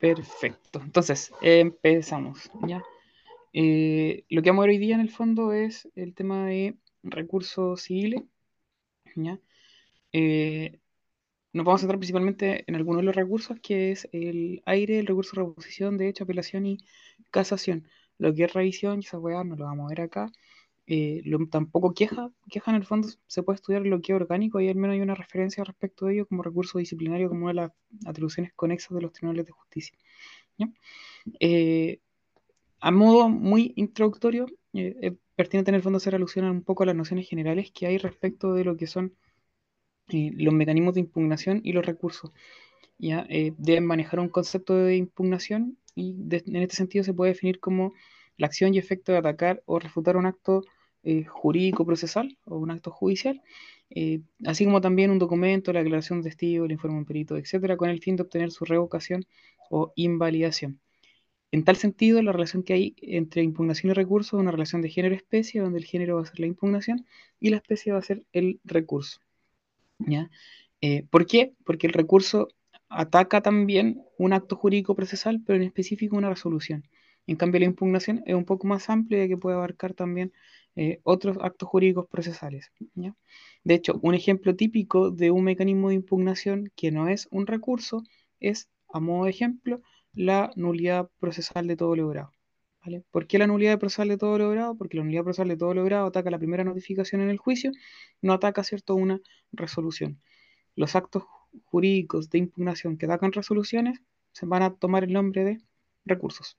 Perfecto. Entonces, empezamos. ¿ya? Eh, lo que vamos a ver hoy día en el fondo es el tema de recursos civiles. ¿ya? Eh, nos vamos a centrar principalmente en algunos de los recursos, que es el aire, el recurso de reposición, de hecho, apelación y casación. Lo que es revisión, y esa weá no lo vamos a ver acá. Eh, tampoco queja, queja en el fondo se puede estudiar lo que es orgánico y al menos hay una referencia respecto de ello como recurso disciplinario, como una de las atribuciones conexas de los tribunales de justicia. Eh, a modo muy introductorio, eh, es pertinente en el fondo hacer alusión un poco a las nociones generales que hay respecto de lo que son los mecanismos de impugnación y los recursos. ¿ya? deben manejar un concepto de impugnación y en este sentido se puede definir como la acción y efecto de atacar o refutar un acto eh, jurídico procesal o un acto judicial, eh, así como también un documento, la declaración de testigo, el informe de un perito, etcétera, con el fin de obtener su revocación o invalidación. En tal sentido, la relación que hay entre impugnación y recurso es una relación de género-especie, donde el género va a ser la impugnación y la especie va a ser el recurso. ¿ya? Eh, ¿Por qué? Porque el recurso ataca también un acto jurídico procesal, pero en específico una resolución. En cambio, la impugnación es un poco más amplia y que puede abarcar también eh, otros actos jurídicos procesales. De hecho, un ejemplo típico de un mecanismo de impugnación que no es un recurso es, a modo de ejemplo, la nulidad procesal de todo logrado. ¿Por qué la nulidad procesal de todo logrado? Porque la nulidad procesal de todo logrado ataca la primera notificación en el juicio, no ataca, ¿cierto?, una resolución. Los actos jurídicos de impugnación que atacan resoluciones se van a tomar el nombre de recursos.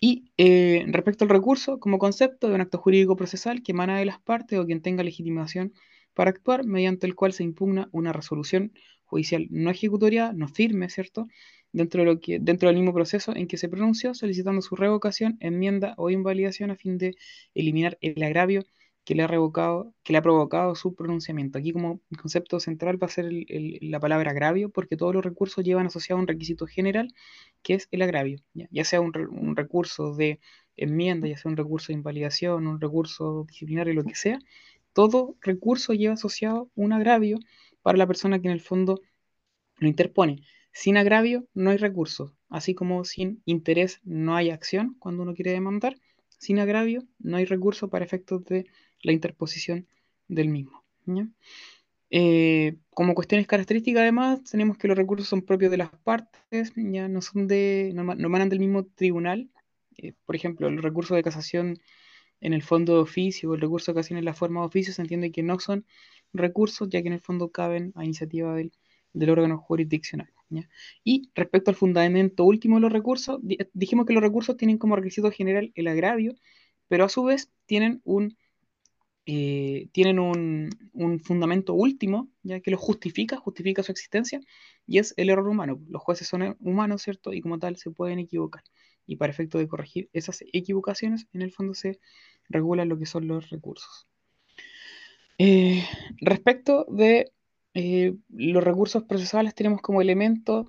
Y eh, respecto al recurso, como concepto de un acto jurídico procesal que emana de las partes o quien tenga legitimación para actuar, mediante el cual se impugna una resolución judicial no ejecutoria, no firme, ¿cierto? Dentro, de lo que, dentro del mismo proceso en que se pronunció, solicitando su revocación, enmienda o invalidación a fin de eliminar el agravio que le ha revocado, que le ha provocado su pronunciamiento. Aquí como concepto central va a ser la palabra agravio, porque todos los recursos llevan asociado un requisito general, que es el agravio, ya, sea un, recurso de enmienda, ya sea un recurso de invalidación, un recurso disciplinario, lo que sea, todo recurso lleva asociado un agravio para la persona que en el fondo lo interpone. Sin agravio no hay recurso, así como sin interés no hay acción cuando uno quiere demandar, sin agravio no hay recurso para efectos de la interposición del mismo. Eh, como cuestiones características, además, tenemos que los recursos son propios de las partes, ya no son de, no, emanan del mismo tribunal. Eh, por ejemplo, el recurso de casación en el fondo de oficio o el recurso de casación en la forma de oficio se entiende que no son recursos, ya que en el fondo caben a iniciativa del, órgano jurisdiccional. Y respecto al fundamento último de los recursos, dijimos que los recursos tienen como requisito general el agravio, pero a su vez tienen un eh, tienen un, fundamento último, ya que lo justifica, justifica su existencia, y es el error humano. Los jueces son humanos, ¿cierto? Y como tal se pueden equivocar. Y para efecto de corregir esas equivocaciones, en el fondo se regula lo que son los recursos. Eh, respecto de eh, los recursos procesales, tenemos como elemento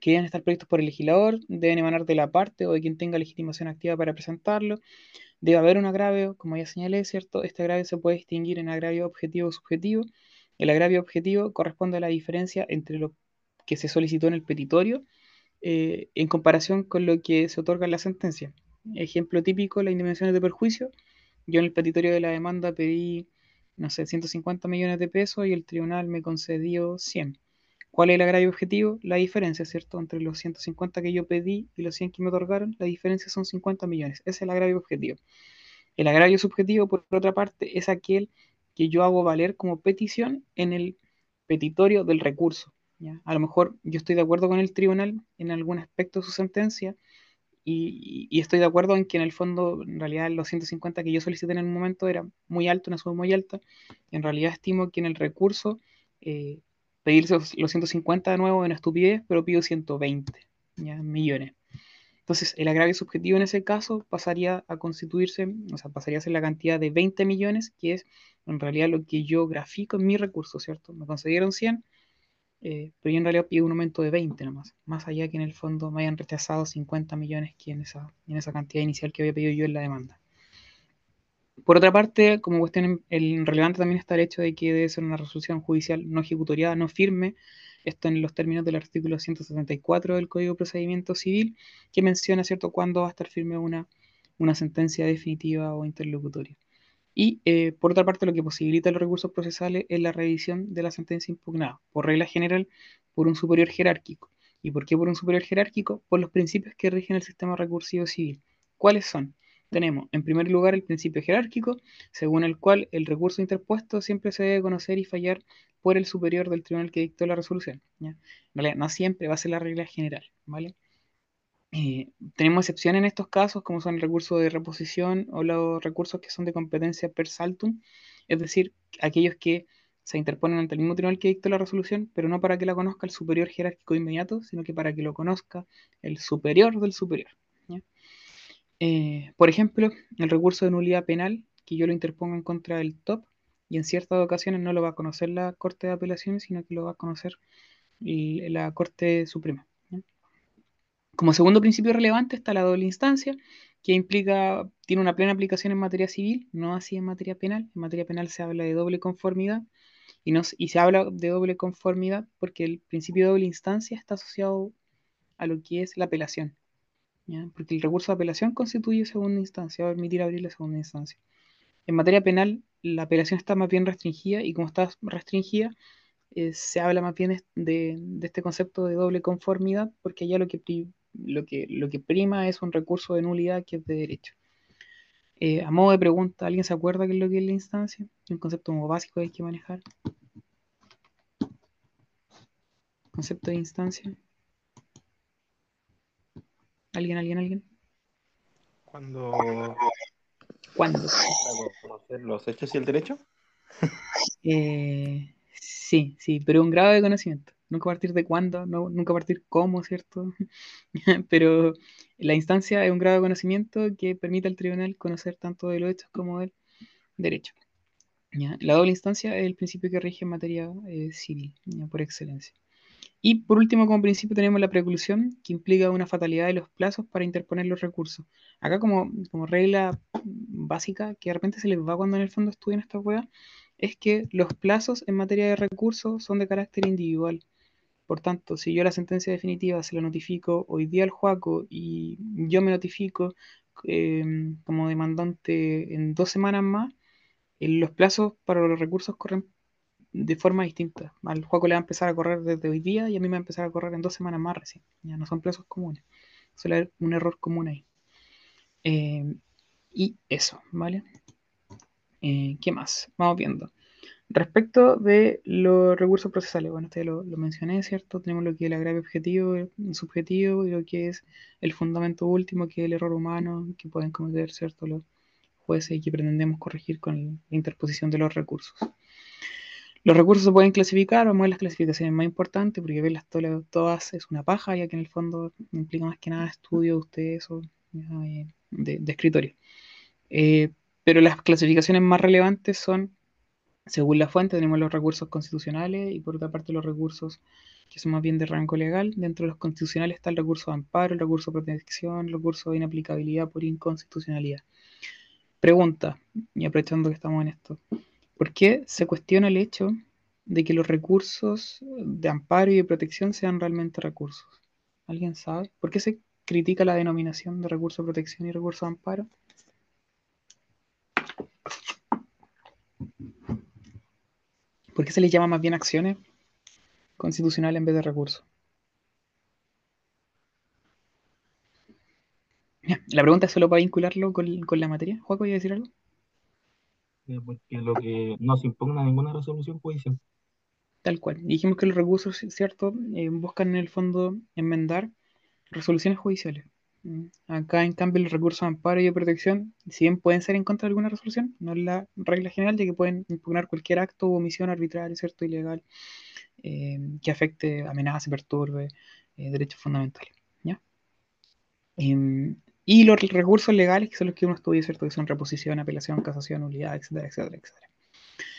que deben estar previstos por el legislador, deben emanar de la parte o de quien tenga legitimación activa para presentarlo, Debe haber un agravio, como ya señalé, ¿cierto? Este agravio se puede distinguir en agravio objetivo o subjetivo. El agravio objetivo corresponde a la diferencia entre lo que se solicitó en el petitorio eh, en comparación con lo que se otorga en la sentencia. Ejemplo típico, las indemnizaciones de perjuicio. Yo en el petitorio de la demanda pedí, no sé, 150 millones de pesos y el tribunal me concedió 100. ¿Cuál es el agravio objetivo? La diferencia, ¿cierto? Entre los 150 que yo pedí y los 100 que me otorgaron, la diferencia son 50 millones. Ese es el agravio objetivo. El agravio subjetivo, por otra parte, es aquel que yo hago valer como petición en el petitorio del recurso. A lo mejor yo estoy de acuerdo con el tribunal en algún aspecto de su sentencia y, estoy de acuerdo en que en el fondo, en realidad, los 150 que yo solicité en el momento era muy alto, una suma muy alta. En realidad estimo que en el recurso eh, pedirse los 150 de nuevo una estupidez, pero pido 120 millones. Entonces, el agravio subjetivo en ese caso pasaría a constituirse, o sea, pasaría a ser la cantidad de 20 millones, que es en realidad lo que yo grafico en mi recurso, ¿cierto? Me concedieron 100, eh, pero yo en realidad pido un aumento de 20 nomás, más allá que en el fondo me hayan rechazado 50 millones que en esa, en esa cantidad inicial que había pedido yo en la demanda. Por otra parte, como cuestión el relevante también está el hecho de que debe ser una resolución judicial no ejecutoriada, no firme, Esto en los términos del artículo 174 del Código de Procedimiento Civil, que menciona, ¿cierto?, cuándo va a estar firme una, una sentencia definitiva o interlocutoria. Y eh, por otra parte, lo que posibilita los recursos procesales es la revisión de la sentencia impugnada, por regla general, por un superior jerárquico. ¿Y por qué por un superior jerárquico? Por los principios que rigen el sistema recursivo civil. ¿Cuáles son? Tenemos, en primer lugar, el principio jerárquico, según el cual el recurso interpuesto siempre se debe conocer y fallar por el superior del tribunal que dictó la resolución. No siempre va a ser la regla general. Eh, tenemos excepciones en estos casos, como son el recurso de reposición o los recursos que son de competencia per saltum, es decir, aquellos que se interponen ante el mismo tribunal que dictó la resolución, pero no para que la conozca el superior jerárquico inmediato, sino que para que lo conozca el superior del superior. Eh, por ejemplo, el recurso de nulidad penal, que yo lo interponga en contra del top, y en ciertas ocasiones no lo va a conocer la Corte de Apelaciones, sino que lo va a conocer la Corte Suprema. Como segundo principio relevante está la doble instancia, que implica, tiene una plena aplicación en materia civil, no así en materia penal. En materia penal se habla de doble conformidad y, no, y se habla de doble conformidad porque el principio de doble instancia está asociado a lo que es la apelación. Porque el recurso de apelación constituye segunda instancia, va a permitir abrir la segunda instancia. En materia penal, la apelación está más bien restringida y como está restringida, eh, se habla más bien de, este concepto de doble conformidad porque ya lo que lo que, lo que prima es un recurso de nulidad que es de derecho. Eh, a modo de pregunta, ¿alguien se acuerda qué es lo que es la instancia? Un concepto como básico que hay que manejar. Concepto de instancia. ¿Alguien, alguien, alguien? Cuando. ¿Cuándo? conocer los hechos y el derecho? Eh, sí, sí, pero un grado de conocimiento nunca a partir de cuándo, no, nunca a partir cómo, ¿cierto? Pero la instancia es un grado de conocimiento que permite al tribunal conocer tanto de los hechos como del derecho. La doble instancia es el principio que rige en materia eh, civil, por excelencia. Y por último, como principio, tenemos la preclusión, que implica una fatalidad de los plazos para interponer los recursos. Acá, como, como regla básica, que de repente se les va cuando en el fondo estudian esta hueá, es que los plazos en materia de recursos son de carácter individual. Por tanto, si yo la sentencia definitiva se la notifico hoy día al Juaco y yo me notifico em, como demandante en dos semanas más, los plazos para los recursos corren de forma distinta. Al Juaco le va a empezar a correr desde hoy día y a mí me va a empezar a correr en dos semanas más recién. Ya no son plazos comunes. Suele un error común ahí. Em, y eso, ¿vale? Eh, ¿Qué más? Vamos viendo. Respecto de los recursos procesales, bueno, usted lo, mencioné, ¿cierto? Tenemos lo que es el agravio objetivo, subjetivo y lo que es el fundamento último, que es el error humano que pueden cometer, ¿cierto? Los jueces y que pretendemos corregir con la interposición de los recursos. Los recursos se pueden clasificar, vamos a ver las clasificaciones más importantes, porque verlas todas, es una paja, ya que en el fondo implica más que nada estudio de ustedes o de, de, escritorio. Eh, pero las clasificaciones más relevantes son según la fuente tenemos los recursos constitucionales y por otra parte los recursos que son más bien de rango legal. Dentro de los constitucionales está el recurso de amparo, el recurso de protección, el recurso de inaplicabilidad por inconstitucionalidad. Pregunta, y aprovechando que estamos en esto, ¿por qué se cuestiona el hecho de que los recursos de amparo y de protección sean realmente recursos? ¿Alguien sabe? ¿Por qué se critica la denominación de recurso de protección y recurso de amparo? ¿Por qué se les llama más bien acciones constitucionales en vez de recursos? La pregunta es solo para vincularlo con, la materia. Juaco, ¿voy a decir algo? Porque lo que no se impugna ninguna resolución judicial. Tal cual. Dijimos que los recursos, ¿cierto? Eh, buscan en el fondo enmendar resoluciones judiciales. Mm. Acá, en cambio, los recursos de amparo y de protección, si bien pueden ser en contra de alguna resolución, no es la regla general, ya que pueden impugnar cualquier acto o omisión arbitraria, ¿cierto? Ilegal, eh, que afecte, amenace, perturbe eh, derechos fundamentales. ¿ya? Em, y los recursos legales, que son los que uno estudia, ¿cierto? Que son reposición, apelación, casación, nulidad, etcétera, etcétera, etcétera.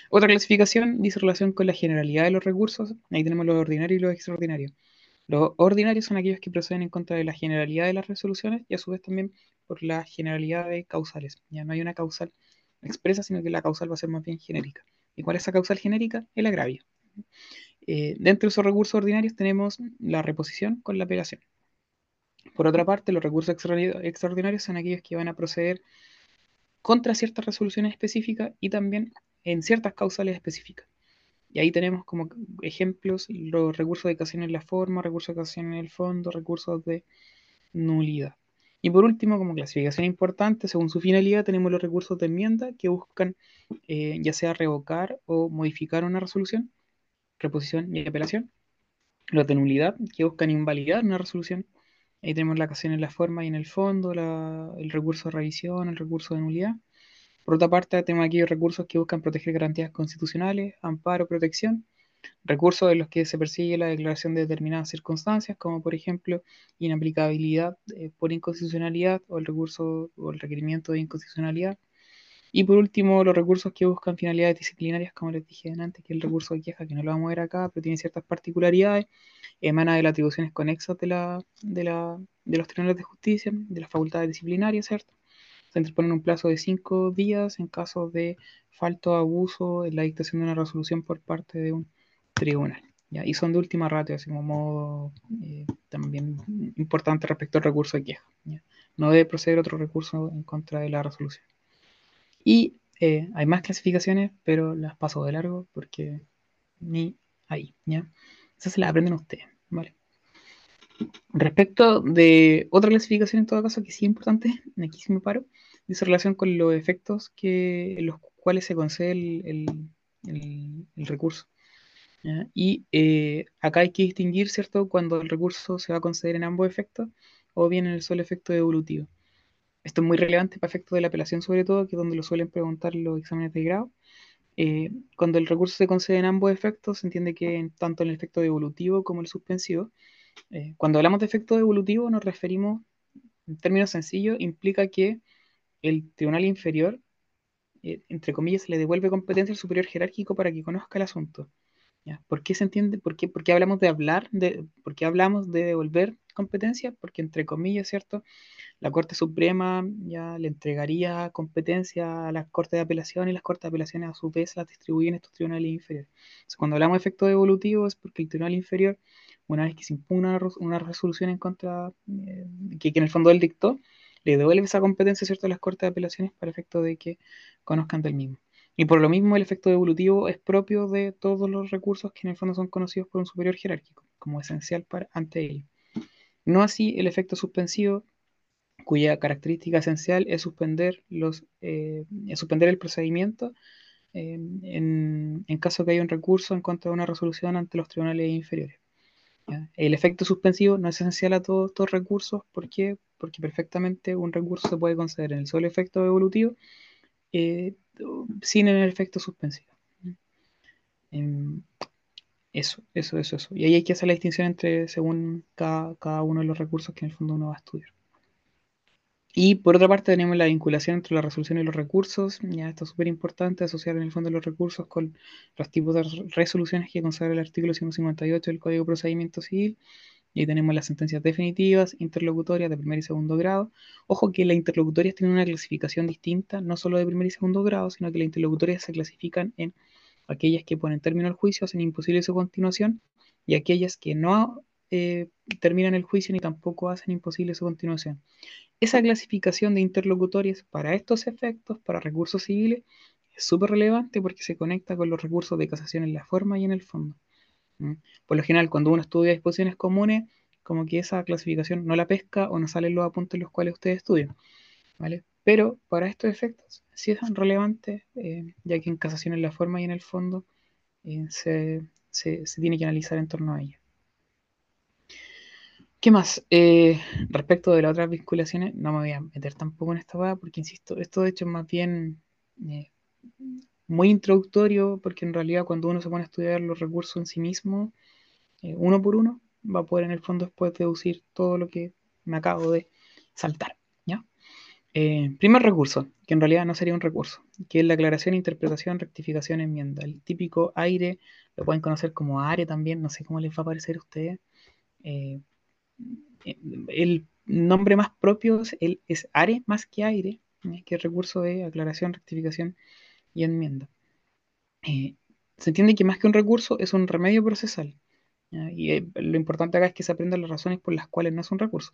Otra clasificación dice relación con la generalidad de los recursos. Ahí tenemos los ordinarios y los extraordinarios. Los ordinarios son aquellos que proceden en contra de la generalidad de las resoluciones y a su vez también por la generalidad de causales. Ya no hay una causal expresa, sino que la causal va a ser más bien genérica. ¿Y cuál es esa causal genérica? El agravio. Eh, dentro de esos recursos ordinarios tenemos la reposición con la apelación. Por otra parte, los recursos extraordinarios son aquellos que van a proceder contra ciertas resoluciones específicas y también en ciertas causales específicas. Y ahí tenemos como ejemplos los recursos de ocasión en la forma, recursos de ocasión en el fondo, recursos de nulidad. Y por último, como clasificación importante, según su finalidad, tenemos los recursos de enmienda que buscan eh, ya sea revocar o modificar una resolución, reposición y apelación. Los de nulidad que buscan invalidar una resolución. Ahí tenemos la ocasión en la forma y en el fondo, el recurso de revisión, el recurso de nulidad. Por otra parte, tenemos aquí recursos que buscan proteger garantías constitucionales, amparo, protección recursos en los que se persigue la declaración de determinadas circunstancias, como por ejemplo inaplicabilidad eh, por inconstitucionalidad o el recurso o el requerimiento de inconstitucionalidad. Y por último, los recursos que buscan finalidades disciplinarias, como les dije antes, que el recurso de queja, que no lo vamos a ver acá, pero tiene ciertas particularidades, emana de las atribuciones conexas de, la, de, la, de los tribunales de justicia, de las facultades disciplinarias, ¿cierto? Se interponen un plazo de cinco días en caso de falto o abuso en la dictación de una resolución por parte de un tribunal. Y son de última ratio, así como modo eh, también importante respecto al recurso de queja. No debe proceder otro recurso en contra de la resolución. Y eh, hay más clasificaciones, pero las paso de largo porque ni ahí. ¿ya? Esas se las aprenden ustedes. ¿vale? Respecto de otra clasificación, en todo caso, que sí es importante, aquí sí me paro, dice relación con los efectos que, los cuales se concede el, el recurso. Y eh, acá hay que distinguir, ¿cierto?, cuando el recurso se va a conceder en ambos efectos o bien en el solo efecto devolutivo. Esto es muy relevante para efectos de la apelación, sobre todo, que es donde lo suelen preguntar los exámenes de grado. Eh, cuando el recurso se concede en ambos efectos, se entiende que tanto en el efecto devolutivo como el suspensivo. Eh, cuando hablamos de efecto devolutivo, nos referimos, en términos sencillos, implica que el tribunal inferior, entre comillas, le devuelve competencia al superior jerárquico para que conozca el asunto. ¿Por qué se entiende? ¿Por qué, hablamos de hablar? De, ¿Por qué hablamos de devolver competencia? Porque, entre comillas, ¿cierto? La Corte Suprema ya le entregaría competencia a las Cortes de Apelación y las Cortes de Apelaciones a su vez las distribuyen estos tribunales inferiores. cuando hablamos de efecto devolutivo es porque el tribunal inferior, una vez que se impugna una, resolución en contra, eh, que, que en el fondo él dictó, le devuelve esa competencia ¿cierto? a las Cortes de Apelaciones para efecto de que conozcan del mismo. Y por lo mismo el efecto devolutivo es propio de todos los recursos que en el fondo son conocidos por un superior jerárquico, como esencial para, ante ello. No así el efecto suspensivo, cuya característica esencial es suspender, los, eh, suspender el procedimiento eh, en, caso que haya un recurso en contra de una resolución ante los tribunales inferiores. El efecto suspensivo no es esencial a todos estos recursos. ¿Por qué? Porque perfectamente un recurso se puede conceder en el solo efecto evolutivo eh, sin el efecto suspensivo. Em, eso, eso, eso, eso. Y ahí hay que hacer la distinción entre según cada, uno de los recursos que en el fondo uno va a estudiar. Y por otra parte tenemos la vinculación entre la resolución y los recursos. Ya esto es súper importante, asociar en el fondo los recursos con los tipos de resoluciones que consagra el artículo 158 del Código de Procedimiento Civil y ahí tenemos las sentencias definitivas, interlocutorias de primer y segundo grado. Ojo que las interlocutorias tienen una clasificación distinta, no solo de primer y segundo grado, sino que las interlocutorias se clasifican en aquellas que ponen término al juicio, hacen imposible su continuación, y aquellas que no eh, terminan el juicio ni tampoco hacen imposible su continuación. Esa clasificación de interlocutorias para estos efectos, para recursos civiles, es súper relevante porque se conecta con los recursos de casación en la forma y en el fondo. Por lo general, cuando uno estudia disposiciones comunes, como que esa clasificación no la pesca o no salen los apuntes en los cuales ustedes estudian. ¿vale? Pero para estos efectos sí es relevante, eh, ya que en casación en la forma y en el fondo eh, se, tiene que analizar en torno a ella. ¿Qué más? Eh, respecto de las otras vinculaciones, no me voy a meter tampoco en esta porque insisto, esto de hecho es más bien muy introductorio, porque en realidad cuando uno se pone a estudiar los recursos en sí mismo, eh, uno por uno, va a poder en el fondo después deducir todo lo que me acabo de saltar. ¿ya? Eh, primer recurso, que en realidad no sería un recurso, que es la aclaración, interpretación, rectificación, enmienda. El típico aire, lo pueden conocer como ARE también, no sé cómo les va a parecer a ustedes. Eh, el nombre más propio es, es ARE más que aire, que es recurso de aclaración, rectificación y enmienda. Eh, se entiende que más que un recurso es un remedio procesal. Y eh, lo importante acá es que se aprendan las razones por las cuales no es un recurso.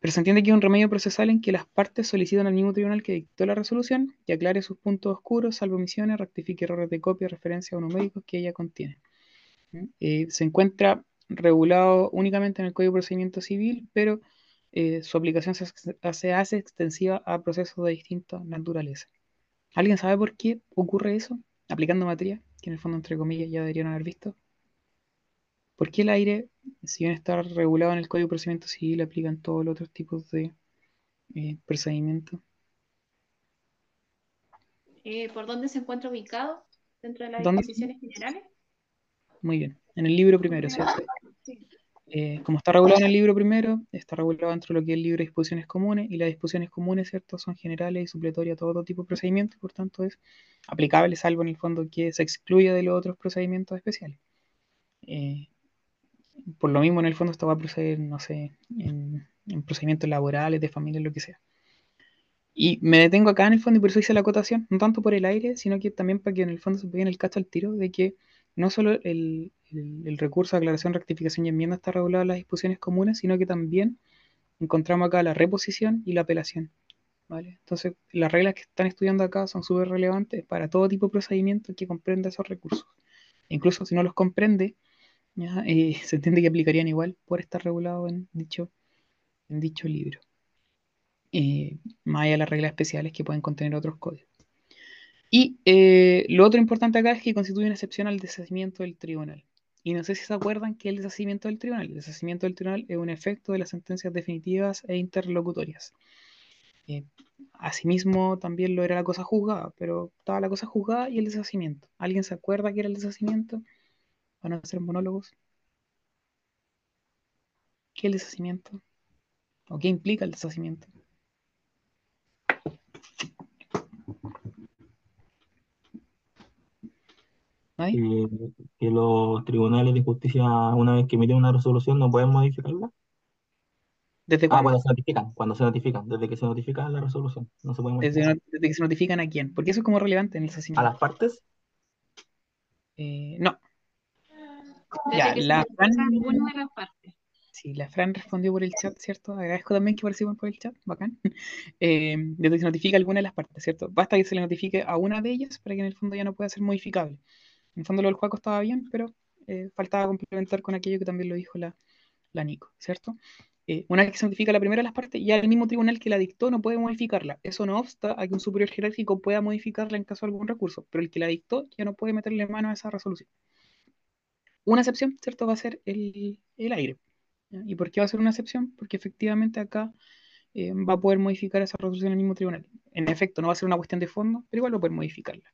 Pero se entiende que es un remedio procesal en que las partes solicitan al mismo tribunal que dictó la resolución que aclare sus puntos oscuros, salvo omisiones, rectifique errores de copia, referencia o numéricos que ella contiene. Eh, se encuentra regulado únicamente en el Código de Procedimiento Civil, pero su aplicación se, hace extensiva a procesos de distinta naturaleza. ¿Alguien sabe por qué ocurre eso? Aplicando materia, que en el fondo, entre comillas, ya deberían haber visto. ¿Por qué el aire, si bien está regulado en el Código de Procedimiento Civil, aplica en todos los otros tipos de eh, procedimientos? Eh, ¿Por dónde se encuentra ubicado? ¿Dentro de las disposiciones generales? Muy bien, en el libro primero, ¿cierto? Sí. Eh, como está regulado en el libro primero, está regulado dentro de lo que es el libro de disposiciones comunes, y las disposiciones comunes, ¿cierto?, son generales y supletorias a todo tipo de procedimientos, por tanto es aplicable, salvo en el fondo que se excluya de los otros procedimientos especiales. Eh, por lo mismo, en el fondo, esto va a proceder, no sé, en, procedimientos laborales, de familia, lo que sea. Y me detengo acá en el fondo y por eso hice la acotación, no tanto por el aire, sino que también para que en el fondo se pegue el cacho al tiro de que no solo el, recurso de aclaración, rectificación y enmienda está regulado en las disposiciones comunes, sino que también encontramos acá la reposición y la apelación. ¿vale? Entonces, las reglas que están estudiando acá son súper relevantes para todo tipo de procedimiento que comprenda esos recursos. incluso si no los comprende, eh, se entiende que aplicarían igual por estar regulado en dicho, en dicho libro. Eh, más allá de las reglas especiales que pueden contener otros códigos. Y eh, lo otro importante acá es que constituye una excepción al deshacimiento del tribunal. Y no sé si se acuerdan que el deshacimiento del tribunal, el deshacimiento del tribunal es un efecto de las sentencias definitivas e interlocutorias. Eh, asimismo, también lo era la cosa juzgada, pero estaba la cosa juzgada y el deshacimiento. ¿Alguien se acuerda que era el deshacimiento? Van a hacer monólogos. ¿Qué es el deshacimiento? ¿O qué implica el deshacimiento? Que los tribunales de justicia, una vez que emiten una resolución, no pueden modificarla. ¿Desde ah, cuando se notifican, cuando se notifican, desde que se notifica la resolución, no se puede modificar. Desde, que se notifican a quién, porque eso es como relevante en el asesinato. ¿A las partes? Eh, no. ya, la Fran, de las partes. Sí, la Fran respondió por el chat, ¿cierto? Agradezco también que participen por el chat, bacán. Eh, desde que se notifica alguna de las partes, ¿cierto? Basta que se le notifique a una de ellas para que en el fondo ya no pueda ser modificable. En el fondo lo del juego estaba bien, pero eh, faltaba complementar con aquello que también lo dijo la, la Nico, ¿cierto? Eh, una vez que se notifica la primera de las partes, ya el mismo tribunal que la dictó no puede modificarla. Eso no obsta a que un superior jerárquico pueda modificarla en caso de algún recurso, pero el que la dictó ya no puede meterle mano a esa resolución. Una excepción, ¿cierto? Va a ser el, aire. ¿Y por qué va a ser una excepción? Porque efectivamente acá eh, va a poder modificar esa resolución el mismo tribunal. En efecto, no va a ser una cuestión de fondo, pero igual va a poder modificarla.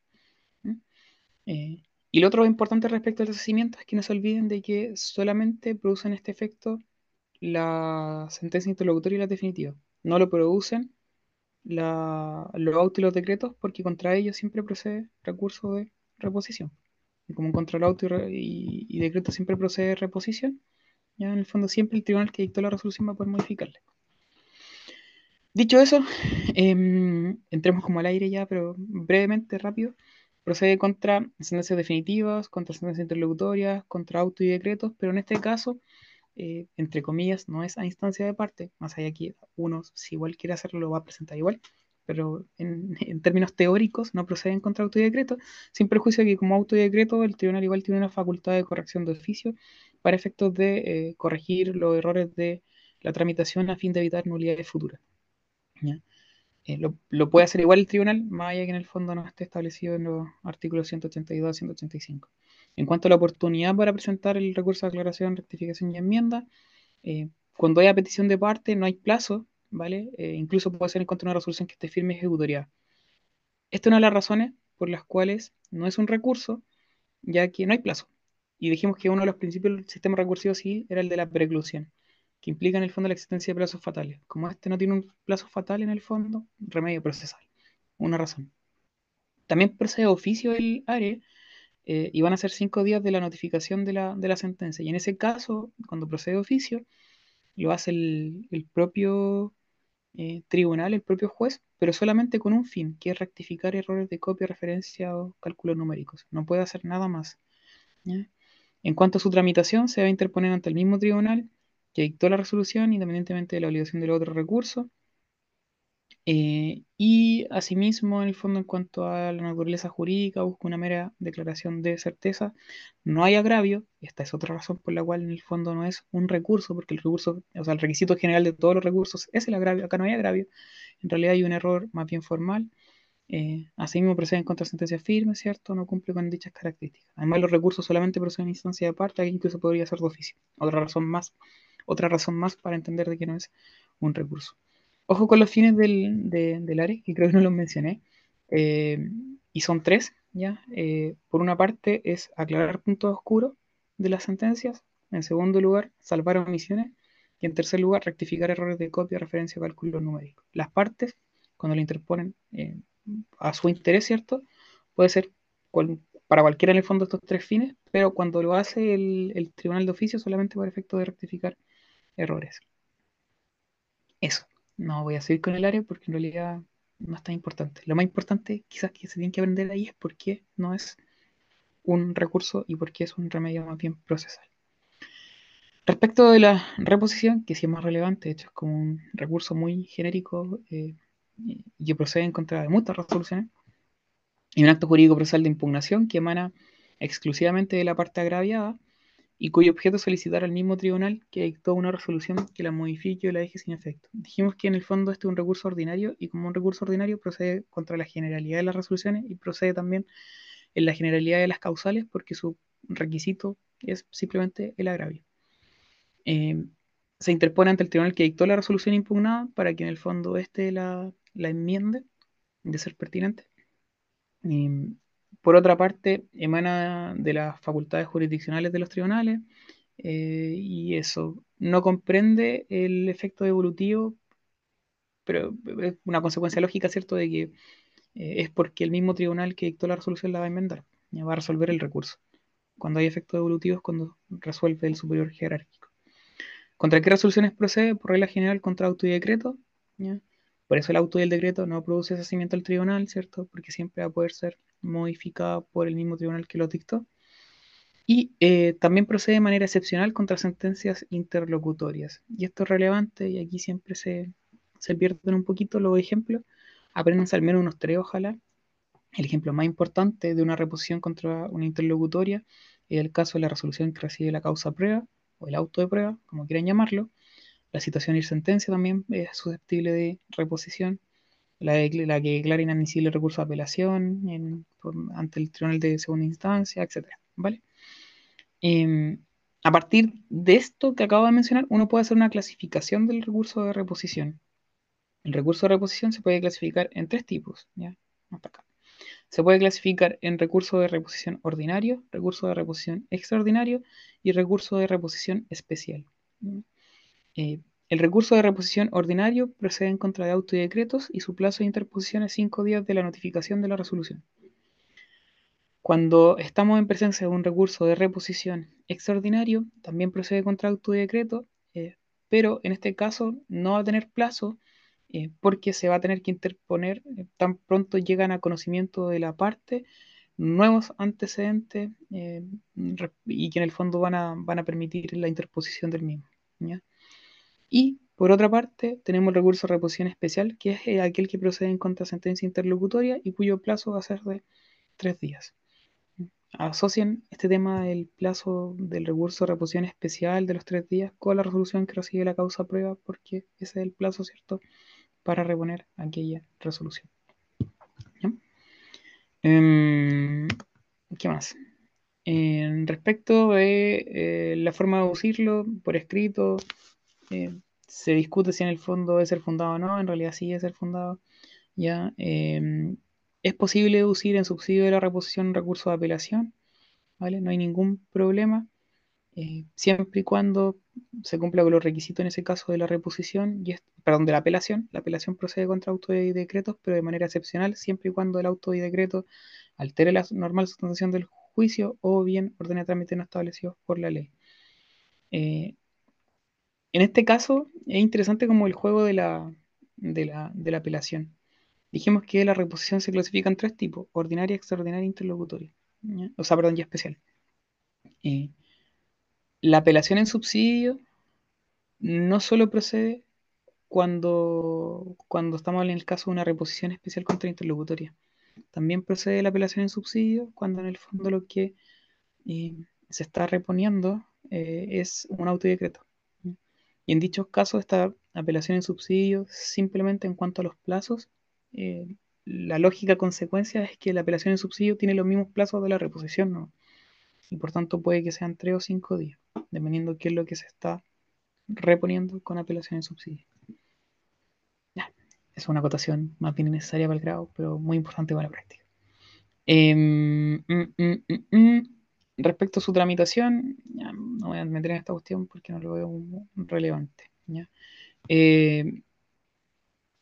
Y lo otro importante respecto al deshacimiento es que no se olviden de que solamente producen este efecto la sentencia interlocutoria y la definitiva. No lo producen los autos y los decretos porque contra ellos siempre procede recurso de reposición. Y como contra el auto y, decreto siempre procede reposición, ya en el fondo siempre el tribunal que dictó la resolución va a poder modificarle. Dicho eso, em, entremos como al aire ya, pero brevemente, rápido procede contra sentencias definitivas, contra sentencias interlocutorias, contra auto y decretos, pero en este caso, eh, entre comillas, no es a instancia de parte, más allá que uno, si igual quiere hacerlo, lo va a presentar igual, pero en, términos teóricos no proceden contra auto y decreto, sin perjuicio de que como auto y decreto el tribunal igual tiene una facultad de corrección de oficio para efectos de eh, corregir los errores de la tramitación a fin de evitar nulidades futuras. Eh, lo, puede hacer igual el tribunal, más allá que en el fondo no esté establecido en los artículos 182 y 185. En cuanto a la oportunidad para presentar el recurso de aclaración, rectificación y enmienda, eh, cuando haya petición de parte no hay plazo, ¿vale? Eh, incluso puede ser en contra una resolución que esté firme ejecutoria. Esta es una de las razones por las cuales no es un recurso, ya que no hay plazo. Y dijimos que uno de los principios del sistema recursivo civil era el de la preclusión que implica en el fondo la existencia de plazos fatales. Como este no tiene un plazo fatal en el fondo, remedio procesal. Una razón. También procede oficio el ARE eh, y van a ser cinco días de la notificación de la, sentencia. Y en ese caso, cuando procede oficio, lo hace el, propio eh, tribunal, el propio juez, pero solamente con un fin, que es rectificar errores de copia, referencia o cálculos numéricos. No puede hacer nada más. En cuanto a su tramitación, se va a interponer ante el mismo tribunal que dictó la resolución, independientemente de la obligación del otro recurso. Eh, y asimismo, en el fondo, en cuanto a la naturaleza jurídica, busca una mera declaración de certeza. No hay agravio, esta es otra razón por la cual en el fondo no es un recurso, porque el recurso, o sea, el requisito general de todos los recursos es el agravio, acá no hay agravio. En realidad hay un error más bien formal. Eh, asimismo, procede en contra de sentencias firmes, ¿cierto? No cumple con dichas características. Además, los recursos solamente proceden en instancia de parte, aquí incluso podría ser de oficio. Otra razón más, otra razón más para entender de que no es un recurso. Ojo con los fines del, del área, que creo que no los mencioné. Eh, y son tres, ¿ya? Eh, por una parte es aclarar puntos oscuros de las sentencias. En segundo lugar, salvar omisiones. Y en tercer lugar, rectificar errores de copia, referencia o cálculo numérico. Las partes, cuando lo interponen eh, a su interés, ¿cierto? Puede ser para cualquiera en el fondo estos tres fines, pero cuando lo hace el, el tribunal de oficio solamente por efecto de rectificar errores. Eso no voy a seguir con el área porque en realidad no es tan importante. Lo más importante quizás que se tiene que aprender ahí es por qué no es un recurso y por qué es un remedio más bien procesal. Respecto de la reposición, que sí es más relevante, de hecho es como un recurso muy genérico eh, y procede en contra de muchas resoluciones, y un acto jurídico procesal de impugnación que emana exclusivamente de la parte agraviada y cuyo objeto es solicitar al mismo tribunal que dictó una resolución que la modifique o la deje sin efecto. Dijimos que en el fondo este es un recurso ordinario y como un recurso ordinario procede contra la generalidad de las resoluciones y procede también en la generalidad de las causales porque su requisito es simplemente el agravio. Eh, se interpone ante el tribunal que dictó la resolución impugnada para que en el fondo este la, la enmiende de ser pertinente. Eh, por otra parte, emana de las facultades jurisdiccionales de los tribunales eh, y eso no comprende el efecto evolutivo, pero es una consecuencia lógica, ¿cierto?, de que eh, es porque el mismo tribunal que dictó la resolución la va a enmendar, va a resolver el recurso. Cuando hay efectos evolutivos, cuando resuelve el superior jerárquico. ¿Contra qué resoluciones procede? Por regla general, contra auto y decreto. Por eso el auto y el decreto no produce asesimiento al tribunal, ¿cierto? Porque siempre va a poder ser modificada por el mismo tribunal que lo dictó. Y eh, también procede de manera excepcional contra sentencias interlocutorias. Y esto es relevante y aquí siempre se, se pierden un poquito los ejemplos. Aprendanse al menos unos tres, ojalá. El ejemplo más importante de una reposición contra una interlocutoria es el caso de la resolución que recibe la causa prueba o el auto de prueba, como quieran llamarlo. La situación y sentencia también es susceptible de reposición la, la que declara inadmisible recurso de apelación ante el tribunal de segunda instancia, etc. ¿vale? Em, a partir de esto que acabo de mencionar, uno puede hacer una clasificación del recurso de reposición. El recurso de reposición se puede clasificar en tres tipos, ¿ya? Hasta acá. Se puede clasificar en recurso de reposición ordinario, recurso de reposición extraordinario y recurso de reposición especial. Eh, el recurso de reposición ordinario procede en contra de auto y decretos y su plazo de interposición es cinco días de la notificación de la resolución. Cuando estamos en presencia de un recurso de reposición extraordinario, también procede contra auto y decreto, eh, pero en este caso no va a tener plazo eh, porque se va a tener que interponer eh, tan pronto llegan a conocimiento de la parte nuevos antecedentes y que en el fondo van a, van a permitir la interposición del mismo. Y por otra parte, tenemos el recurso de reposición especial, que es eh, aquel que procede en contra sentencia interlocutoria y cuyo plazo va a ser de tres días. Asocian este tema del plazo del recurso de reposición especial de los tres días con la resolución que recibe la causa prueba, porque ese es el plazo, ¿cierto?, para reponer aquella resolución. Em, ¿Qué más? Respecto de eh, la forma de usarlo por escrito, eh, se discute si en el fondo debe ser fundado o no, en realidad sí debe ser fundado. ¿ya? Em, es posible deducir en subsidio de la reposición un recurso de apelación, ¿vale? No hay ningún problema, eh, siempre y cuando se cumpla con los requisitos en ese caso de la reposición, y perdón, de la apelación. La apelación procede contra auto y decretos, pero de manera excepcional, siempre y cuando el auto y decreto altere la normal sustentación del juicio o bien ordene trámite no establecidos por la ley. Eh, en este caso es interesante como el juego de la, apelación. Dijimos que la reposición se clasifica en tres tipos, ordinaria, extraordinaria e interlocutoria. O sea, perdón, y especial. La apelación en subsidio no solo procede cuando, cuando estamos en el caso de una reposición especial contra interlocutoria. También procede la apelación en subsidio cuando en el fondo lo que eh, se está reponiendo eh, es un autodecreto. Y en dichos casos, esta apelación en subsidio, simplemente en cuanto a los plazos, eh, la lógica consecuencia es que la apelación en subsidio tiene los mismos plazos de la reposición, ¿no? Y por tanto puede que sean tres o cinco días, dependiendo de qué es lo que se está reponiendo con apelación en subsidio. es una acotación más bien necesaria para el grado, pero muy importante para la práctica. Em, mm, mm, mm, respecto a su tramitación, no voy a meter en esta cuestión porque no lo veo relevante. Eh,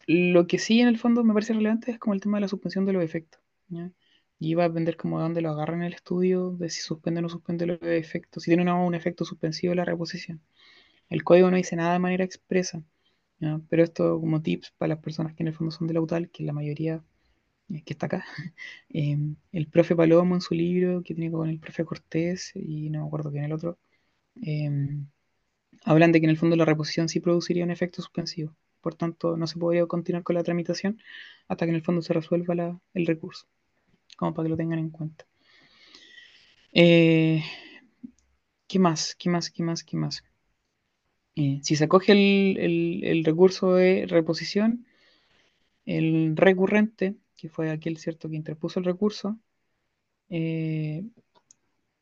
lo que sí en el fondo me parece relevante es como el tema de la suspensión de los efectos. Y va a depender como de dónde lo agarran en el estudio, de si suspende o no suspende los efectos, si tiene un efecto suspensivo la reposición. El código no dice nada de manera expresa, pero esto como tips para las personas que en el fondo son de la UTAL, que la mayoría que está acá, em, el profe Palomo en su libro que tiene con el profe Cortés y no me acuerdo quién el otro, em, hablan de que en el fondo la reposición sí produciría un efecto suspensivo. Por tanto, no se podría continuar con la tramitación hasta que en el fondo se resuelva el recurso, como para que lo tengan en cuenta. Eh, ¿Qué más? ¿Qué más? ¿Qué más? ¿Qué más? Eh, si se acoge el, recurso de reposición, el recurrente, que fue aquel cierto que interpuso el recurso, eh,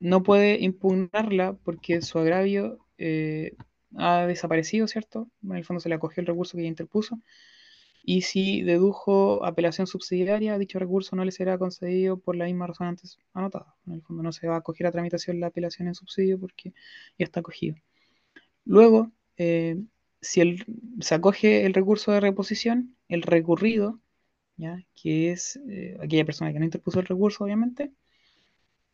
no puede impugnarla porque su agravio eh, ha desaparecido, ¿cierto? En el fondo se le acogió el recurso que ya interpuso. Y si dedujo apelación subsidiaria, dicho recurso no le será concedido por la misma razón antes anotada. En el fondo no se va a acoger a tramitación la apelación en subsidio porque ya está acogido. Luego, eh, si se acoge el recurso de reposición, el recurrido, que es eh, aquella persona que no interpuso el recurso, obviamente,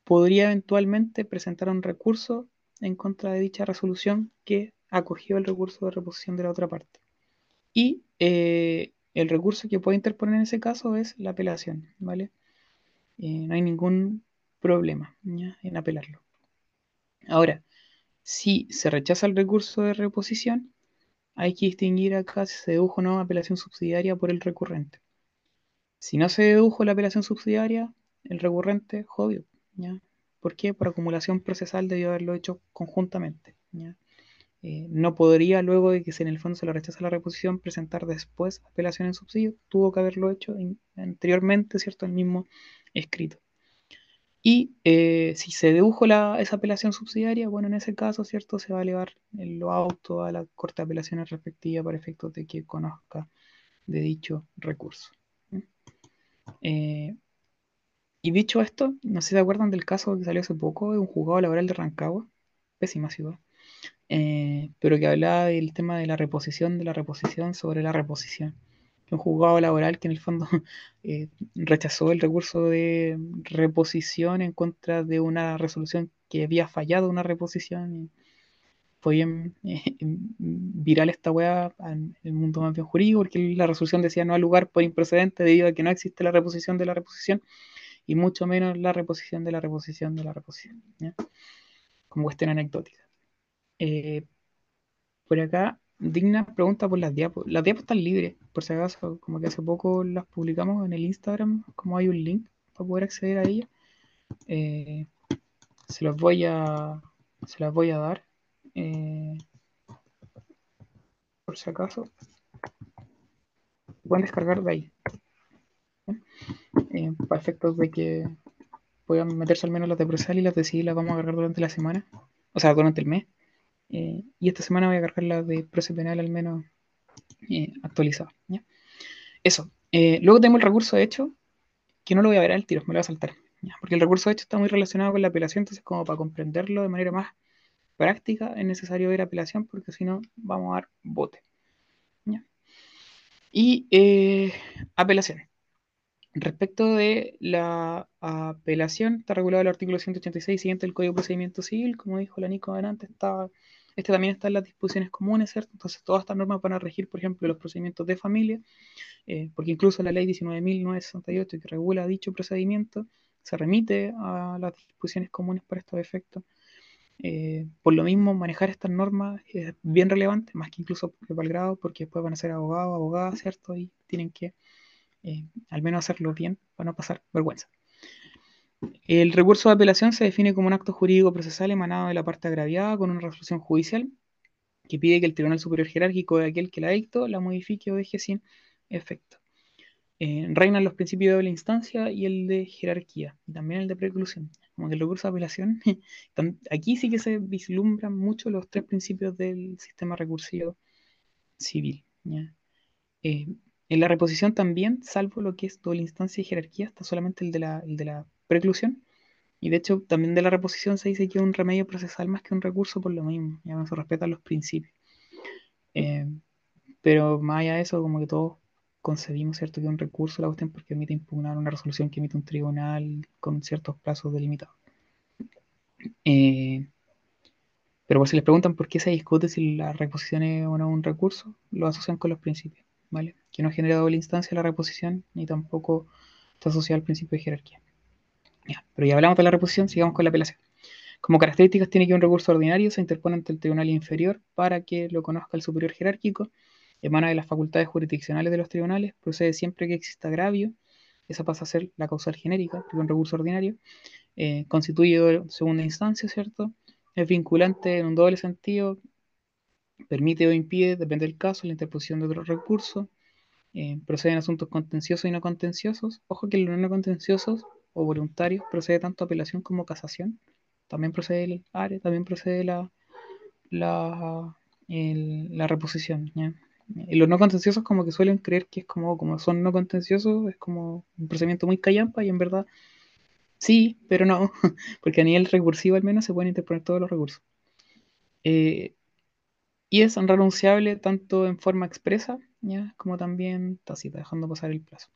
podría eventualmente presentar un recurso en contra de dicha resolución que acogió el recurso de reposición de la otra parte. Y eh, el recurso que puede interponer en ese caso es la apelación, ¿vale? no hay ningún problema en apelarlo. Ahora, si se rechaza el recurso de reposición, hay que distinguir acá si se dedujo o no apelación subsidiaria por el recurrente. Si no se dedujo la apelación subsidiaria, el recurrente, jodió. ¿ya? ¿Por qué? Por acumulación procesal debió haberlo hecho conjuntamente. Eh, no podría, luego de que se en el fondo se le rechaza la reposición, presentar después apelación en subsidio. Tuvo que haberlo hecho anteriormente, ¿cierto? El mismo escrito. Y eh, si se dedujo esa apelación subsidiaria, bueno, en ese caso, ¿cierto? Se va a elevar lo auto a la Corte de Apelaciones respectiva para efectos de que conozca de dicho recurso. Eh, y dicho esto, no sé si se acuerdan del caso que salió hace poco de un juzgado laboral de Rancagua, pésima ciudad, eh, pero que hablaba del tema de la reposición de la reposición sobre la reposición un juzgado laboral que en el fondo eh, rechazó el recurso de reposición en contra de una resolución que había fallado una reposición. Fue bien eh, viral esta weá en el mundo más bien jurídico, porque la resolución decía no al lugar por improcedente debido a que no existe la reposición de la reposición y mucho menos la reposición de la reposición de la reposición. Como cuestión anecdótica. Eh, por acá Digna pregunta por las diapos. Las diapos están libres, por si acaso, como que hace poco las publicamos en el Instagram, como hay un link para poder acceder a ellas. Eh, se los voy a se las voy a dar eh, por si acaso pueden descargar de ahí eh, para efectos de que puedan meterse al menos las de procesal y las de sí las vamos a cargar durante la semana o sea durante el mes eh, y esta semana voy a cargar la de proceso penal al menos eh, actualizada. Eso. Luego tengo el recurso de hecho, que no lo voy a ver al tiro, me lo voy a saltar. Porque el recurso de hecho está muy relacionado con la apelación, entonces como para comprenderlo de manera más práctica es necesario ver apelación porque si no vamos a dar bote. Y apelación. Respecto de la apelación, está regulado el artículo 186 siguiente del Código de Procedimiento Civil, como dijo la Nico antes, está Este también está en las disposiciones comunes, ¿cierto? Entonces todas estas normas van a regir, por ejemplo, los procedimientos de familia, eh, porque incluso la ley 19.968 que regula dicho procedimiento se remite a las disposiciones comunes para estos efectos. Eh, por lo mismo, manejar estas normas es bien relevante, más que incluso para el grado, porque después van a ser abogados, abogadas, ¿cierto? Y tienen que eh, al menos hacerlo bien para no pasar vergüenza. El recurso de apelación se define como un acto jurídico procesal emanado de la parte agraviada con una resolución judicial que pide que el Tribunal Superior Jerárquico de aquel que la dictó la modifique o deje sin efecto. Eh, reinan los principios de doble instancia y el de jerarquía, y también el de preclusión. Como que el recurso de apelación, aquí sí que se vislumbran mucho los tres principios del sistema recursivo civil. Eh, en la reposición también, salvo lo que es doble instancia y jerarquía, está solamente el de la, el de la preclusión. Y de hecho, también de la reposición se dice que es un remedio procesal más que un recurso por lo mismo. Ya no se respetan los principios. Eh, pero más allá de eso, como que todos concedimos, ¿cierto?, que un recurso la cuestión porque permite impugnar una resolución que emite un tribunal con ciertos plazos delimitados. Eh, pero por si les preguntan por qué se discute si la reposición es o no un recurso, lo asocian con los principios, ¿vale? Que no genera doble instancia la reposición, ni tampoco está asociado al principio de jerarquía pero ya hablamos de la reposición, sigamos con la apelación. Como características tiene que un recurso ordinario se interpone ante el tribunal inferior para que lo conozca el superior jerárquico, emana de las facultades jurisdiccionales de los tribunales, procede siempre que exista agravio, esa pasa a ser la causal genérica, que un recurso ordinario, eh, constituye segunda instancia, ¿cierto? Es vinculante en un doble sentido, permite o impide, depende del caso, la interposición de otro recurso, eh, procede en asuntos contenciosos y no contenciosos. Ojo que los no contenciosos o voluntarios procede tanto apelación como casación. También procede el área, también procede la, la, la reposición. Y los no contenciosos como que suelen creer que es como, como son no contenciosos, es como un procedimiento muy callampa y en verdad sí, pero no, porque a nivel recursivo al menos se pueden interponer todos los recursos. Eh, y es renunciable tanto en forma expresa ¿ya? como también tácita, dejando pasar el plazo.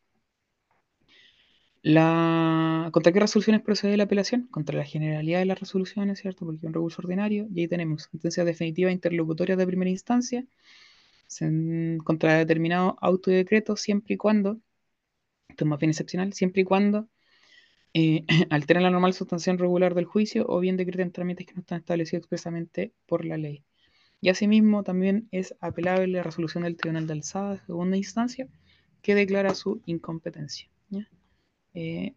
La... ¿Contra qué resoluciones procede la apelación? Contra la generalidad de las resoluciones, ¿cierto? Porque es un recurso ordinario. Y ahí tenemos sentencias definitivas interlocutorias de primera instancia contra determinado auto y decreto, siempre y cuando, esto es más bien excepcional, siempre y cuando eh, la normal sustancial regular del juicio o bien decreten trámites que no están establecidos expresamente por la ley. Y asimismo también es apelable la resolución del Tribunal de Alzada de segunda instancia que declara su incompetencia. Eh,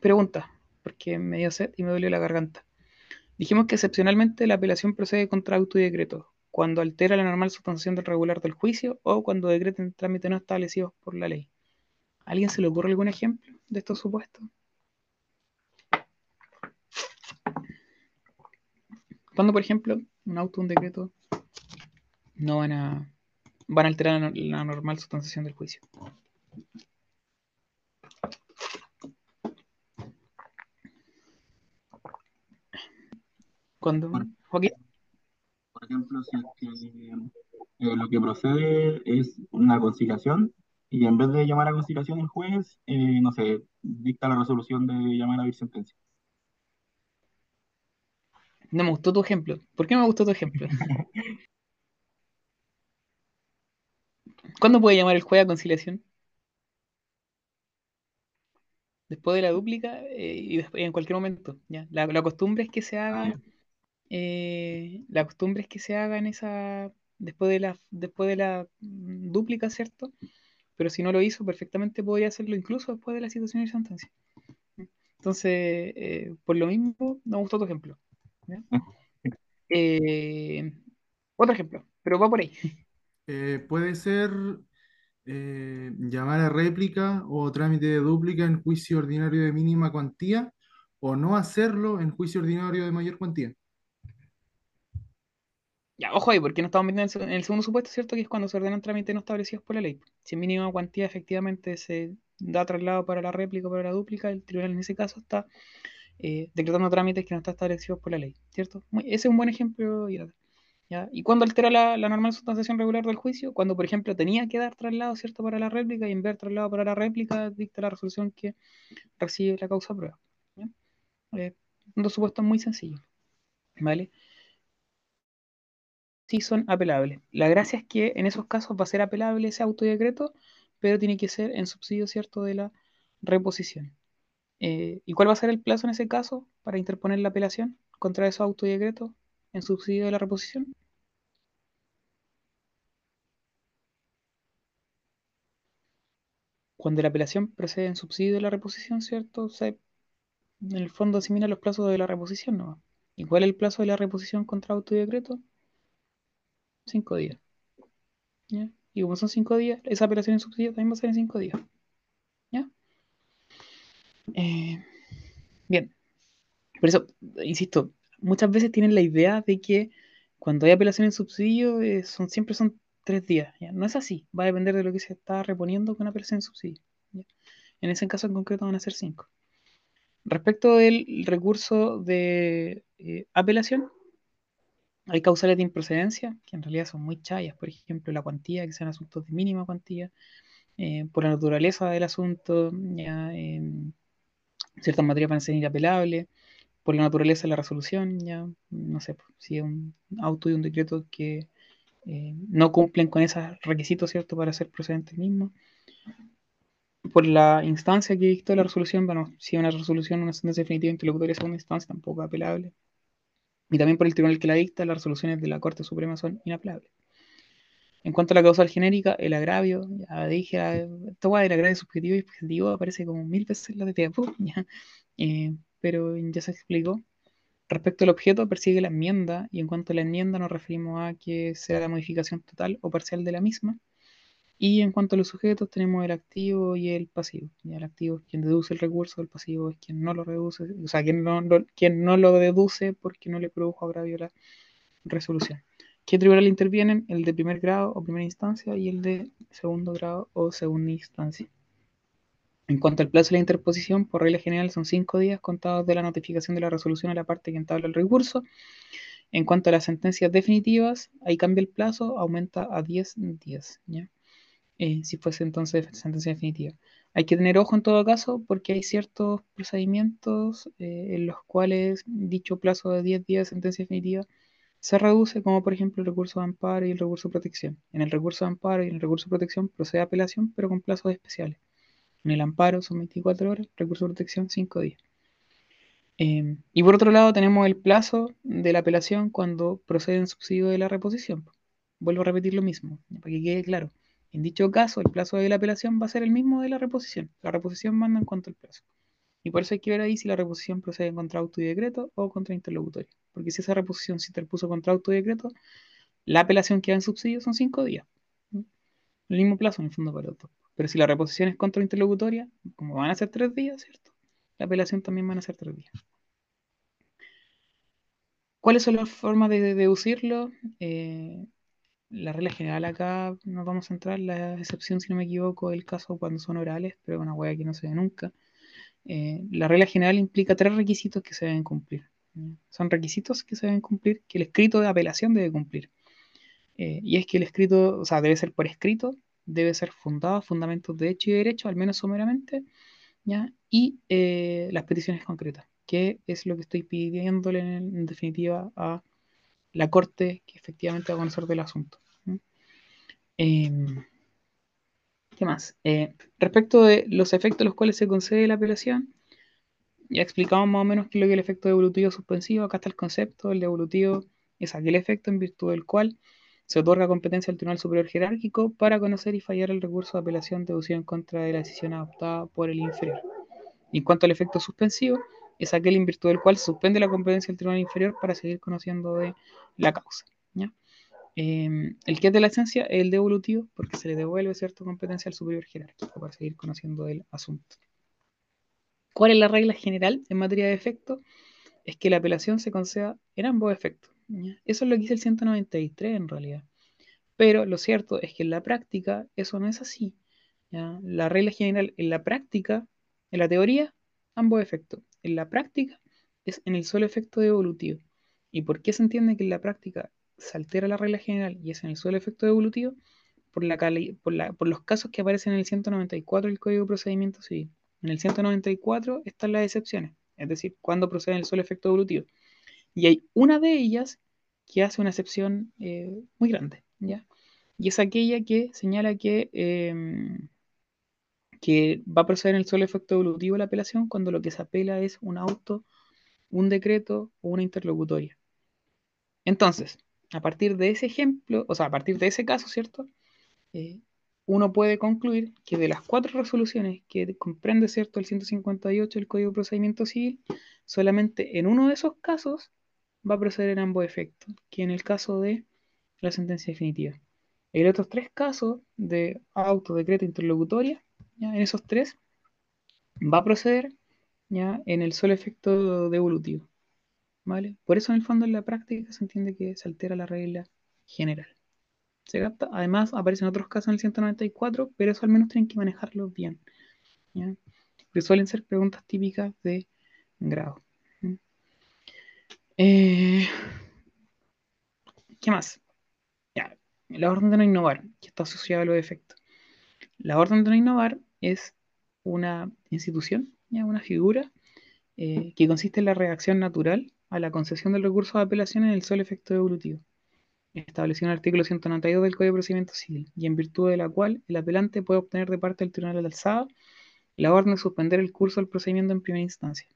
pregunta, porque me dio sed y me dolió la garganta. Dijimos que excepcionalmente la apelación procede contra auto y decreto, cuando altera la normal sustanciación del regular del juicio o cuando decreten trámites no establecidos por la ley. alguien se le ocurre algún ejemplo de estos supuestos? Cuando, por ejemplo, un auto un decreto no van a, van a alterar la, la normal sustanciación del juicio. Cuando, por, ejemplo, si es que eh, lo que procede es una conciliación y en vez de llamar a conciliación el juez, eh, no sé, dicta la resolución de llamar a sentencia. No me gustó tu ejemplo. ¿Por qué no me gustó tu ejemplo? ¿Cuándo puede llamar el juez a conciliación? Después de la dúplica eh, y en cualquier momento. ¿ya? La, la costumbre es que se haga ah, eh, la costumbre es que se haga en esa, después de la, después de la mm, dúplica, ¿cierto? Pero si no lo hizo, perfectamente podría hacerlo incluso después de la situación de sentencia. Entonces, eh, por lo mismo, no me gustó tu ejemplo. Eh, otro ejemplo, pero va por ahí. puede ser llamar a réplica o trámite de dúplica en juicio ordinario de mínima cuantía o no hacerlo en juicio ordinario de mayor cuantía. Ya, ojo ahí, porque no estamos metiendo en el segundo supuesto, ¿cierto? Que es cuando se ordenan trámites no establecidos por la ley. Si en mínima cuantía efectivamente se da traslado para la réplica o para la dúplica, el tribunal en ese caso está eh, decretando trámites que no están establecidos por la ley, ¿cierto? ese es un buen ejemplo. ¿ya? ¿Y cuándo altera la, la normal sustanciación regular del juicio? Cuando, por ejemplo, tenía que dar traslado, ¿cierto? Para la réplica y en vez de traslado para la réplica, dicta la resolución que recibe la causa prueba. ¿ya? Eh, un supuesto muy sencillo, ¿vale? Sí son apelables. La gracia es que en esos casos va a ser apelable ese autodecreto, pero tiene que ser en subsidio, ¿cierto?, de la reposición. Eh, ¿Y cuál va a ser el plazo en ese caso para interponer la apelación contra esos autodecretos en subsidio de la reposición? Cuando la apelación procede en subsidio de la reposición, ¿cierto? Se, en el fondo asimila los plazos de la reposición, ¿no? ¿Y cuál es el plazo de la reposición contra autodecreto? Cinco días. Y como son cinco días, esa apelación en subsidio también va a ser en cinco días. ¿Ya? Eh, bien. Por eso, insisto, muchas veces tienen la idea de que cuando hay apelación en subsidio eh, son, siempre son tres días. No es así. Va a depender de lo que se está reponiendo con apelación en subsidio. En ese caso en concreto van a ser cinco. Respecto del recurso de eh, apelación, hay causales de improcedencia, que en realidad son muy chayas, por ejemplo, la cuantía, que sean asuntos de mínima cuantía, eh, por la naturaleza del asunto, ya, ciertas materias van a ser inapelables, por la naturaleza de la resolución, ya, no sé, si es un auto y un decreto que eh, no cumplen con esos requisitos, ¿cierto?, para ser procedente el mismo. Por la instancia que dictó la resolución, bueno, si una resolución, una sentencia definitiva interlocutoria de segunda instancia, tampoco es apelable. Y también por el tribunal que la dicta, las resoluciones de la Corte Suprema son inapelables. En cuanto a la causal genérica, el agravio, ya dije, ah, esta guay del agravio subjetivo y objetivo aparece como mil veces en la de eh, pero ya se explicó. Respecto al objeto, persigue la enmienda, y en cuanto a la enmienda nos referimos a que sea la modificación total o parcial de la misma. Y en cuanto a los sujetos, tenemos el activo y el pasivo. Y el activo es quien deduce el recurso, el pasivo es quien no lo reduce, o sea, quien no, lo deduce porque no le produjo agravio la resolución. ¿Qué tribunal intervienen? El de primer grado o primera instancia y el de segundo grado o segunda instancia. En cuanto al plazo de la interposición, por regla general son cinco días contados de la notificación de la resolución a la parte que entabla el recurso. En cuanto a las sentencias definitivas, ahí cambia el plazo, aumenta a 10 días. Eh, si fuese entonces sentencia definitiva. Hay que tener ojo en todo caso porque hay ciertos procedimientos eh, en los cuales dicho plazo de 10 días de sentencia definitiva se reduce, como por ejemplo el recurso de amparo y el recurso de protección. En el recurso de amparo y en el recurso de protección procede apelación, pero con plazos especiales. En el amparo son 24 horas, recurso de protección 5 días. Em, y por otro lado tenemos el plazo de la apelación cuando procede en subsidio de la reposición. Vuelvo a repetir lo mismo, para que quede claro. En dicho caso, el plazo de la apelación va a ser el mismo de la reposición. La reposición manda en cuanto al plazo. Y por eso hay que ver ahí si la reposición procede contra auto y decreto o contra interlocutorio. Porque si esa reposición se interpuso contra auto y decreto, la apelación que va en subsidio son 5 días. El mismo plazo en el fondo para otro. Pero si la reposición es contra interlocutoria, como van a ser 3 días, ¿cierto? La apelación también van a ser 3 días. ¿Cuáles son las formas de deducirlo? Eh, la regla general acá nos vamos a entrar, la excepción, si no me equivoco, el caso cuando son orales, pero una hueá que no se ve nunca. Eh, la regla general implica tres requisitos que se deben cumplir. Son requisitos que se deben cumplir, que el escrito de apelación debe cumplir. Eh, y es que el escrito, o sea, debe ser por escrito, debe ser fundado, fundamentos de hecho y derecho, al menos someramente, ¿ya? y eh, las peticiones concretas, que es lo que estoy pidiéndole en, definitiva a la Corte que efectivamente va a conocer del asunto. Em, ¿Qué más? Eh, respecto de los efectos los cuales se concede la apelación, ya explicamos más o menos qué es lo que es el efecto devolutivo suspensivo. Acá está el concepto. El devolutivo es aquel efecto en virtud del cual se otorga competencia al Tribunal Superior Jerárquico para conocer y fallar el recurso de apelación deducido en contra de la decisión adoptada por el inferior. En cuanto al efecto suspensivo, es aquel en virtud del cual se suspende la competencia del Tribunal Inferior para seguir conociendo de la causa. Em, el que es de la esencia es el devolutivo, porque se le devuelve cierta competencia al superior jerárquico para seguir conociendo del asunto. ¿Cuál es la regla general en materia de efecto? Es que la apelación se conceda en ambos efectos. Eso es lo que dice el 193 en realidad. Pero lo cierto es que en la práctica eso no es así. La regla general en la práctica, en la teoría, ambos efectos. En la práctica es en el solo efecto devolutivo. ¿Y por qué se entiende que en la práctica se altera la regla general y es en el solo efecto por, por los casos que aparecen en el 194 del Código de Procedimiento Civil. En el 194 están las excepciones, es decir, cuando procede el solo efecto evolutivo. Y hay una de ellas que hace una excepción eh, muy grande, ¿ya? Y es aquella que señala que, em, que va a proceder en el solo efecto evolutivo la apelación cuando lo que se apela es un auto, un decreto o una interlocutoria. Entonces, a partir de ese ejemplo, o sea, a partir de ese caso, ¿cierto? Eh, uno puede concluir que de las cuatro resoluciones que comprende, ¿cierto?, el 158 del Código de Procedimiento Civil, solamente en uno de esos casos va a proceder en ambos efectos, que en el caso de la sentencia definitiva. En otros tres casos de auto, decreto, interlocutoria, ¿ya? en esos tres va a proceder ¿ya? en el solo efecto devolutivo. ¿Vale? Por eso en el fondo en la práctica se entiende que se altera la regla general. ¿Se capta? Además aparecen otros casos en el 194, pero eso al menos tienen que manejarlo bien. ¿ya? Porque suelen ser preguntas típicas de grado. Eh, ¿Qué más? Ya, la orden de no innovar, que está asociada a los efectos. La orden de no innovar es una institución, ¿ya? una figura eh, que consiste en la reacción natural a la concesión del recurso de apelación en el solo efecto evolutivo, establecido en el artículo 192 del Código de Procedimiento Civil, y en virtud de la cual el apelante puede obtener de parte del Tribunal de Alzada la orden de suspender el curso del procedimiento en primera instancia.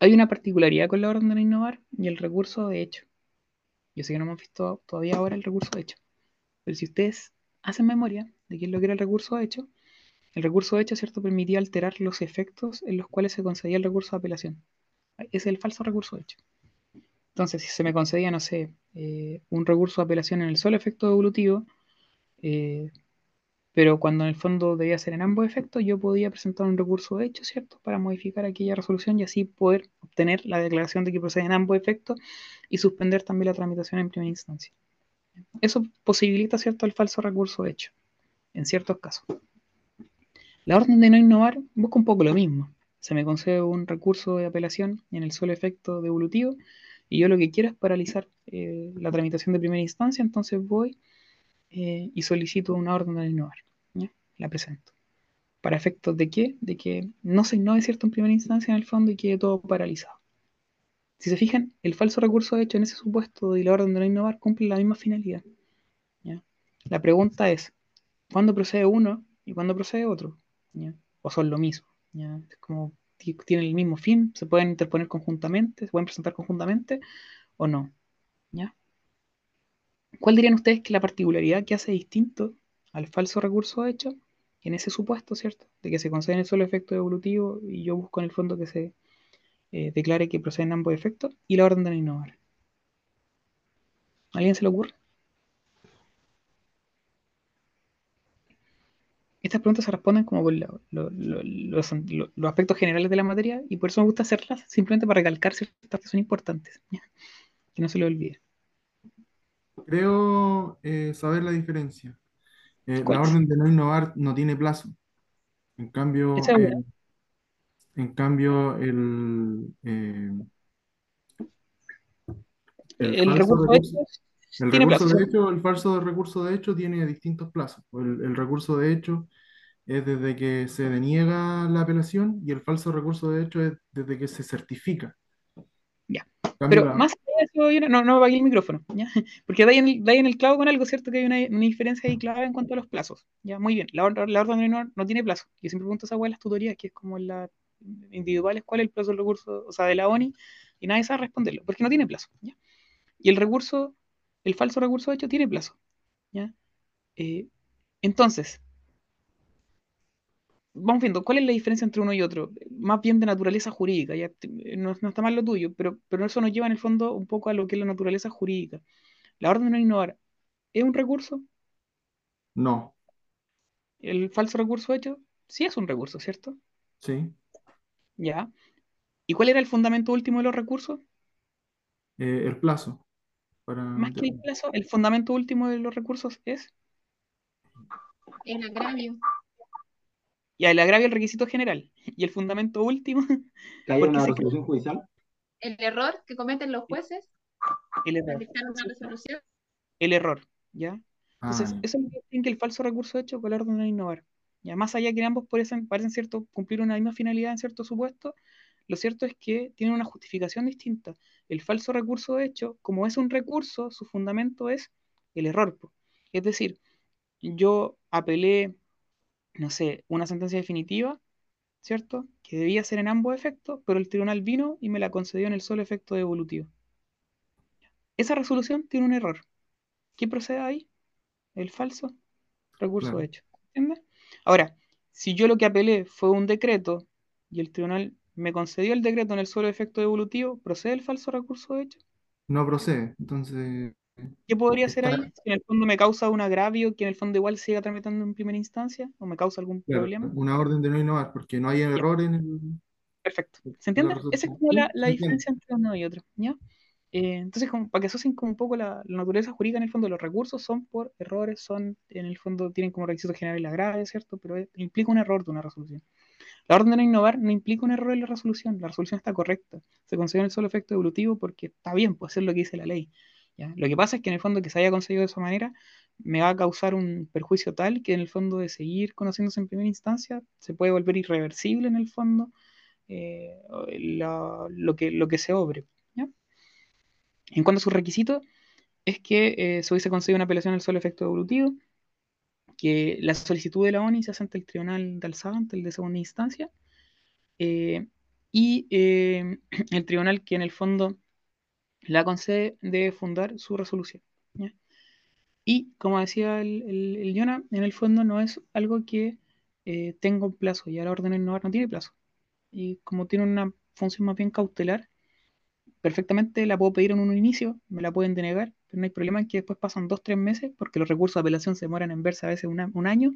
Hay una particularidad con la orden de no innovar y el recurso de hecho. Yo sé que no hemos visto todavía ahora el recurso de hecho, pero si ustedes hacen memoria de qué es lo que era el recurso de hecho, el recurso de hecho, ¿cierto?, permitía alterar los efectos en los cuales se concedía el recurso de apelación. Es el falso recurso hecho. Entonces, si se me concedía, no sé, eh, un recurso de apelación en el solo efecto evolutivo, eh, pero cuando en el fondo debía ser en ambos efectos, yo podía presentar un recurso de hecho, ¿cierto? Para modificar aquella resolución y así poder obtener la declaración de que procede en ambos efectos y suspender también la tramitación en primera instancia. Eso posibilita, ¿cierto?, el falso recurso hecho, en ciertos casos. La orden de no innovar busca un poco lo mismo. Se me concede un recurso de apelación en el solo efecto devolutivo y yo lo que quiero es paralizar eh, la tramitación de primera instancia, entonces voy eh, y solicito una orden de no innovar la presento. ¿Para efectos de qué? De que no se innove cierto en primera instancia en el fondo y quede todo paralizado. Si se fijan, el falso recurso hecho en ese supuesto y la orden de no innovar cumple la misma finalidad. La pregunta es, ¿cuándo procede uno y cuándo procede otro? ¿O son lo mismo? Es como tienen el mismo fin, se pueden interponer conjuntamente, se pueden presentar conjuntamente o no. ¿Cuál dirían ustedes que la particularidad que hace distinto al falso recurso hecho en ese supuesto, ¿cierto? De que se concede el solo efecto evolutivo y yo busco en el fondo que se eh, declare que proceden ambos efectos y la orden de no innovar. ¿Alguien se le ocurre? Estas preguntas se responden como por los, aspectos generales de la materia y por eso me gusta hacerlas simplemente para recalcar ciertas que son importantes, que no se le olvide. Creo eh, saber la diferencia. Eh, la orden de no innovar no tiene plazo. En cambio, eh, en cambio el, eh, el, recurso, de el recurso de hecho, el falso recurso de hecho tiene distintos plazos. El, recurso de hecho es desde que se deniega la apelación y el falso recurso de hecho es desde que se certifica. Ya. Pero más no, no apagué el micrófono, ¿ya? Porque da en, el, en el clavo con algo, ¿cierto? Que hay una, diferencia ahí clave en cuanto a los plazos, ¿ya? Muy bien, la, orden de no, no tiene plazo. Yo siempre pregunto a esa en las tutorías, que es como las individuales, ¿cuál es el plazo del recurso, o sea, de la ONI? Y nadie sabe responderlo, porque no tiene plazo, ¿ya? Y el recurso, el falso recurso hecho, tiene plazo, ¿ya? Eh, entonces, vamos viendo, ¿cuál es la diferencia entre uno y otro? Más bien de naturaleza jurídica, ya no, está mal lo tuyo, pero, pero eso nos lleva en el fondo un poco a lo que es la naturaleza jurídica. La orden de no innovar, ¿es un recurso? No. ¿El falso recurso hecho? Sí es un recurso, ¿cierto? Sí. Ya. ¿Y cuál era el fundamento último de los recursos? Eh, el plazo. Más que el plazo, el fundamento último de los recursos es... El agravio. Y el agravio el requisito general. Y el fundamento último. ¿Que hay una resolución judicial? El error que cometen los jueces. El error. Una resolución. El error, ¿ya? Entonces, ah, eso es lo que que el falso recurso hecho con la orden de innovar. Ya más allá que ambos parecen, parecen cierto, cumplir una misma finalidad en cierto supuesto, lo cierto es que tiene una justificación distinta. El falso recurso de hecho, como es un recurso, su fundamento es el error. Es decir, yo apelé, no sé, una sentencia definitiva, ¿cierto? Que debía ser en ambos efectos, pero el tribunal vino y me la concedió en el solo efecto devolutivo. Esa resolución tiene un error. ¿Qué procede ahí? El falso recurso de hecho. ¿Entiendes? Ahora, si yo lo que apelé fue un decreto y el tribunal me concedió el decreto en el solo efecto devolutivo, ¿procede el falso recurso de hecho? No procede. Entonces, ¿Qué podría ser ahí? Si en el fondo me causa un agravio que en el fondo igual siga tramitando en primera instancia o me causa algún problema. Una orden de no innovar, porque no hay error en el. Perfecto. ¿Se entiende? Esa es como la, diferencia entre uno y otro. ¿ya? Eh, entonces, como, para que asocien como un poco la, naturaleza jurídica, en el fondo los recursos son por errores, son, en el fondo tienen como requisito general la grave, ¿cierto? Pero implica un error de una resolución. La orden de no innovar no implica un error en la resolución, la resolución está correcta. Se considera el solo efecto evolutivo porque está bien, puede ser lo que dice la ley. Lo que pasa es que en el fondo que se haya conseguido de esa manera me va a causar un perjuicio tal que en el fondo de seguir conociéndose en primera instancia se puede volver irreversible en el fondo eh, lo, que, se obre. En cuanto a sus requisitos, es que eh, se hubiese conseguido una apelación al solo efecto evolutivo, que la solicitud de la ONI se hace ante el tribunal de alzada, ante el de segunda instancia, eh, y el tribunal que en el fondo la concede debe fundar su resolución. Y como decía el, el, en el fondo no es algo que eh, tenga un plazo, ya la orden de innovar no tiene plazo. Y como tiene una función más bien cautelar, perfectamente la puedo pedir en un inicio, me la pueden denegar, pero no hay problema en que después pasan dos, tres meses, porque los recursos de apelación se demoran en verse a veces un año,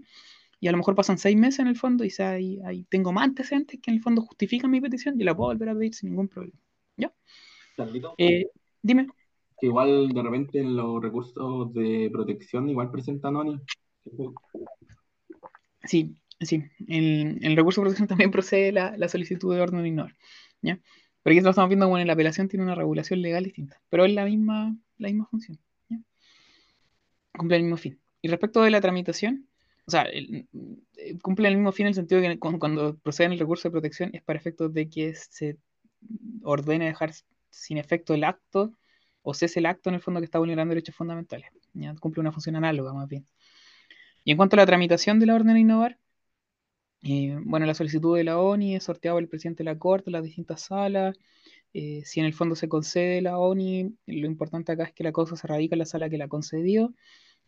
y a lo mejor pasan seis meses en el fondo, y ahí, ahí tengo más antecedentes que en el fondo justifican mi petición, y la puedo volver a pedir sin ningún problema. ¿Ya? Eh, Dime. Que igual de repente los recursos de protección igual presentan ONI. Sí, sí. En el recurso de protección también procede la, solicitud de orden de ignorar. ¿ya? Pero aquí lo estamos viendo, bueno, la apelación tiene una regulación legal distinta, pero es la misma, la misma función. Cumple el mismo fin. Y respecto de la tramitación, o sea, cumple el mismo fin en el sentido que cuando, cuando procede en el recurso de protección es para efectos de que se ordene dejar sin efecto el acto o cese el acto en el fondo que está vulnerando derechos fundamentales. Cumple una función análoga más bien. Y en cuanto a la tramitación de la orden de innovar, eh, bueno, la solicitud de la ONI es sorteada por el presidente de la Corte, las distintas salas. Eh, si en el fondo se concede la ONI, lo importante acá es que la cosa se radica en la sala que la concedió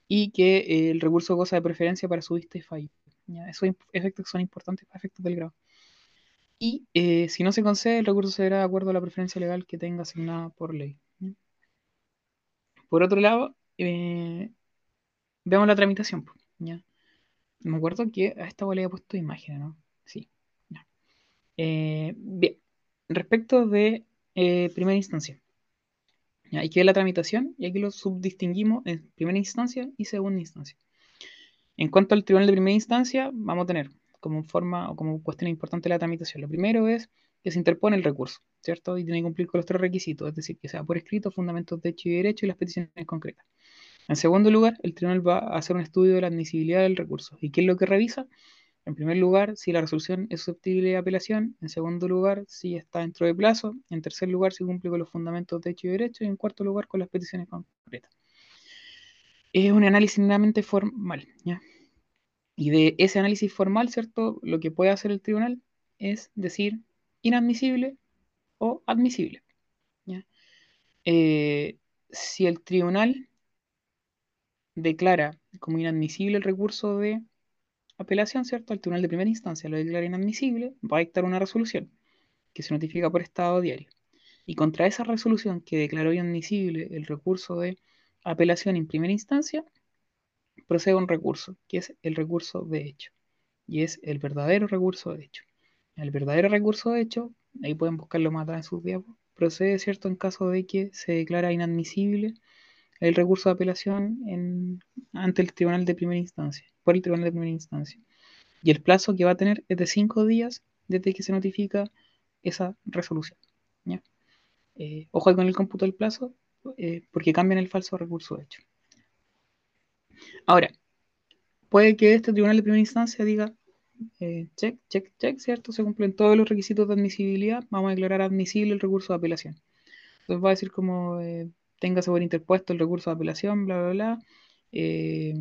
y que eh, el recurso goza de preferencia para su vista y fallo. Esos efectos son importantes para efectos del grado. Y si no se concede, el recurso será de acuerdo a la preferencia legal que tenga asignada por ley. Por otro lado, veamos la tramitación. ¿ya? Me acuerdo que a esta le había puesto imagen, ¿no? Sí. Eh, bien, respecto de primera instancia. Hay que ver la tramitación y aquí lo subdistinguimos en primera instancia y segunda instancia. En cuanto al tribunal de primera instancia, vamos a tener como forma o como cuestión importante la tramitación. Lo primero es que se interpone el recurso, ¿cierto? Y tiene que cumplir con los tres requisitos, es decir, que sea por escrito, fundamentos de hecho y derecho y las peticiones concretas. En segundo lugar, el tribunal va a hacer un estudio de la admisibilidad del recurso. ¿Y qué es lo que revisa? En primer lugar, si la resolución es susceptible de apelación. En segundo lugar, si está dentro de plazo. En tercer lugar, si cumple con los fundamentos de hecho y derecho. Y en cuarto lugar, con las peticiones concretas. Es un análisis meramente formal, ¿ya? Y de ese análisis formal, ¿cierto? Lo que puede hacer el tribunal es decir inadmisible o admisible. Eh, si el tribunal declara como inadmisible el recurso de apelación, ¿cierto? El tribunal de primera instancia lo declara inadmisible, va a dictar una resolución que se notifica por estado diario. Y contra esa resolución que declaró inadmisible el recurso de apelación en primera instancia, procede un recurso, que es el recurso de hecho. Y es el verdadero recurso de hecho. El verdadero recurso de hecho, ahí pueden buscarlo más atrás en sus diapos, procede, ¿cierto?, en caso de que se declara inadmisible el recurso de apelación ante el tribunal de primera instancia, por el tribunal de primera instancia. Y el plazo que va a tener es de cinco días desde que se notifica esa resolución. Eh, ojo con el cómputo del plazo, eh, porque cambian el falso recurso de hecho. Ahora, puede que este tribunal de primera instancia diga, eh, check, check, check, ¿cierto? Se cumplen todos los requisitos de admisibilidad, vamos a declarar admisible el recurso de apelación. Entonces va a decir como eh, tenga sobre interpuesto el recurso de apelación, bla, bla, bla. Eh,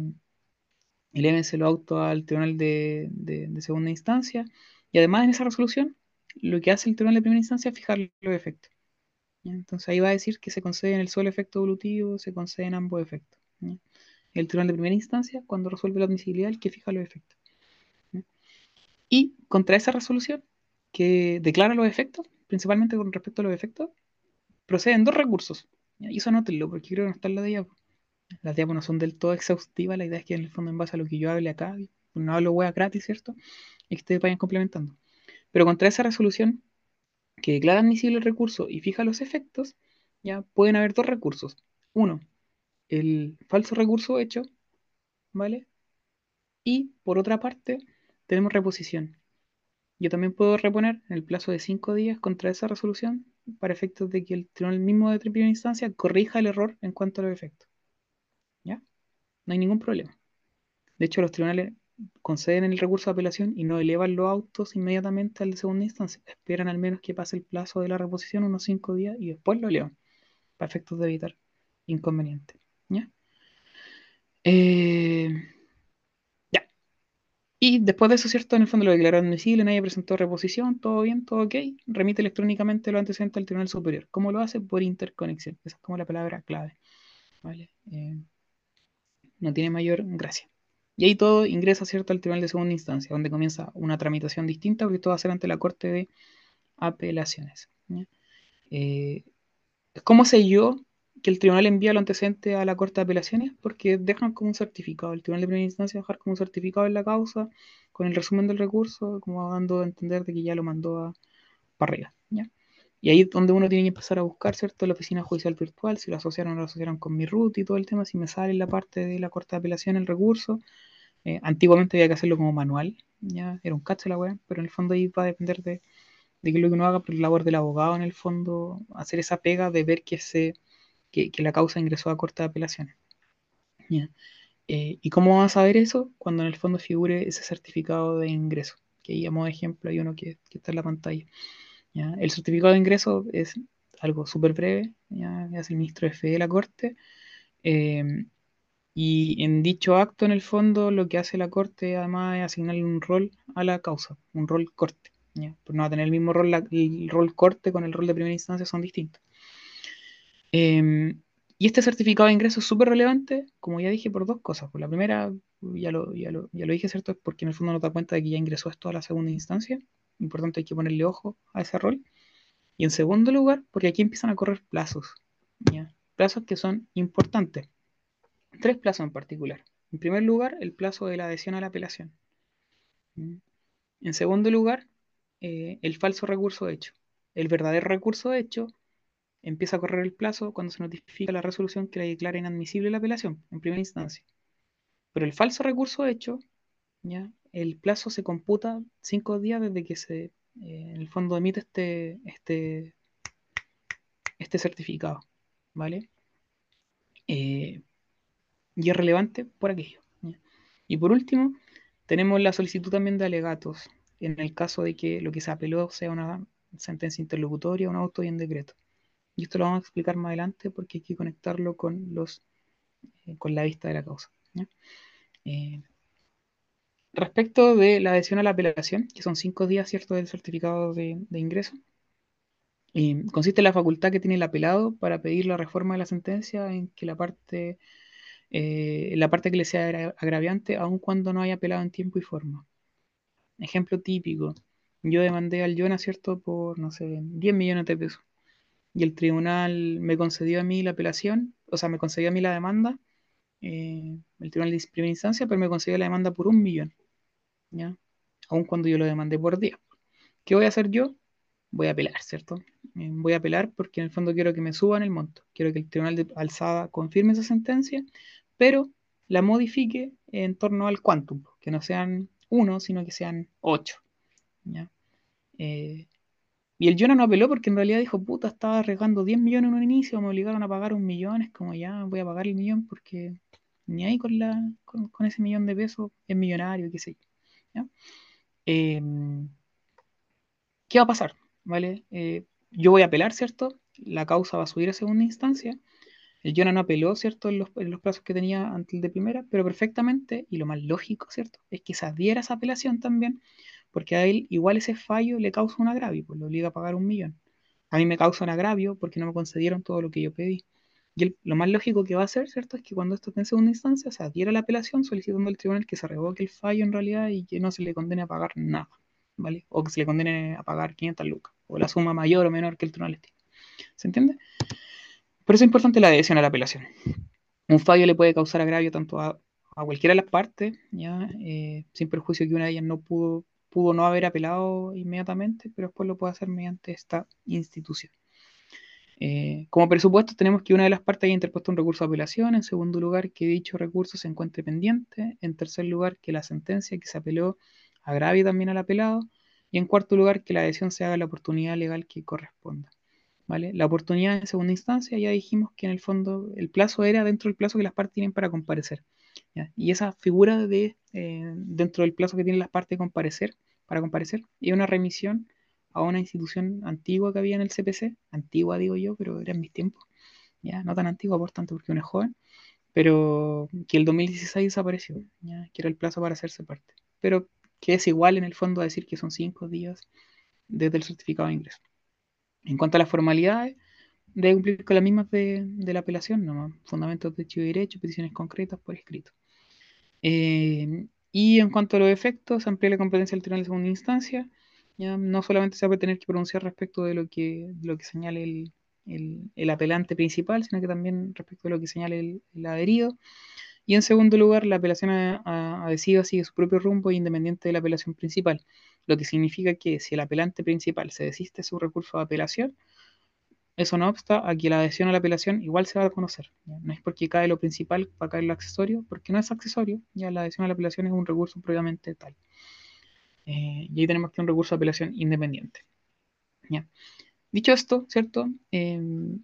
el auto al tribunal de, segunda instancia. Y además en esa resolución, lo que hace el tribunal de primera instancia es fijar los efectos. Entonces ahí va a decir que se concede en el solo efecto evolutivo, se concede en ambos efectos. El tribunal de primera instancia, cuando resuelve la admisibilidad, el que fija los efectos. Y contra esa resolución, que declara los efectos, principalmente con respecto a los efectos, proceden dos recursos. Y eso anótenlo, porque creo que no está en la diapo. Las diapos no son del todo exhaustivas, la idea es que en el fondo, en base a lo que yo hable acá, no hablo hueá gratis, ¿cierto? Y que ustedes vayan complementando. Pero contra esa resolución, que declara admisible el recurso y fija los efectos, ya pueden haber dos recursos. Uno, el falso recurso hecho, ¿vale? Y por otra parte, tenemos reposición. Yo también puedo reponer en el plazo de cinco días contra esa resolución para efectos de que el tribunal mismo de primera instancia corrija el error en cuanto a los efectos. ¿Ya? No hay ningún problema. De hecho, los tribunales conceden el recurso de apelación y no elevan los autos inmediatamente al de segunda instancia. Esperan al menos que pase el plazo de la reposición, unos cinco días, y después lo elevan, para efectos de evitar inconvenientes. ¿Ya? Eh. Y después de eso, ¿cierto? En el fondo lo declararon admisible, nadie presentó reposición, todo bien, todo ok. Remite electrónicamente lo antecedente al Tribunal Superior. ¿Cómo lo hace? Por interconexión. Esa es como la palabra clave. ¿Vale? Eh, no tiene mayor gracia. Y ahí todo ingresa, ¿cierto?, al tribunal de segunda instancia, donde comienza una tramitación distinta, porque todo va a ser ante la Corte de Apelaciones. Eh, ¿Cómo sé yo que el tribunal envía lo antecedente a la Corte de Apelaciones? Porque dejan como un certificado. El tribunal de primera instancia dejar como un certificado en la causa, con el resumen del recurso, como dando a entender de que ya lo mandó para arriba. Y ahí es donde uno tiene que empezar a buscar, ¿cierto? La oficina judicial virtual, si lo asociaron o no lo asociaron con mi root y todo el tema, si me sale en la parte de la corte de apelación el recurso. Eh, antiguamente había que hacerlo como manual, ya era un cacho la web, pero en el fondo ahí va a depender de, de que lo que uno haga por la labor del abogado, en el fondo, hacer esa pega de ver que, se, que, la causa ingresó a corte de apelaciones. Eh, ¿Y cómo vamos a saber eso? Cuando en el fondo figure ese certificado de ingreso, que ahí a modo de ejemplo hay uno que, que está en la pantalla. El certificado de ingreso es algo súper breve, ¿ya? es el ministro de Fe de la Corte. Em, y en dicho acto, en el fondo, lo que hace la Corte además es asignarle un rol a la causa, un rol corte. ¿ya? Pues no va a tener el mismo rol, el rol corte con el rol de primera instancia son distintos. Em, y este certificado de ingreso es súper relevante, como ya dije, por dos cosas. Por la primera, ya lo, ya lo, dije, ¿cierto? Es porque en el fondo nos da cuenta de que ya ingresó esto a la segunda instancia importante hay que ponerle ojo a ese rol. Y en segundo lugar, porque aquí empiezan a correr plazos, plazos que son importantes. Tres plazos en particular. En primer lugar, el plazo de la adhesión a la apelación. En segundo lugar, eh, el falso recurso hecho. El verdadero recurso hecho empieza a correr el plazo cuando se notifica la resolución que le declara inadmisible la apelación en primera instancia. Pero el falso recurso hecho ¿ya? el plazo se computa cinco días desde que se, eh, en el fondo, emite este, este, este certificado, ¿vale? Eh, y es relevante por aquello. Y por último, tenemos la solicitud también de alegatos, en el caso de que lo que se apeló sea una sentencia interlocutoria, un auto y un decreto. Y esto lo vamos a explicar más adelante porque hay que conectarlo con los eh, con la vista de la causa. Respecto de la adhesión a la apelación, que son cinco días, ¿cierto?, del certificado de, ingreso, consiste en la facultad que tiene el apelado para pedir la reforma de la sentencia en que la parte, eh, la parte que le sea agraviante, aun cuando no haya apelado en tiempo y forma. Ejemplo típico, yo demandé al Yona, ¿cierto?, por, no sé, 10 millones de pesos. Y el tribunal me concedió a mí la apelación, o sea, me concedió a mí la demanda, eh, el tribunal de primera instancia, pero me concedió la demanda por un millón. ¿ya? Aun cuando yo lo demandé por día. ¿Qué voy a hacer yo? Voy a apelar, ¿cierto? Eh, voy a apelar porque en el fondo quiero que me suban el monto. Quiero que el tribunal de alzada confirme esa sentencia, pero la modifique en torno al quantum, que no sean uno, sino que sean ocho. Eh, y el Jonah no apeló porque en realidad dijo, puta, estaba arriesgando 10 millones en un inicio, me obligaron a pagar un millón, es como ya voy a pagar el millón porque ni ahí con, la, con, ese millón de pesos es millonario, qué sé yo. em, ¿qué va a pasar? ¿Vale? Eh, yo voy a apelar, ¿cierto? La causa va a subir a segunda instancia. El Jonah no apeló, ¿cierto? En los, en los plazos que tenía antes de primera, pero perfectamente, y lo más lógico, ¿cierto? Es que se adhiera esa apelación también, porque a él igual ese fallo le causa un agravio, pues lo obliga a pagar un millón. A mí me causa un agravio porque no me concedieron todo lo que yo pedí. Y lo más lógico que va a hacer, ¿cierto? Es que cuando esto esté en segunda instancia, se adhiera la apelación solicitando al tribunal que se revoque el fallo en realidad y que no se le condene a pagar nada, ¿vale? O que se le condene a pagar 500 lucas, o la suma mayor o menor que el tribunal estime. ¿Se entiende? Por eso es importante la adhesión a la apelación. Un fallo le puede causar agravio tanto a, cualquiera de las partes, ¿ya? Eh, sin perjuicio que una de ellas no pudo, pudo no haber apelado inmediatamente, pero después lo puede hacer mediante esta institución. Eh, como presupuesto tenemos que una de las partes haya interpuesto un recurso de apelación, en segundo lugar que dicho recurso se encuentre pendiente, en tercer lugar que la sentencia que se apeló agravie también al apelado y en cuarto lugar que la adhesión se haga la oportunidad legal que corresponda. La oportunidad en segunda instancia, ya dijimos que en el fondo el plazo era dentro del plazo que las partes tienen para comparecer. Y esa figura de eh, dentro del plazo que tienen las partes comparecer, para comparecer, y una remisión a una institución antigua que había en el CPC, antigua digo yo, pero era en mis tiempos, ¿ya? no tan antigua por tanto porque uno es joven, pero que el 2016 desapareció, ¿ya? que era el plazo para hacerse parte, pero que es igual en el fondo a decir que son cinco días desde el certificado de ingreso. En cuanto a las formalidades, debe cumplir con las mismas de, la apelación, nomás, fundamentos de hecho y derecho, peticiones concretas por escrito. Eh, y en cuanto a los efectos, amplía la competencia del tribunal de segunda instancia. ¿ya? No solamente se va a tener que pronunciar respecto de lo que, lo que señale el, apelante principal, sino que también respecto de lo que señale el, adherido. Y en segundo lugar, la apelación a, a, sigue su propio rumbo independiente de la apelación principal lo que significa que si el apelante principal se desiste su recurso de apelación, eso no obsta a que la adhesión a la apelación igual se va a conocer. No es porque cae lo principal para caer lo accesorio, porque no es accesorio, ya la adhesión a la apelación es un recurso previamente tal. Eh, y ahí tenemos que un recurso de apelación independiente. Dicho esto, ¿cierto? Em,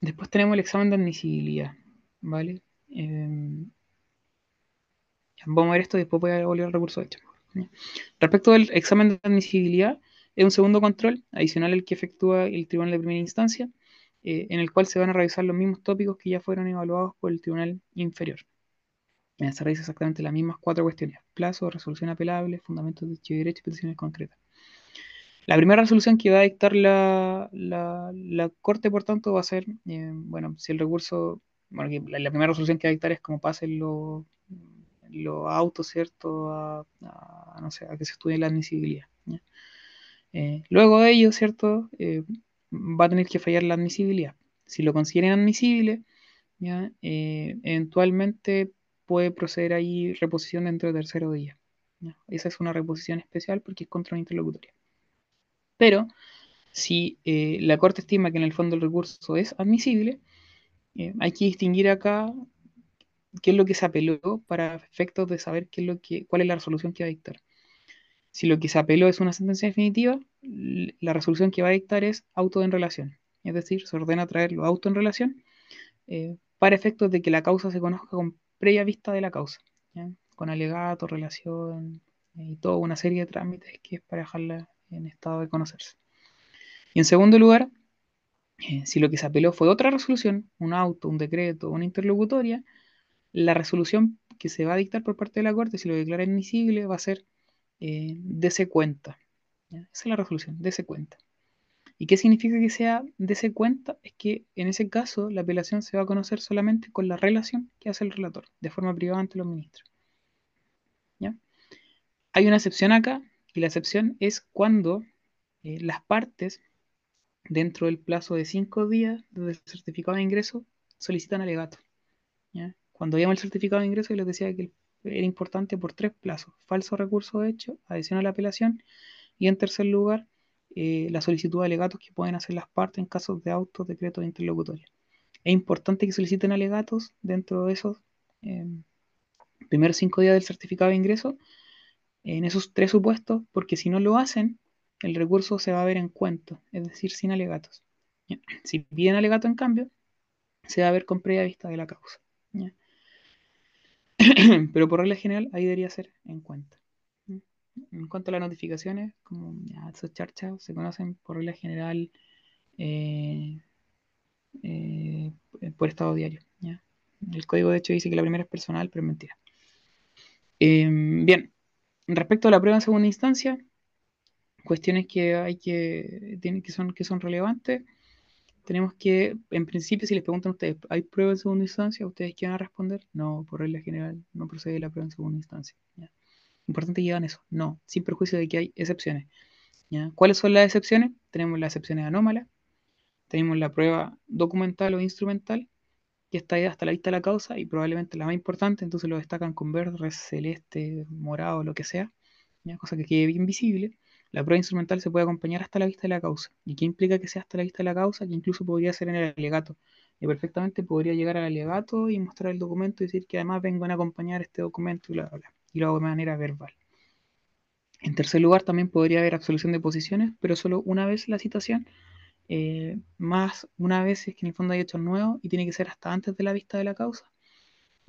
después tenemos el examen de admisibilidad, ¿vale? Em, vamos a ver esto y después voy a volver al recurso de hecho. Respecto del examen de admisibilidad, es un segundo control adicional al que efectúa el tribunal de primera instancia, eh, en el cual se van a revisar los mismos tópicos que ya fueron evaluados por el tribunal inferior. Se revisa exactamente las mismas cuatro cuestiones: plazo, resolución apelable, fundamentos de derecho y derecho peticiones concretas. La primera resolución que va a dictar la, Corte, por tanto, va a ser, eh, bueno, si el recurso, bueno, la, primera resolución que va a dictar es como pasen los los autos, ¿cierto? A, no sé, a que se estudie la admisibilidad. Eh, luego de ello, ¿cierto? Eh, va a tener que fallar la admisibilidad. Si lo consideren admisible. Eh, eventualmente puede proceder ahí reposición dentro del tercero día. Esa es una reposición especial porque es contra una interlocutoria. Pero si la Corte estima que en el fondo el recurso es admisible, hay que distinguir acá qué es lo que se apeló para efectos de saber qué es lo que, cuál es la resolución que va a dictar. Si lo que se apeló es una sentencia definitiva, la resolución que va a dictar es auto en relación. Es decir, se ordena traerlo auto en relación eh, para efectos de que la causa se conozca con previa vista de la causa, con alegato, relación eh, y toda una serie de trámites que es para dejarla en estado de conocerse. Y en segundo lugar, eh, si lo que se apeló fue otra resolución, un auto, un decreto, una interlocutoria, la resolución que se va a dictar por parte de la Corte, si lo declara admisible, va a ser eh, de cuenta. Esa es la resolución, de cuenta. ¿Y qué significa que sea de cuenta? Es que en ese caso la apelación se va a conocer solamente con la relación que hace el relator, de forma privada ante los ministros. ¿Ya? Hay una excepción acá, y la excepción es cuando eh, las partes, dentro del plazo de cinco días desde el certificado de ingreso, solicitan alegato. Cuando veíamos el certificado de ingreso, les decía que era importante por tres plazos: falso recurso de hecho, adición a la apelación, y en tercer lugar, eh, la solicitud de alegatos que pueden hacer las partes en casos de autos, decretos de interlocutoria. Es importante que soliciten alegatos dentro de esos em, primeros cinco días del certificado de ingreso, en esos tres supuestos, porque si no lo hacen, el recurso se va a ver en cuento, es decir, sin alegatos. Si piden alegato, en cambio, se va a ver con previa vista de la causa. Pero por regla general, ahí debería ser en cuenta. En cuanto a las notificaciones, como ya, esos charchas se conocen por regla general eh, eh, por estado diario. El código de hecho dice que la primera es personal, pero es mentira. Em, bien, respecto a la prueba en segunda instancia, cuestiones que hay que, tienen, que, son, que son relevantes. Tenemos que, en principio, si les preguntan a ustedes, ¿hay prueba en segunda instancia? ¿Ustedes quieren a responder? No, por regla general, no procede la prueba en segunda instancia. Importante que digan eso. No, sin perjuicio de que hay excepciones. ¿Cuáles son las excepciones? Tenemos las excepciones anómalas, tenemos la prueba documental o instrumental, que está ahí hasta la vista de la causa y probablemente la más importante, entonces lo destacan con verde, celeste, morado, lo que sea, cosa que quede bien visible. La prueba instrumental se puede acompañar hasta la vista de la causa. ¿Y qué implica que sea hasta la vista de la causa? Que incluso podría ser en el alegato. Y perfectamente podría llegar al alegato y mostrar el documento y decir que además vengo a acompañar este documento y bla, bla, Y lo hago de manera verbal. En tercer lugar, también podría haber absolución de posiciones, pero solo una vez la citación, eh, más una vez es que en el fondo hay hechos nuevos y tiene que ser hasta antes de la vista de la causa.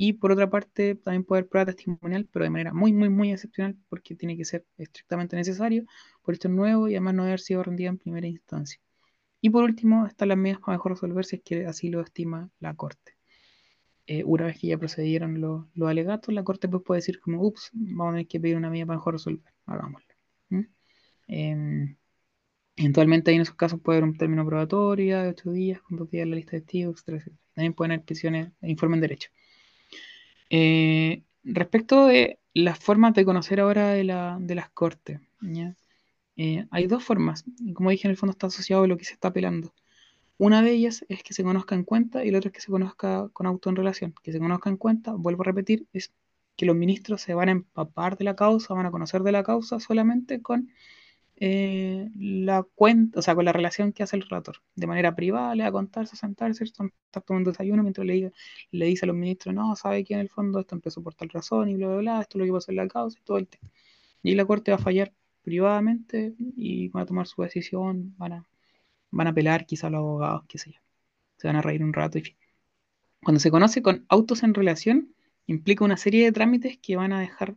Y por otra parte, también puede haber prueba testimonial, pero de manera muy, muy, muy excepcional, porque tiene que ser estrictamente necesario por esto nuevo y además no haber sido rendida en primera instancia. Y por último, están las medidas para mejor resolver si es que así lo estima la Corte. Eh, una vez que ya procedieron los, alegatos, la Corte pues puede decir como, ups, vamos a tener que pedir una medida para mejor resolver, hagámoslo. Em, eventualmente ahí en esos casos puede haber un término probatorio de 8 días, con dos días la lista de testigos, etc. También pueden haber peticiones de informe en derecho. Eh, respecto de las formas de conocer ahora de, las cortes, eh, hay dos formas, como dije, en el fondo está asociado a lo que se está apelando. Una de ellas es que se conozca en cuenta y la otra es que se conozca con auto en relación. Que se conozca en cuenta, vuelvo a repetir, es que los ministros se van a empapar de la causa, van a conocer de la causa solamente con eh, la cuenta, o sea, con la relación que hace el relator. De manera privada, le va a contar, se sentarse, está tomando desayuno mientras le, le dice a los ministros, no, sabe que en el fondo esto empezó por tal razón y bla, bla, bla, esto es lo que pasó en la causa y todo el tema. Y la corte va a fallar privadamente y van a tomar su decisión, van a, van a apelar quizá a los abogados, qué sé yo. Se van a reír un rato y fin. Cuando se conoce con autos en relación, implica una serie de trámites que van a dejar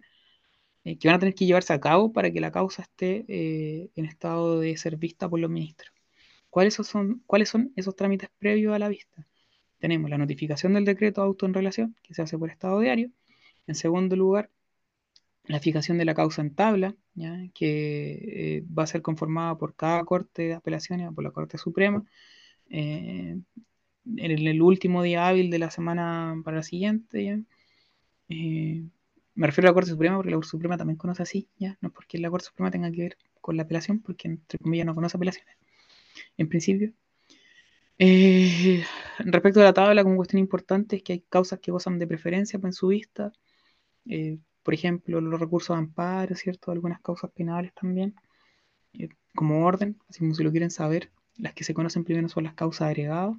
eh, que van a tener que llevarse a cabo para que la causa esté eh, en estado de ser vista por los ministros. ¿Cuáles son, ¿Cuáles son esos trámites previos a la vista? Tenemos la notificación del decreto auto en relación, que se hace por estado diario. En segundo lugar, la fijación de la causa en tabla, que eh, va a ser conformada por cada corte de apelaciones, por la Corte Suprema. en el último día hábil de la semana para la siguiente, ¿ya? Me refiero a la Corte Suprema porque la Corte Suprema también conoce así, ¿ya? No es porque la Corte Suprema tenga que ver con la apelación, porque entre comillas no conoce apelaciones, en principio. Eh, respecto a la tabla, como cuestión importante es que hay causas que gozan de preferencia en su vista. Eh, por ejemplo, los recursos de amparo, ¿cierto? Algunas causas penales también, eh, como orden, así como si lo quieren saber. Las que se conocen primero son las causas agregadas.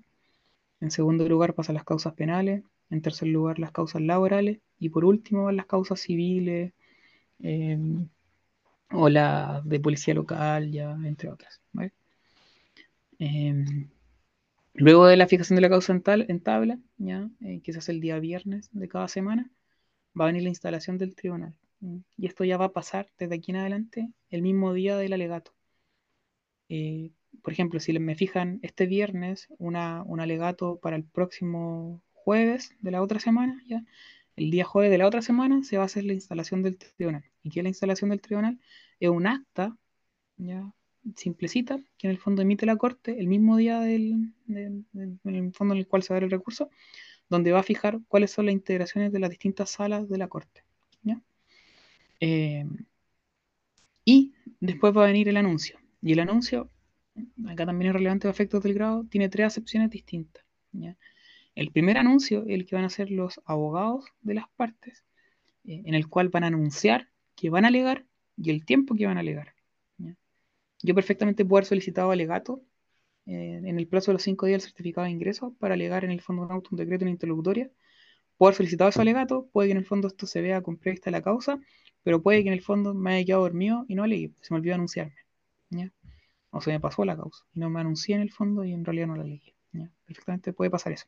En segundo lugar pasan las causas penales. En tercer lugar, las causas laborales. Y por último, las causas civiles eh, o la de policía local, ya, entre otras. Em, luego de la fijación de la causa en, tabla, ya, eh, que se hace el día viernes de cada semana, va a venir la instalación del tribunal. Y esto ya va a pasar desde aquí en adelante el mismo día del alegato. Eh, por ejemplo, si me fijan este viernes una, un alegato para el próximo jueves de la otra semana, ya, el día jueves de la otra semana se va a hacer la instalación del tribunal. ¿Y qué es la instalación del tribunal? Es un acta, ya, simplecita, que en el fondo emite la Corte el mismo día del, fondo en el cual se va a dar el recurso, donde va a fijar cuáles son las integraciones de las distintas salas de la Corte. Eh, y después va a venir el anuncio. Y el anuncio, acá también es relevante a efectos del grado, tiene tres acepciones distintas. ¿ya? El primer anuncio, el que van a hacer los abogados de las partes, eh, en el cual van a anunciar que van a alegar y el tiempo que van a alegar. Yo perfectamente puedo haber solicitado alegato eh, en el plazo de los cinco días del certificado de ingreso para alegar en el fondo auto, un decreto, una interlocutoria. Puedo haber solicitado ese alegato, puede que en el fondo esto se vea con prevista la causa, pero puede que en el fondo me haya quedado dormido y no leí, se me olvidó anunciarme. O se me pasó la causa y no me anuncié en el fondo y en realidad no la leí. Perfectamente puede pasar eso.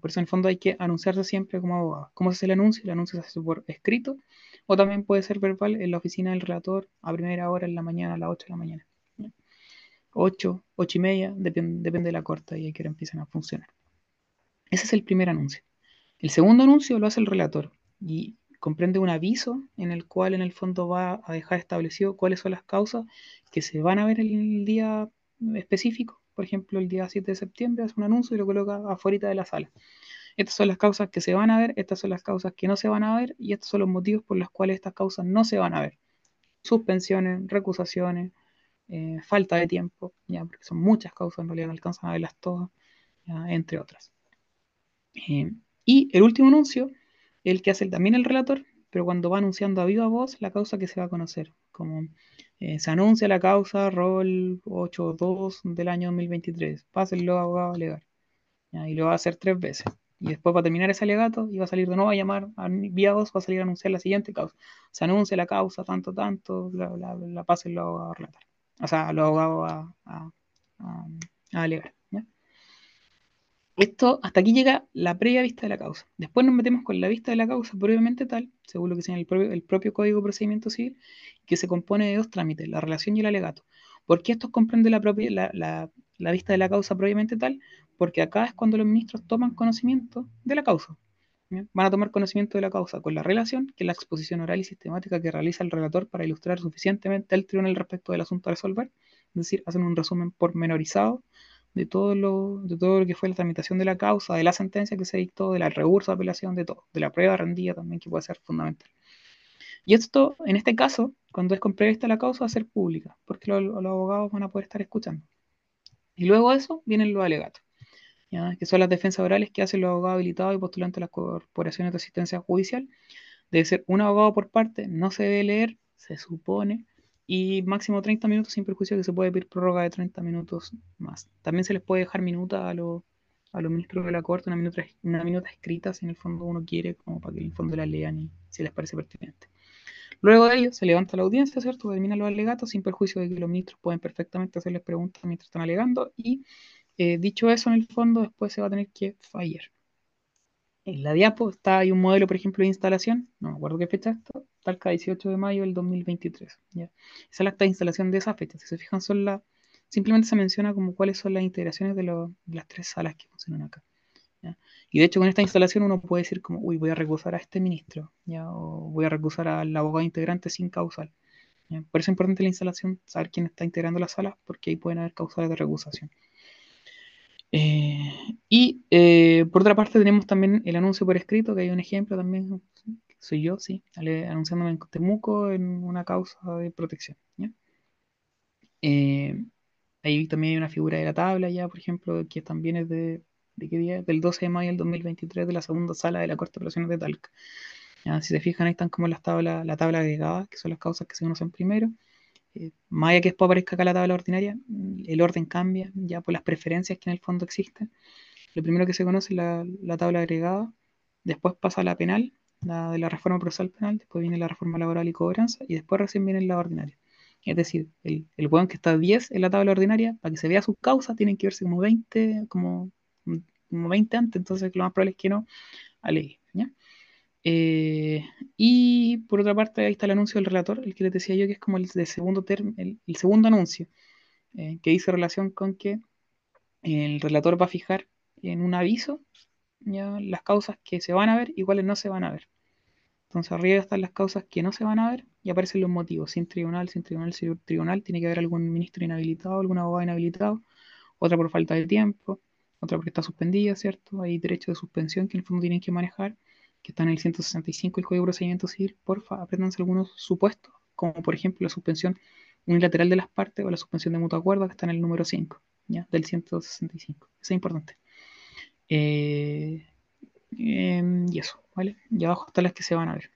Por eso en el fondo hay que anunciarse siempre como abogado. ¿Cómo se hace el anuncio? El anuncio se hace por escrito o también puede ser verbal en la oficina del relator a primera hora en la mañana, a las 8 de la mañana. 8, 8 y media, depende, de la corta y a qué hora empiezan a funcionar. Ese es el primer anuncio. El segundo anuncio lo hace el relator y comprende un aviso en el cual en el fondo va a dejar establecido cuáles son las causas que se van a ver el día específico. Por ejemplo, el día 7 de septiembre hace un anuncio y lo coloca afuera de la sala. Estas son las causas que se van a ver, estas son las causas que no se van a ver y estos son los motivos por los cuales estas causas no se van a ver. Suspensiones, recusaciones, eh, falta de tiempo, ya, porque son muchas causas, en realidad no alcanzan a verlas todas, entre otras. Eh, y el último anuncio, el que hace también el relator, pero cuando va anunciando a viva voz la causa que se va a conocer, como eh, se anuncia la causa rol 8.2 del año 2023, pásenlo abogado legal, y lo va a hacer tres veces. Y después va a terminar ese alegato y va a salir de nuevo a llamar a vía voz, va a salir a anunciar la siguiente causa. Se anuncia la causa, tanto, tanto, la, la, la pásenlo a relatar o sea, los abogados a, a, a, alegar. Esto, hasta aquí llega la previa vista de la causa. Después nos metemos con la vista de la causa previamente tal, según lo que señala el propio, el propio Código de Procedimiento Civil, que se compone de dos trámites, la relación y el alegato. ¿Por qué esto comprende la, propia, la, la, la vista de la causa previamente tal? Porque acá es cuando los ministros toman conocimiento de la causa. Van a tomar conocimiento de la causa con la relación, que es la exposición oral y sistemática que realiza el relator para ilustrar suficientemente al tribunal respecto del asunto a resolver, es decir, hacen un resumen pormenorizado de todo lo, de todo lo que fue la tramitación de la causa, de la sentencia que se dictó, de la recurso de apelación, de todo, de la prueba rendida también, que puede ser fundamental. Y esto, en este caso, cuando es con prevista la causa, va a ser pública, porque los, abogados van a poder estar escuchando. Y luego de eso vienen los alegatos que son las defensas orales que hacen los abogados habilitados y postulantes a las corporaciones de asistencia judicial. Debe ser un abogado por parte, no se debe leer, se supone, y máximo 30 minutos sin perjuicio que se puede pedir prórroga de 30 minutos más. También se les puede dejar minuta a, los, a los ministros de la Corte, una minuta, una minuta escrita si en el fondo uno quiere, como para que en el fondo la lean y si les parece pertinente. Luego de ello se levanta la audiencia, ¿cierto? Termina los alegatos sin perjuicio de que los ministros pueden perfectamente hacerles preguntas mientras están alegando y eh, dicho eso, en el fondo, después se va a tener que fallar. En la diapo está hay un modelo, por ejemplo, de instalación, no me acuerdo qué fecha esto, talca 18 de mayo del 2023. ¿ya? Es la acta de instalación de esa fecha. Si se fijan, son la, simplemente se menciona como cuáles son las integraciones de, las tres salas que funcionan acá. Y de hecho, con esta instalación uno puede decir como, uy, voy a recusar a este ministro, ¿ya? o voy a recusar al abogado integrante sin causal. Por eso es importante la instalación, saber quién está integrando la sala, porque ahí pueden haber causales de recusación. Eh, y eh, por otra parte tenemos también el anuncio por escrito, que hay un ejemplo también, soy yo, sí, anunciándome en Temuco en una causa de protección. Eh, ahí también hay una figura de la tabla ya, por ejemplo, que también es de, ¿de qué día? Del 12 de mayo del 2023 de la segunda sala de la Corte de Operaciones de Talca. Si se fijan, ahí están como las tablas, la tabla agregada, que son las causas que se conocen primero eh, más allá que después aparezca acá la tabla ordinaria, el orden cambia ya por las preferencias que en el fondo existen. Lo primero que se conoce es la, tabla agregada, después pasa la penal, la de la reforma procesal penal, después viene la reforma laboral y cobranza, y después recién viene la ordinaria. Es decir, el, el que está 10 en la tabla ordinaria, para que se vea sus causas, tienen que verse como 20, como, como 20 antes, entonces lo más probable es que no alegue. ¿ya? Eh, y por otra parte, ahí está el anuncio del relator, el que les decía yo, que es como el, de segundo, el, el, segundo anuncio, eh, que dice relación con que el relator va a fijar en un aviso ya, las causas que se van a ver y cuáles no se van a ver. Entonces arriba están las causas que no se van a ver y aparecen los motivos, sin tribunal, sin tribunal, sin tribunal, tiene que haber algún ministro inhabilitado, algún abogado inhabilitado, otra por falta de tiempo, otra porque está suspendida, ¿cierto? Hay derecho de suspensión que en el fondo tienen que manejar que está en el 165 del Código de Procedimiento Civil, porfa, apréndanse algunos supuestos, como por ejemplo la suspensión unilateral de las partes o la suspensión de mutuo acuerdo, que está en el número 5 ¿ya? del 165. Eso es importante. Eh, em, y eso, ¿vale? Y abajo están las que se van a ver.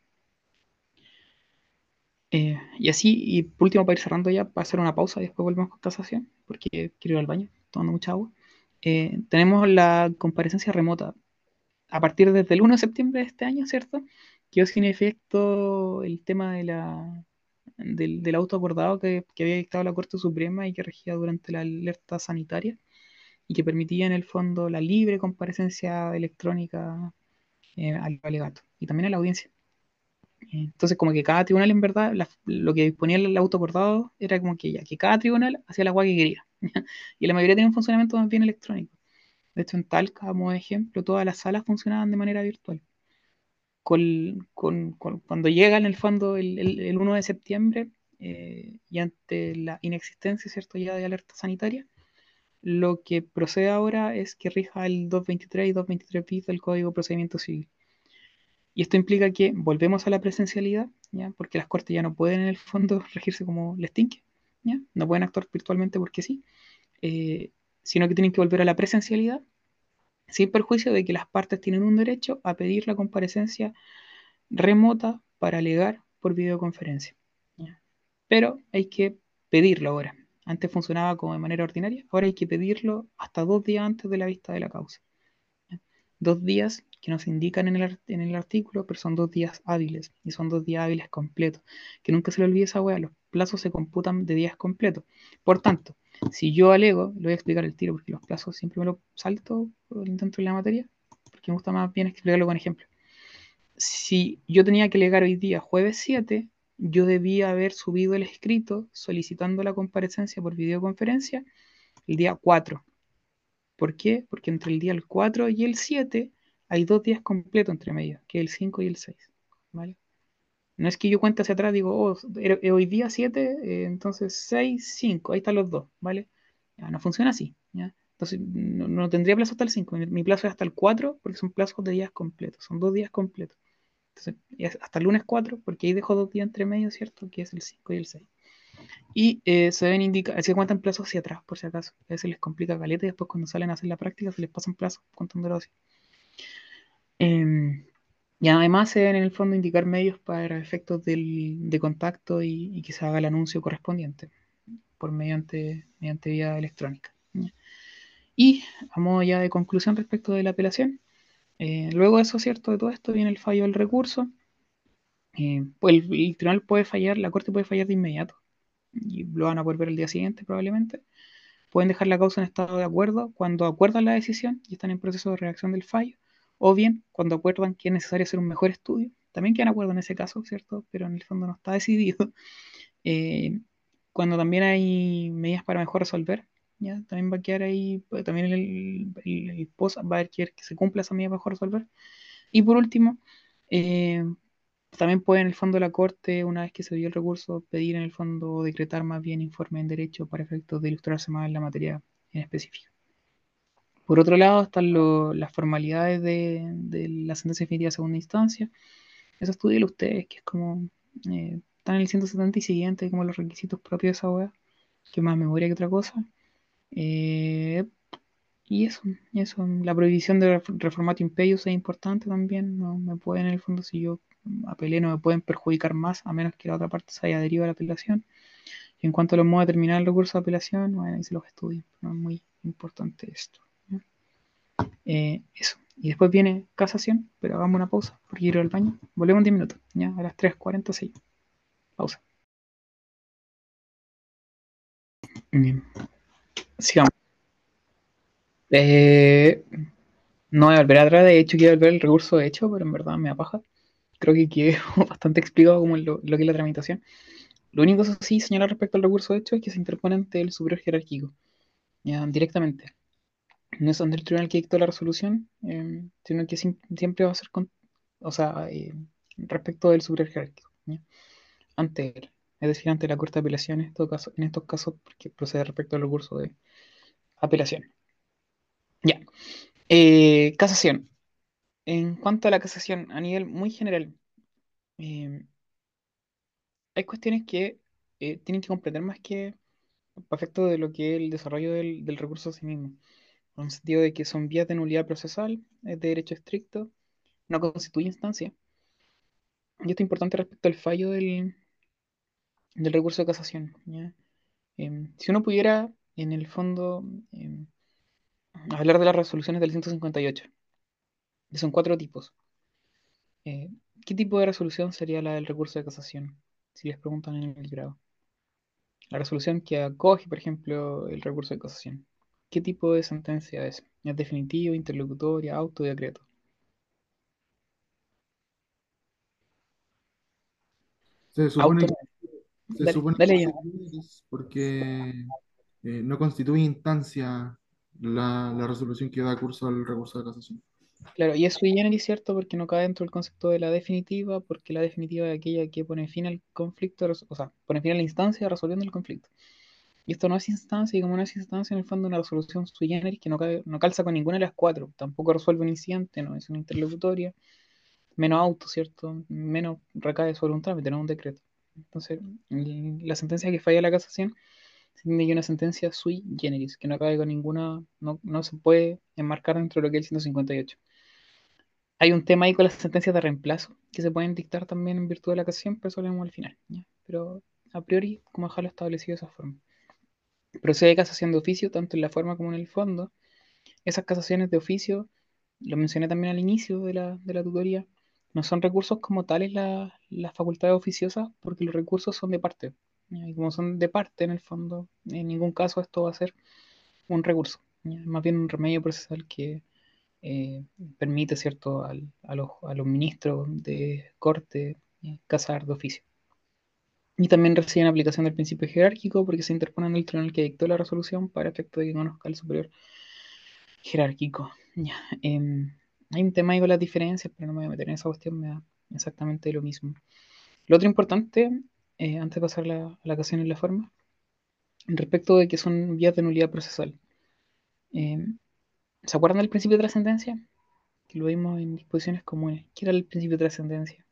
Eh, y así, y por último, para ir cerrando ya, para hacer una pausa y después volvemos con tasación, porque quiero ir al baño, tomando mucha agua. Eh, tenemos la comparecencia remota a partir desde el 1 de septiembre de este año, ¿cierto? Quedó sin efecto el tema de la, del, auto acordado que, había dictado la Corte Suprema y que regía durante la alerta sanitaria. Y que permitía en el fondo la libre comparecencia electrónica eh, al alegato y también a la audiencia. Entonces, como que cada tribunal, en verdad, lo que disponía el auto acordado era como que ya, que cada tribunal hacía la agua que quería. y la mayoría tenía un funcionamiento más bien electrónico. De hecho, en Talca, como ejemplo, todas las salas funcionaban de manera virtual. Con, cuando llega en el fondo el, 1 de septiembre eh, y ante la inexistencia, ¿cierto?, ya de alerta sanitaria, lo que procede ahora es que rija el 223 y 223 bis del Código Procedimiento Civil. Y esto implica que volvemos a la presencialidad, ¿ya? porque las cortes ya no pueden en el fondo regirse como les tinque, ¿ya? no pueden actuar virtualmente porque sí, eh, sino que tienen que volver a la presencialidad, sin perjuicio de que las partes tienen un derecho a pedir la comparecencia remota para alegar por videoconferencia. Pero hay que pedirlo ahora. Antes funcionaba como de manera ordinaria, ahora hay que pedirlo hasta dos días antes de la vista de la causa. Dos días que nos indican en el, artículo, pero son dos días hábiles, y son dos días hábiles completos. Que nunca se le olvide esa hueá, los plazos se computan de días completos. Por tanto, si yo alego, le voy a explicar el tiro, porque los plazos siempre me lo salto dentro de la materia, porque me gusta más bien explicarlo con ejemplo. Si yo tenía que alegar hoy día, jueves 7, yo debía haber subido el escrito solicitando la comparecencia por videoconferencia el día 4. ¿Por qué? Porque entre el día 4 y el 7 hay dos días completos entre medio, que es el 5 y el 6. ¿vale? No es que yo cuente hacia atrás, digo, oh, hoy día 7, eh, entonces 6, 5, ahí están los dos, ¿vale? No funciona así. Entonces no, tendría plazo hasta el 5, mi, plazo es hasta el 4 porque son plazos de días completos, son dos días completos. Entonces, hasta el lunes 4, porque ahí dejo dos días entre medio, ¿cierto? Que es el 5 y el 6. Y eh, se deben indicar, se cuentan plazos hacia atrás, por si acaso. A veces les complica caleta y después cuando salen a hacer la práctica se les pasan plazos contando así. Em, y además se deben en el fondo indicar medios para efectos de contacto y, que se haga el anuncio correspondiente por mediante, mediante vía electrónica. Y a modo ya de conclusión respecto de la apelación, eh, luego de eso, cierto, de todo esto viene el fallo del recurso. Eh, pues el, tribunal puede fallar, la corte puede fallar de inmediato y lo van a volver el día siguiente probablemente. Pueden dejar la causa en estado de acuerdo cuando acuerdan la decisión y están en proceso de reacción del fallo o bien cuando acuerdan que es necesario hacer un mejor estudio, también quedan acuerdo en ese caso, ¿cierto? Pero en el fondo no está decidido. Eh, cuando también hay medidas para mejor resolver, ¿ya? También va a quedar ahí, pues, también el, el, post va a querer que se cumpla esa medida mejor resolver. Y por último, eh, también puede en el fondo la Corte, una vez que se dio el recurso, pedir en el fondo decretar más bien informe en derecho para efectos de ilustrarse más en la materia en específico. Por otro lado, están las formalidades de, la sentencia definitiva de segunda instancia. Eso estudienlo ustedes, que es como. Eh, están en el 170 y siguiente, como los requisitos propios de esa web, que más memoria que otra cosa. Eh, y eso, eso, la prohibición de reformato imperius es importante también. No me pueden, en el fondo, si yo apelé, no me pueden perjudicar más, a menos que la otra parte se haya derivado de la apelación. Y en cuanto a los modos de terminar el recurso de apelación, bueno, ahí se los estudien. No es muy importante esto. Eh, eso. Y después viene casación, pero hagamos una pausa porque quiero ir al baño. Volvemos en 10 minutos, ya a las 3.46. Pausa. Bien. Eh, no voy a volver atrás, de hecho quiero volver el recurso de hecho, pero en verdad me apaja. Creo que quedé bastante explicado como lo, que es la tramitación. Lo único que sí señalar respecto al recurso de hecho es que se interpone ante el superior jerárquico, ya directamente no es ante el tribunal que dictó la resolución, em, sino que siempre va a ser con, o sea, eh, respecto del superior jerárquico, él, es decir, ante la Corte de Apelaciones, en, todo caso, en estos casos, porque procede respecto al recurso de apelación. Ya. Eh, casación. En cuanto a la casación, a nivel muy general, em, hay cuestiones que eh, tienen que comprender más que efecto de lo que es el desarrollo del, del recurso a sí mismo en el sentido de que son vías de nulidad procesal, es de derecho estricto, no constituye instancia. Y esto es importante respecto al fallo del, del recurso de casación. Em, si uno pudiera, en el fondo, em, hablar de las resoluciones del 158, que son cuatro tipos. Eh, ¿Qué tipo de resolución sería la del recurso de casación? Si les preguntan en el grado. La resolución que acoge, por ejemplo, el recurso de casación. qué tipo de sentencia es. ¿Es definitivo, interlocutoria, auto, decreto? Se supone Auto. que, se Dale, supone dale que porque eh, no constituye instancia la, la resolución que da curso al recurso de casación. Claro, y es sui generis, ¿cierto? Porque no cae dentro del concepto de la definitiva, porque la definitiva es aquella que pone fin al conflicto, o sea, pone fin a la instancia resolviendo el conflicto. Y esto no es instancia, y como no es instancia, en el fondo una resolución sui generis que no, cae- no calza con ninguna de las cuatro. Tampoco resuelve un incidente, no es una interlocutoria, menos auto, ¿cierto? Menos recae sobre un trámite, no un decreto. Entonces, la sentencia que falla la casación es una sentencia sui generis, que no cae con ninguna, no, no se puede enmarcar dentro de lo que es el 158. Hay un tema ahí con las sentencias de reemplazo que se pueden dictar también en virtud de la casación, pero eso lo vemos al final. ¿ya? Pero a priori, como dejarlo establecido de esa forma. Procede casación de oficio, tanto en la forma como en el fondo. Esas casaciones de oficio, lo mencioné también al inicio de la, de la tutoría, no son recursos como tales la- las facultades oficiosas, porque los recursos son de parte. Y como son de parte, en el fondo, en ningún caso esto va a ser un recurso. Más bien un remedio procesal que eh, permite, ¿cierto?, al- a, los, a los ministros de corte eh, casar de oficio. Y también reciben aplicación del principio jerárquico porque se interpone en el tribunal que dictó la resolución para efecto de que conozca el superior jerárquico. Ya, em, hay un tema ahí con las diferencias, pero no me voy a meter en esa cuestión, me da exactamente lo mismo. Lo otro importante, eh, antes de pasar la, a la ocasión en la forma, respecto de que son vías de nulidad procesal. Em, ¿Se acuerdan del principio de trascendencia? Que lo vimos en disposiciones comunes. ¿Qué era el principio de trascendencia?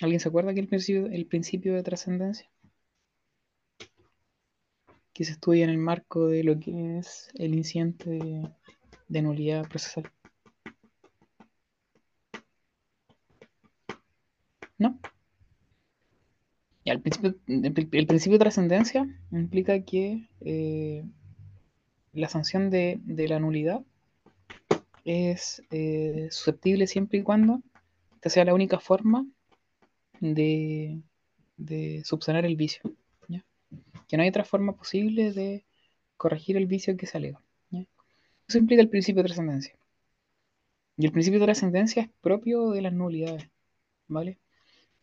¿Alguien se acuerda que el principio, el principio de trascendencia? Que se estudia en el marco de lo que es el incidente de, de nulidad procesal. ¿No? Ya, el, principio, el, principio de trascendencia implica que eh, la sanción de, la nulidad es eh, susceptible siempre y cuando esta sea la única forma de, subsanar el vicio. ¿ya? Que no hay otra forma posible de corregir el vicio que se alega. Eso implica el principio de trascendencia. Y el principio de trascendencia es propio de las nulidades. ¿Vale?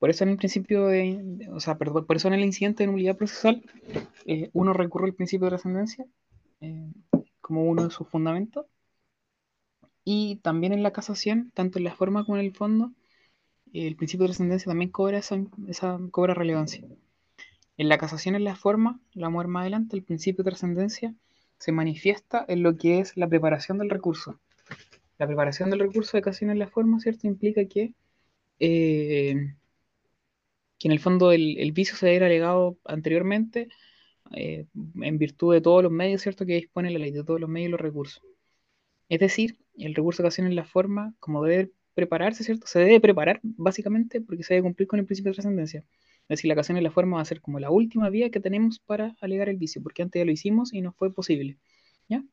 Por eso en el principio de, o sea, perdón, por eso en el incidente de nulidad procesal, eh, uno recurre al principio de trascendencia eh, como uno de sus fundamentos. Y también en la casación, tanto en la forma como en el fondo, el principio de trascendencia también cobra esa, esa, cobra relevancia. En la casación en la forma, la ver más adelante, el principio de trascendencia se manifiesta en lo que es la preparación del recurso. La preparación del recurso de casación en la forma, ¿cierto? Implica que, eh, que en el fondo el, el, vicio se haber alegado anteriormente eh, en virtud de todos los medios, ¿cierto? Que dispone la ley, de todos los medios y los recursos. Es decir, el recurso de casación en la forma, como debe prepararse, ¿cierto? Se debe preparar básicamente porque se debe cumplir con el principio de trascendencia. Es decir, la casación en la forma va a ser como la última vía que tenemos para alegar el vicio, porque antes ya lo hicimos y no fue posible. ¿ya?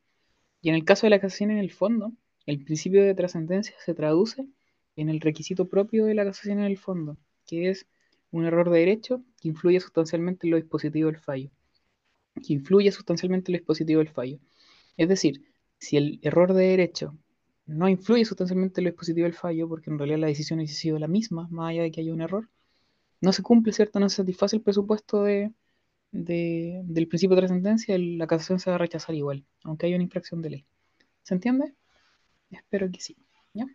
Y en el caso de la casación en el fondo, el principio de trascendencia se traduce en el requisito propio de la casación en el fondo, que es un error de derecho que influye sustancialmente en lo dispositivo del fallo. Que influye sustancialmente en lo dispositivo del fallo. Es decir, si el error de derecho no influye sustancialmente en lo dispositivo del fallo, porque en realidad la decisión ha sido la misma, más allá de que haya un error, no se cumple, ¿cierto? No se satisface el presupuesto de, de, del principio de trascendencia, la casación se va a rechazar igual, aunque haya una infracción de ley. ¿Se entiende? Espero que sí. ¿ya?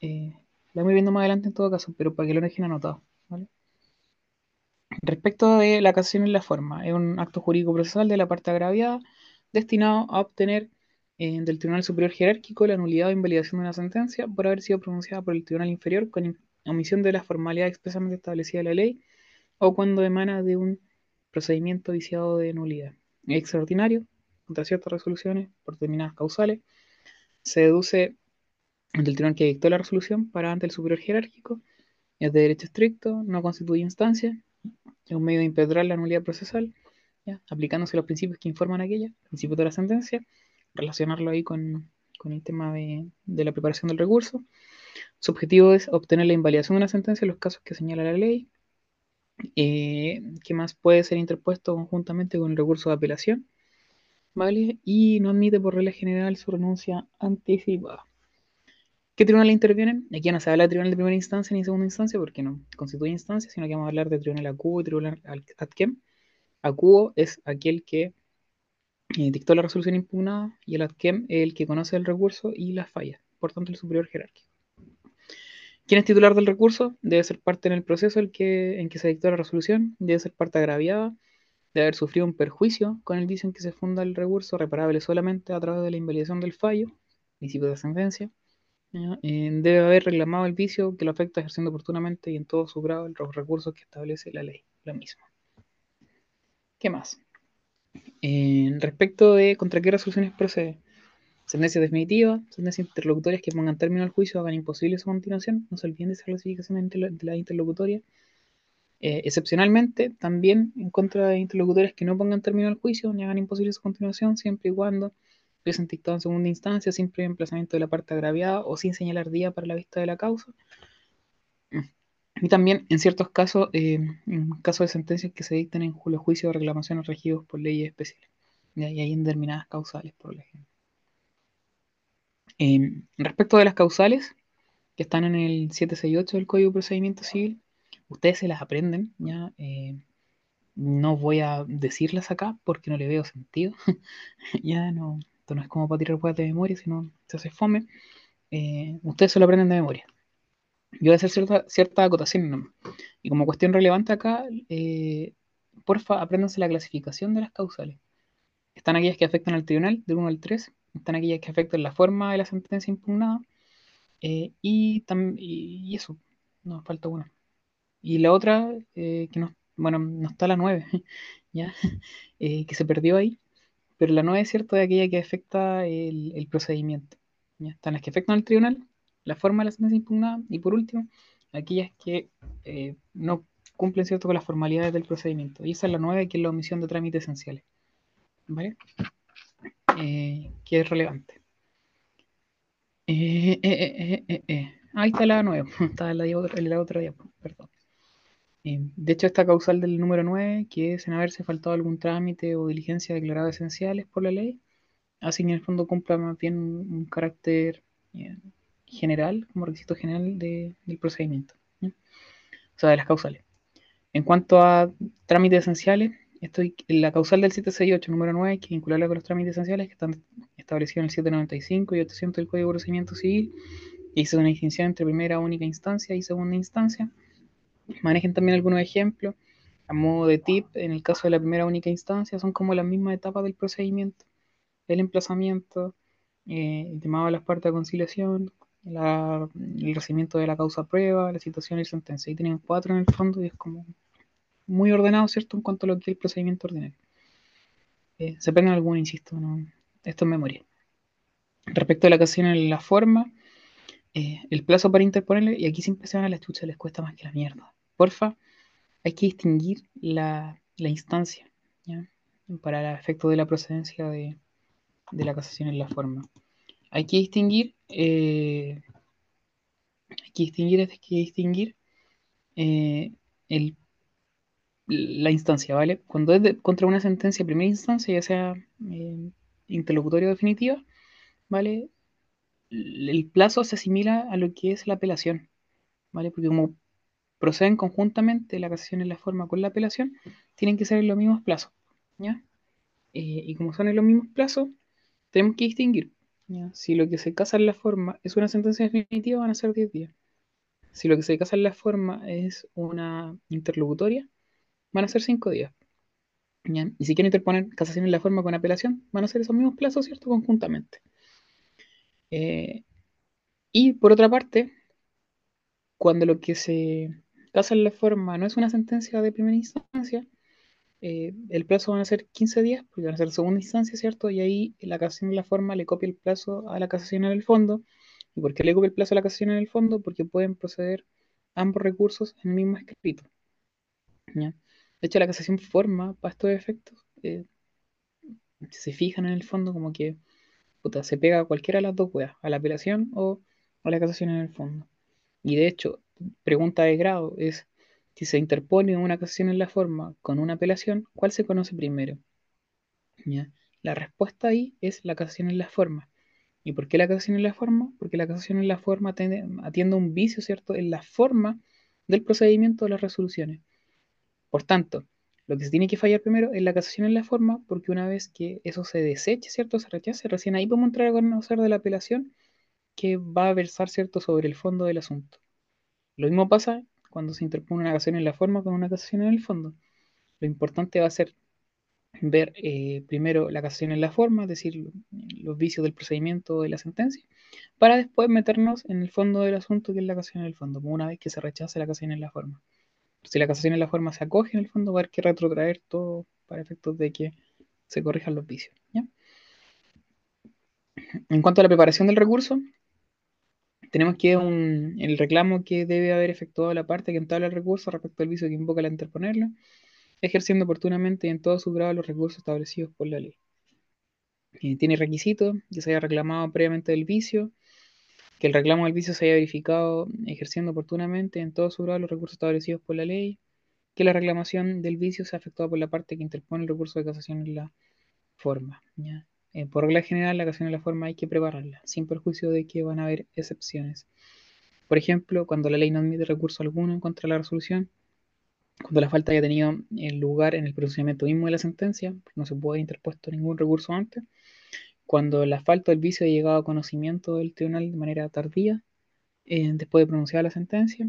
Eh, la voy viendo más adelante en todo caso, pero para que lo dejen anotado. ¿vale? Respecto de la casación en la forma, es un acto jurídico procesal de la parte agraviada destinado a obtener eh, del Tribunal Superior Jerárquico la nulidad o invalidación de una sentencia por haber sido pronunciada por el Tribunal Inferior con omisión de la formalidad expresamente establecida en la ley o cuando emana de un procedimiento viciado de nulidad. Extraordinario, contra ciertas resoluciones por determinadas causales, se deduce del tribunal que dictó la resolución para ante el superior jerárquico, es de derecho estricto, no constituye instancia, es un medio de impedrar la nulidad procesal, aplicándose los principios que informan aquella, principios de la sentencia, relacionarlo ahí con, con el tema de, de, la preparación del recurso. Su objetivo es obtener la invalidación de una sentencia en los casos que señala la ley. eh, que más puede ser interpuesto conjuntamente con el recurso de apelación, ¿vale? Y no admite por regla general su renuncia anticipada. ¿Qué tribunal intervienen? Aquí no se habla de tribunal de primera instancia ni segunda instancia porque no constituye instancia, sino que vamos a hablar de tribunal acuo y tribunal adquem. Acuo es aquel que eh, dictó la resolución impugnada y el adquem es el que conoce el recurso y las fallas, por tanto el superior jerárquico. ¿Quién es titular del recurso? Debe ser parte en el proceso en que se dictó la resolución, debe ser parte agraviada, debe haber sufrido un perjuicio con el vicio en que se funda el recurso, reparable solamente a través de la invalidación del fallo, principio de ascendencia, eh, debe haber reclamado el vicio que lo afecta ejerciendo oportunamente y en todo su grado los recursos que establece la ley, la misma. ¿Qué más? respecto de contra qué resoluciones procede. Sentencia definitiva, sentencias interlocutorias que pongan término al juicio, hagan imposible su continuación, no se olviden de esa clasificación de la interlocutoria. Eh, excepcionalmente, también en contra de interlocutores que no pongan término al juicio ni hagan imposible su continuación, siempre y cuando hubiesen dictado en segunda instancia, sin previo emplazamiento de la parte agraviada o sin señalar día para la vista de la causa. Y también, en ciertos casos, eh, en casos de sentencias que se dicten en julio juicio o reclamaciones regidos por leyes especiales. Y hay indeterminadas causales, por ejemplo. Eh, respecto de las causales, que están en el 768 del Código de Procedimiento Civil, ustedes se las aprenden, ¿ya? Eh, no voy a decirlas acá porque no le veo sentido. ya no, esto no es como para tirar huevas de memoria, sino se hace fome. Eh, ustedes se lo aprenden de memoria. Yo voy a hacer cierta, cierta acotación Y como cuestión relevante acá, eh, porfa, apréndanse la clasificación de las causales. Están aquellas que afectan al tribunal, del 1 al 3. Están aquellas que afectan la forma de la sentencia impugnada. Eh, y, y, eso, nos falta una. Y la otra, que no, bueno, no está la 9, ¿ya? que se perdió ahí, pero la no es cierto de aquella que afecta el, procedimiento. Están las que afectan al tribunal, la forma de la sentencia impugnada y por último, aquellas que eh, no cumplen cierto con las formalidades del procedimiento. Y esa es la nueva, que es la omisión de trámites esenciales. ¿Vale? Eh, que es relevante. Eh, Ahí está la nueva, está la, otra, la otra perdón. Eh, de hecho, esta causal del número 9, que es en haberse faltado algún trámite o diligencia declarada esenciales por la ley, hace que en el fondo cumpla más bien un, carácter eh, general, como requisito general del procedimiento, o sea, de las causales. En cuanto a trámites esenciales, estoy la causal del 768, número 9, que vincularla con los trámites esenciales que están establecidos en el 795 y 800 del Código de Procedimiento Civil, y hizo una distinción entre primera única instancia y segunda instancia Manejen también algunos ejemplos. A modo de tip, en el caso de la primera única instancia, son como las mismas etapas del procedimiento. El emplazamiento, eh, el llamado a las partes de conciliación, el recibimiento de la causa prueba, la situación y sentencia. Y tienen cuatro en el fondo y es como muy ordenado, ¿cierto? En cuanto a lo que es el procedimiento ordinario. Eh, se prenden algunos, insisto, esto es memoria. Respecto a la ocasión en la forma, eh, el plazo para interponerle, y aquí siempre se van a la chucha, les cuesta más que la mierda. Porfa, hay que distinguir la, instancia, Para el efecto de la procedencia de, la casación en la forma. Hay que distinguir, eh, hay que distinguir, hay que distinguir eh, la instancia, ¿vale? Cuando es contra una sentencia de primera instancia, ya sea interlocutorio definitiva, ¿vale? El plazo se asimila a lo que es la apelación, ¿vale? Porque como proceden conjuntamente la casación en la forma con la apelación, tienen que ser en los mismos plazos, ¿ya? Eh, y como son en los mismos plazos, tenemos que distinguir, Si lo que se casa en la forma es una sentencia definitiva, van a ser 10 días. Si lo que se casa en la forma es una interlocutoria, van a ser 5 días. Y si quieren interponer casación en la forma con apelación, van a ser esos mismos plazos, ¿cierto? Conjuntamente. Eh, y por otra parte, cuando lo que se casa en la forma no es una sentencia de primera instancia, eh, el plazo van a ser 15 días, porque van a ser segunda instancia, ¿cierto? Y ahí la casación en la forma le copia el plazo a la casación en el fondo. ¿Y por qué le copia el plazo a la casación en el fondo? Porque pueden proceder ambos recursos en el mismo escrito. De hecho, la casación forma, para estos efectos, eh, se fijan en el fondo como que se pega a cualquiera de las dos weas, a la apelación o a la casación en el fondo. Y de hecho, pregunta de grado es, Si se interpone una casación en la forma con una apelación, ¿cuál se conoce primero? La respuesta ahí es la casación en la forma. ¿Y por qué la casación en la forma? Porque la casación en la forma atiende, un vicio, ¿cierto?, en la forma del procedimiento de las resoluciones. Por tanto, lo que se tiene que fallar primero es la casación en la forma, porque una vez que eso se deseche, ¿cierto? Se rechace, recién ahí podemos entrar a conocer de la apelación que va a versar, ¿cierto?, sobre el fondo del asunto. Lo mismo pasa cuando se interpone una casación en la forma con una casación en el fondo. Lo importante va a ser ver eh, primero la casación en la forma, es decir, los vicios del procedimiento de la sentencia, para después meternos en el fondo del asunto, que es la casación en el fondo, una vez que se rechace la casación en la forma. Si la casación en la forma se acoge en el fondo, va a haber que retrotraer todo para efectos de que se corrijan los vicios. En cuanto a la preparación del recurso, tenemos que el reclamo que debe haber efectuado la parte que entabla el recurso respecto al vicio que invoca al interponerlo, ejerciendo oportunamente en todo su grado los recursos establecidos por la ley. Eh, tiene requisito que se haya reclamado previamente del vicio, que el reclamo del vicio se haya verificado ejerciendo oportunamente en todo su grado los recursos establecidos por la ley, que la reclamación del vicio sea efectuada por la parte que interpone el recurso de casación en la forma. Eh, por regla general, la casación en la forma hay que prepararla, sin perjuicio de que van a haber excepciones. Por ejemplo, cuando la ley no admite recurso alguno contra la resolución, cuando la falta haya tenido lugar en el procedimiento mismo de la sentencia, no se puede interpuesto ningún recurso antes, cuando la falta del vicio ha llegado a conocimiento del tribunal de manera tardía, eh, después de pronunciar la sentencia,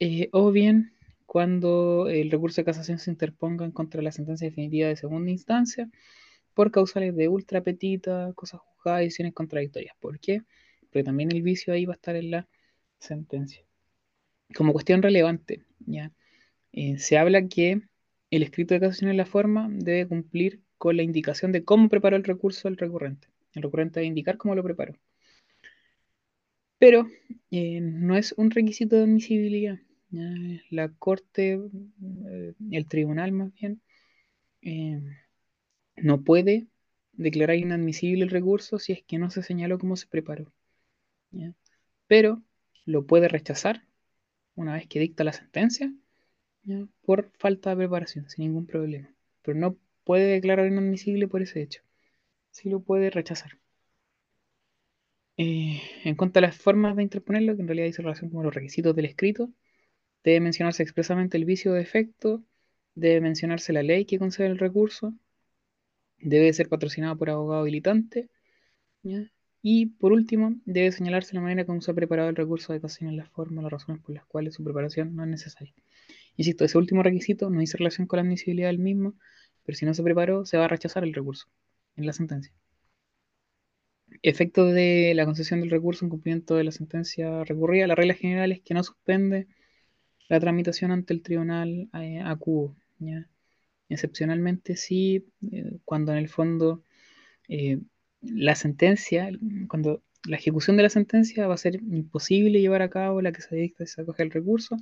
eh, o bien cuando el recurso de casación se interponga en contra de la sentencia definitiva de segunda instancia por causales de ultra petita, cosas juzgadas, decisiones contradictorias. ¿Por qué? Porque también el vicio ahí va a estar en la sentencia. Como cuestión relevante, ya eh, se habla que el escrito de casación en la forma debe cumplir con la indicación de cómo preparó el recurso el recurrente. El recurrente debe indicar cómo lo preparó. Pero eh, no es un requisito de admisibilidad. La corte, eh, el tribunal más bien, no puede declarar inadmisible el recurso si es que no se señaló cómo se preparó. Pero lo puede rechazar una vez que dicta la sentencia por falta de preparación, sin ningún problema. Pero no puede declarar inadmisible por ese hecho. Sí lo puede rechazar. Eh, en cuanto a las formas de interponerlo, que en realidad dice relación con los requisitos del escrito, debe mencionarse expresamente el vicio de efecto, debe mencionarse la ley que concede el recurso, debe ser patrocinado por abogado habilitante, y por último, debe señalarse la manera como se ha preparado el recurso de casación en la forma, las razones por las cuales su preparación no es necesaria. Insisto, ese último requisito no dice relación con la admisibilidad del mismo, pero si no se preparó, se va a rechazar el recurso en la sentencia. Efecto de la concesión del recurso en cumplimiento de la sentencia recurrida, la regla general es que no suspende la tramitación ante el tribunal eh, a cubo. Excepcionalmente sí, eh, cuando en el fondo eh, la sentencia, cuando la ejecución de la sentencia va a ser imposible llevar a cabo la que se dicta y se acoge el recurso,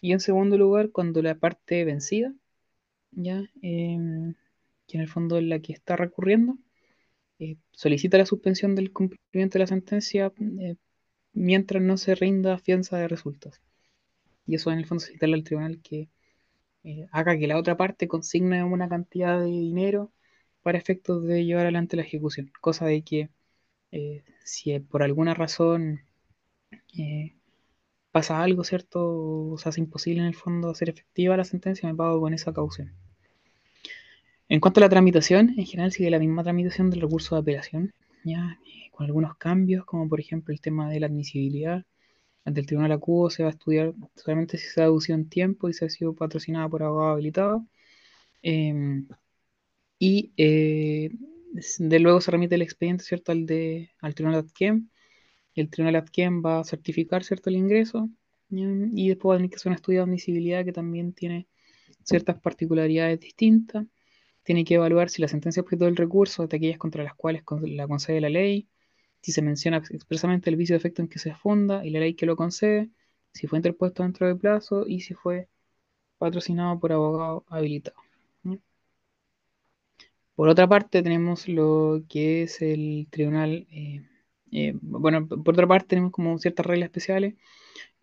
y en segundo lugar, cuando la parte vencida, ya, em, que en el fondo es la que está recurriendo, eh, solicita la suspensión del cumplimiento de la sentencia eh, mientras no se rinda fianza de resultados. Y eso en el fondo solicitarle al tribunal que eh, haga que la otra parte consigne una cantidad de dinero para efectos de llevar adelante la ejecución. Cosa de que si por alguna razón pasa algo, ¿cierto? Se hace imposible en el fondo hacer efectiva la sentencia, me pago con esa caución. En cuanto a la tramitación, en general sigue la misma tramitación del recurso de apelación, ya eh, con algunos cambios, como por ejemplo el tema de la admisibilidad. Ante el tribunal acudo se va a estudiar solamente si se ha aducido en tiempo y se ha sido patrocinada por abogado habilitado. Em, y eh, de luego se remite el expediente, ¿cierto?, al, de, al tribunal ADQUEM el tribunal Adquiem va a certificar cierto el ingreso y después va a tener que hacer un estudio de admisibilidad que también tiene ciertas particularidades distintas. Tiene que evaluar si la sentencia objeto del recurso es de aquellas contra las cuales la concede la ley, si se menciona expresamente el vicio de efecto en que se funda y la ley que lo concede, si fue interpuesto dentro del plazo y si fue patrocinado por abogado habilitado. Por otra parte, tenemos lo que es el tribunal eh, eh, bueno, por otra parte tenemos como ciertas reglas especiales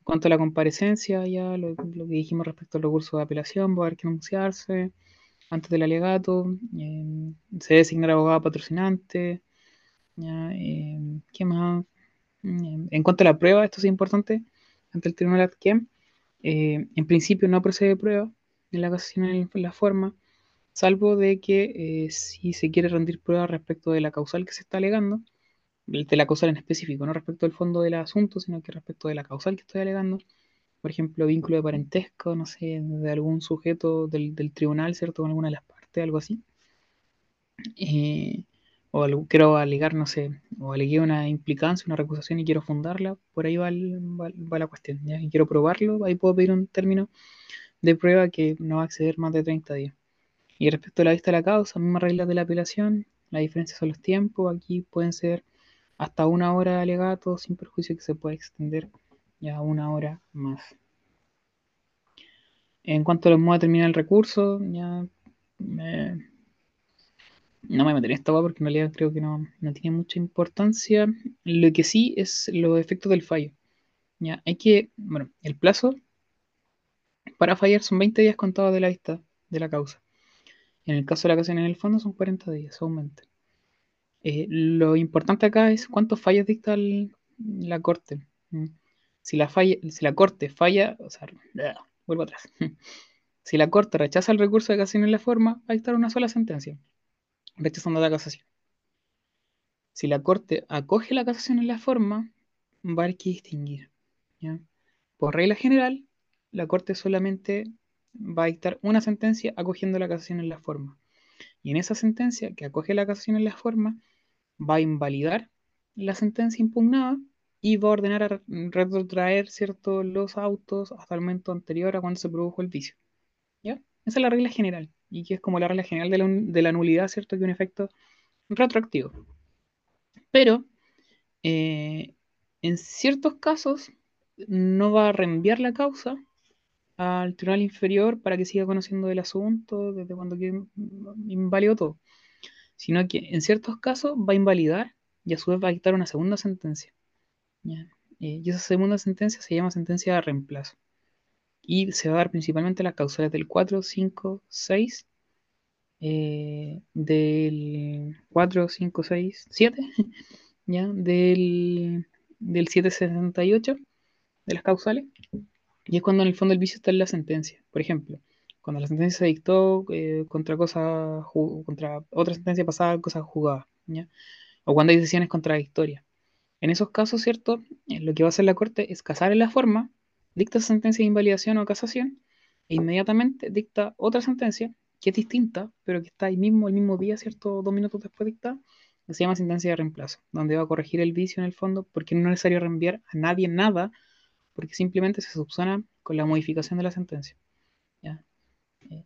cuanto a la comparecencia, ya lo, que dijimos respecto al recurso de apelación, va a haber que anunciarse antes del alegato, eh, se debe designar abogado patrocinante, eh, ¿qué más? en cuanto a la prueba, esto es importante, ante el tribunal ADQUEM, en principio no procede prueba en la en la forma, salvo de que si se quiere rendir prueba respecto de la causal que se está alegando, de la causal en específico, no respecto al fondo del asunto, sino que respecto de la causal que estoy alegando. Por ejemplo, vínculo de parentesco, no sé, de algún sujeto del, tribunal, ¿cierto? Con alguna de las partes, algo así. Eh, o quiero alegar, no sé, o alegué una implicancia, una recusación y quiero fundarla, por ahí va, la cuestión. ¿ya? Y quiero probarlo, ahí puedo pedir un término de prueba que no va a exceder más de 30 días. Y respecto a la vista de la causa, mismas reglas de la apelación, la diferencia son los tiempos, aquí pueden ser hasta una hora de alegato sin perjuicio que se pueda extender ya una hora más. En cuanto a los modos de terminar el recurso, ya no me meteré en esta porque en realidad creo que no, tiene mucha importancia. Lo que sí es los efectos del fallo. Ya, hay que, bueno, el plazo para fallar son 20 días contados de la vista de la causa. En el caso de la causa en el fondo son 40 días, aumenta. Eh, lo importante acá es cuántos fallos dicta la corte. Si la, falla, si la corte falla, o vuelvo atrás. Si la corte rechaza el recurso de casación en la forma, va a dictar una sola sentencia, rechazando la casación. Si la corte acoge la casación en la forma, va a haber que distinguir. Por regla general, la corte solamente va a dictar una sentencia acogiendo la casación en la forma. Y en esa sentencia que acoge la casación en la forma, va a invalidar la sentencia impugnada y va a ordenar a retrotraer ciertos los autos hasta el momento anterior a cuando se produjo el vicio. ¿Ya? Esa es la regla general, y que es como la regla general de la, nulidad, ¿cierto? Que un efecto retroactivo. Pero, eh, en ciertos casos, no va a reenviar la causa al tribunal inferior para que siga conociendo el asunto desde cuando inválido todo sino que en ciertos casos va a invalidar y a su vez va a dictar una segunda sentencia. Eh, y esa segunda sentencia se llama sentencia de reemplazo. Y se va a dar principalmente las causales del 4, 5, 6, del 4, 5, 6, 7, ¿ya? Del, del 768 de las causales. Y es cuando en el fondo el vicio está en la sentencia. Por ejemplo, cuando la sentencia se dictó eh, contra cosa contra otra sentencia pasada, cosa jugada, O cuando hay decisiones contradictorias. En esos casos, ¿cierto? Eh, lo que va a hacer la Corte es casar en la forma, dicta sentencia de invalidación o casación, e inmediatamente dicta otra sentencia que es distinta, pero que está ahí mismo, el mismo día, ¿cierto? Dos minutos después dictada, que se llama sentencia de reemplazo, donde va a corregir el vicio en el fondo, porque no es necesario reenviar a nadie nada, porque simplemente se subsana con la modificación de la sentencia.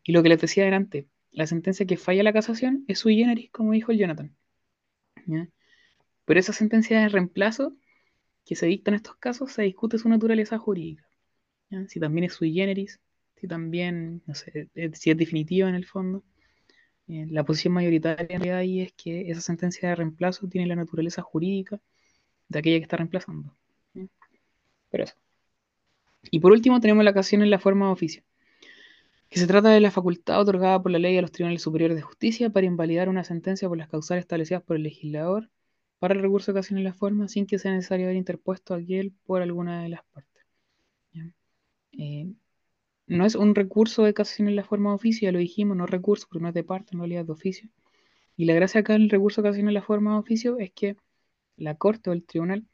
Y lo que les decía delante, la sentencia que falla la casación es sui generis, como dijo el Jonathan. Pero esa sentencia de reemplazo que se dicta en estos casos se discute su naturaleza jurídica. Si también es sui generis, si también, no sé, si es definitiva en el fondo. Eh, la posición mayoritaria de ahí es que esa sentencia de reemplazo tiene la naturaleza jurídica de aquella que está reemplazando. Pero eso. Y por último tenemos la ocasión en la forma de oficio que se trata de la facultad otorgada por la ley a los tribunales superiores de justicia para invalidar una sentencia por las causales establecidas por el legislador para el recurso ocasión en la forma sin que sea necesario haber interpuesto aquel por alguna de las partes. Eh, no es un recurso de casación en la forma de oficio, ya lo dijimos, no recurso, porque no es de parte, en realidad de oficio. Y la gracia acá del recurso de ocasión en la forma de oficio es que la corte o el tribunal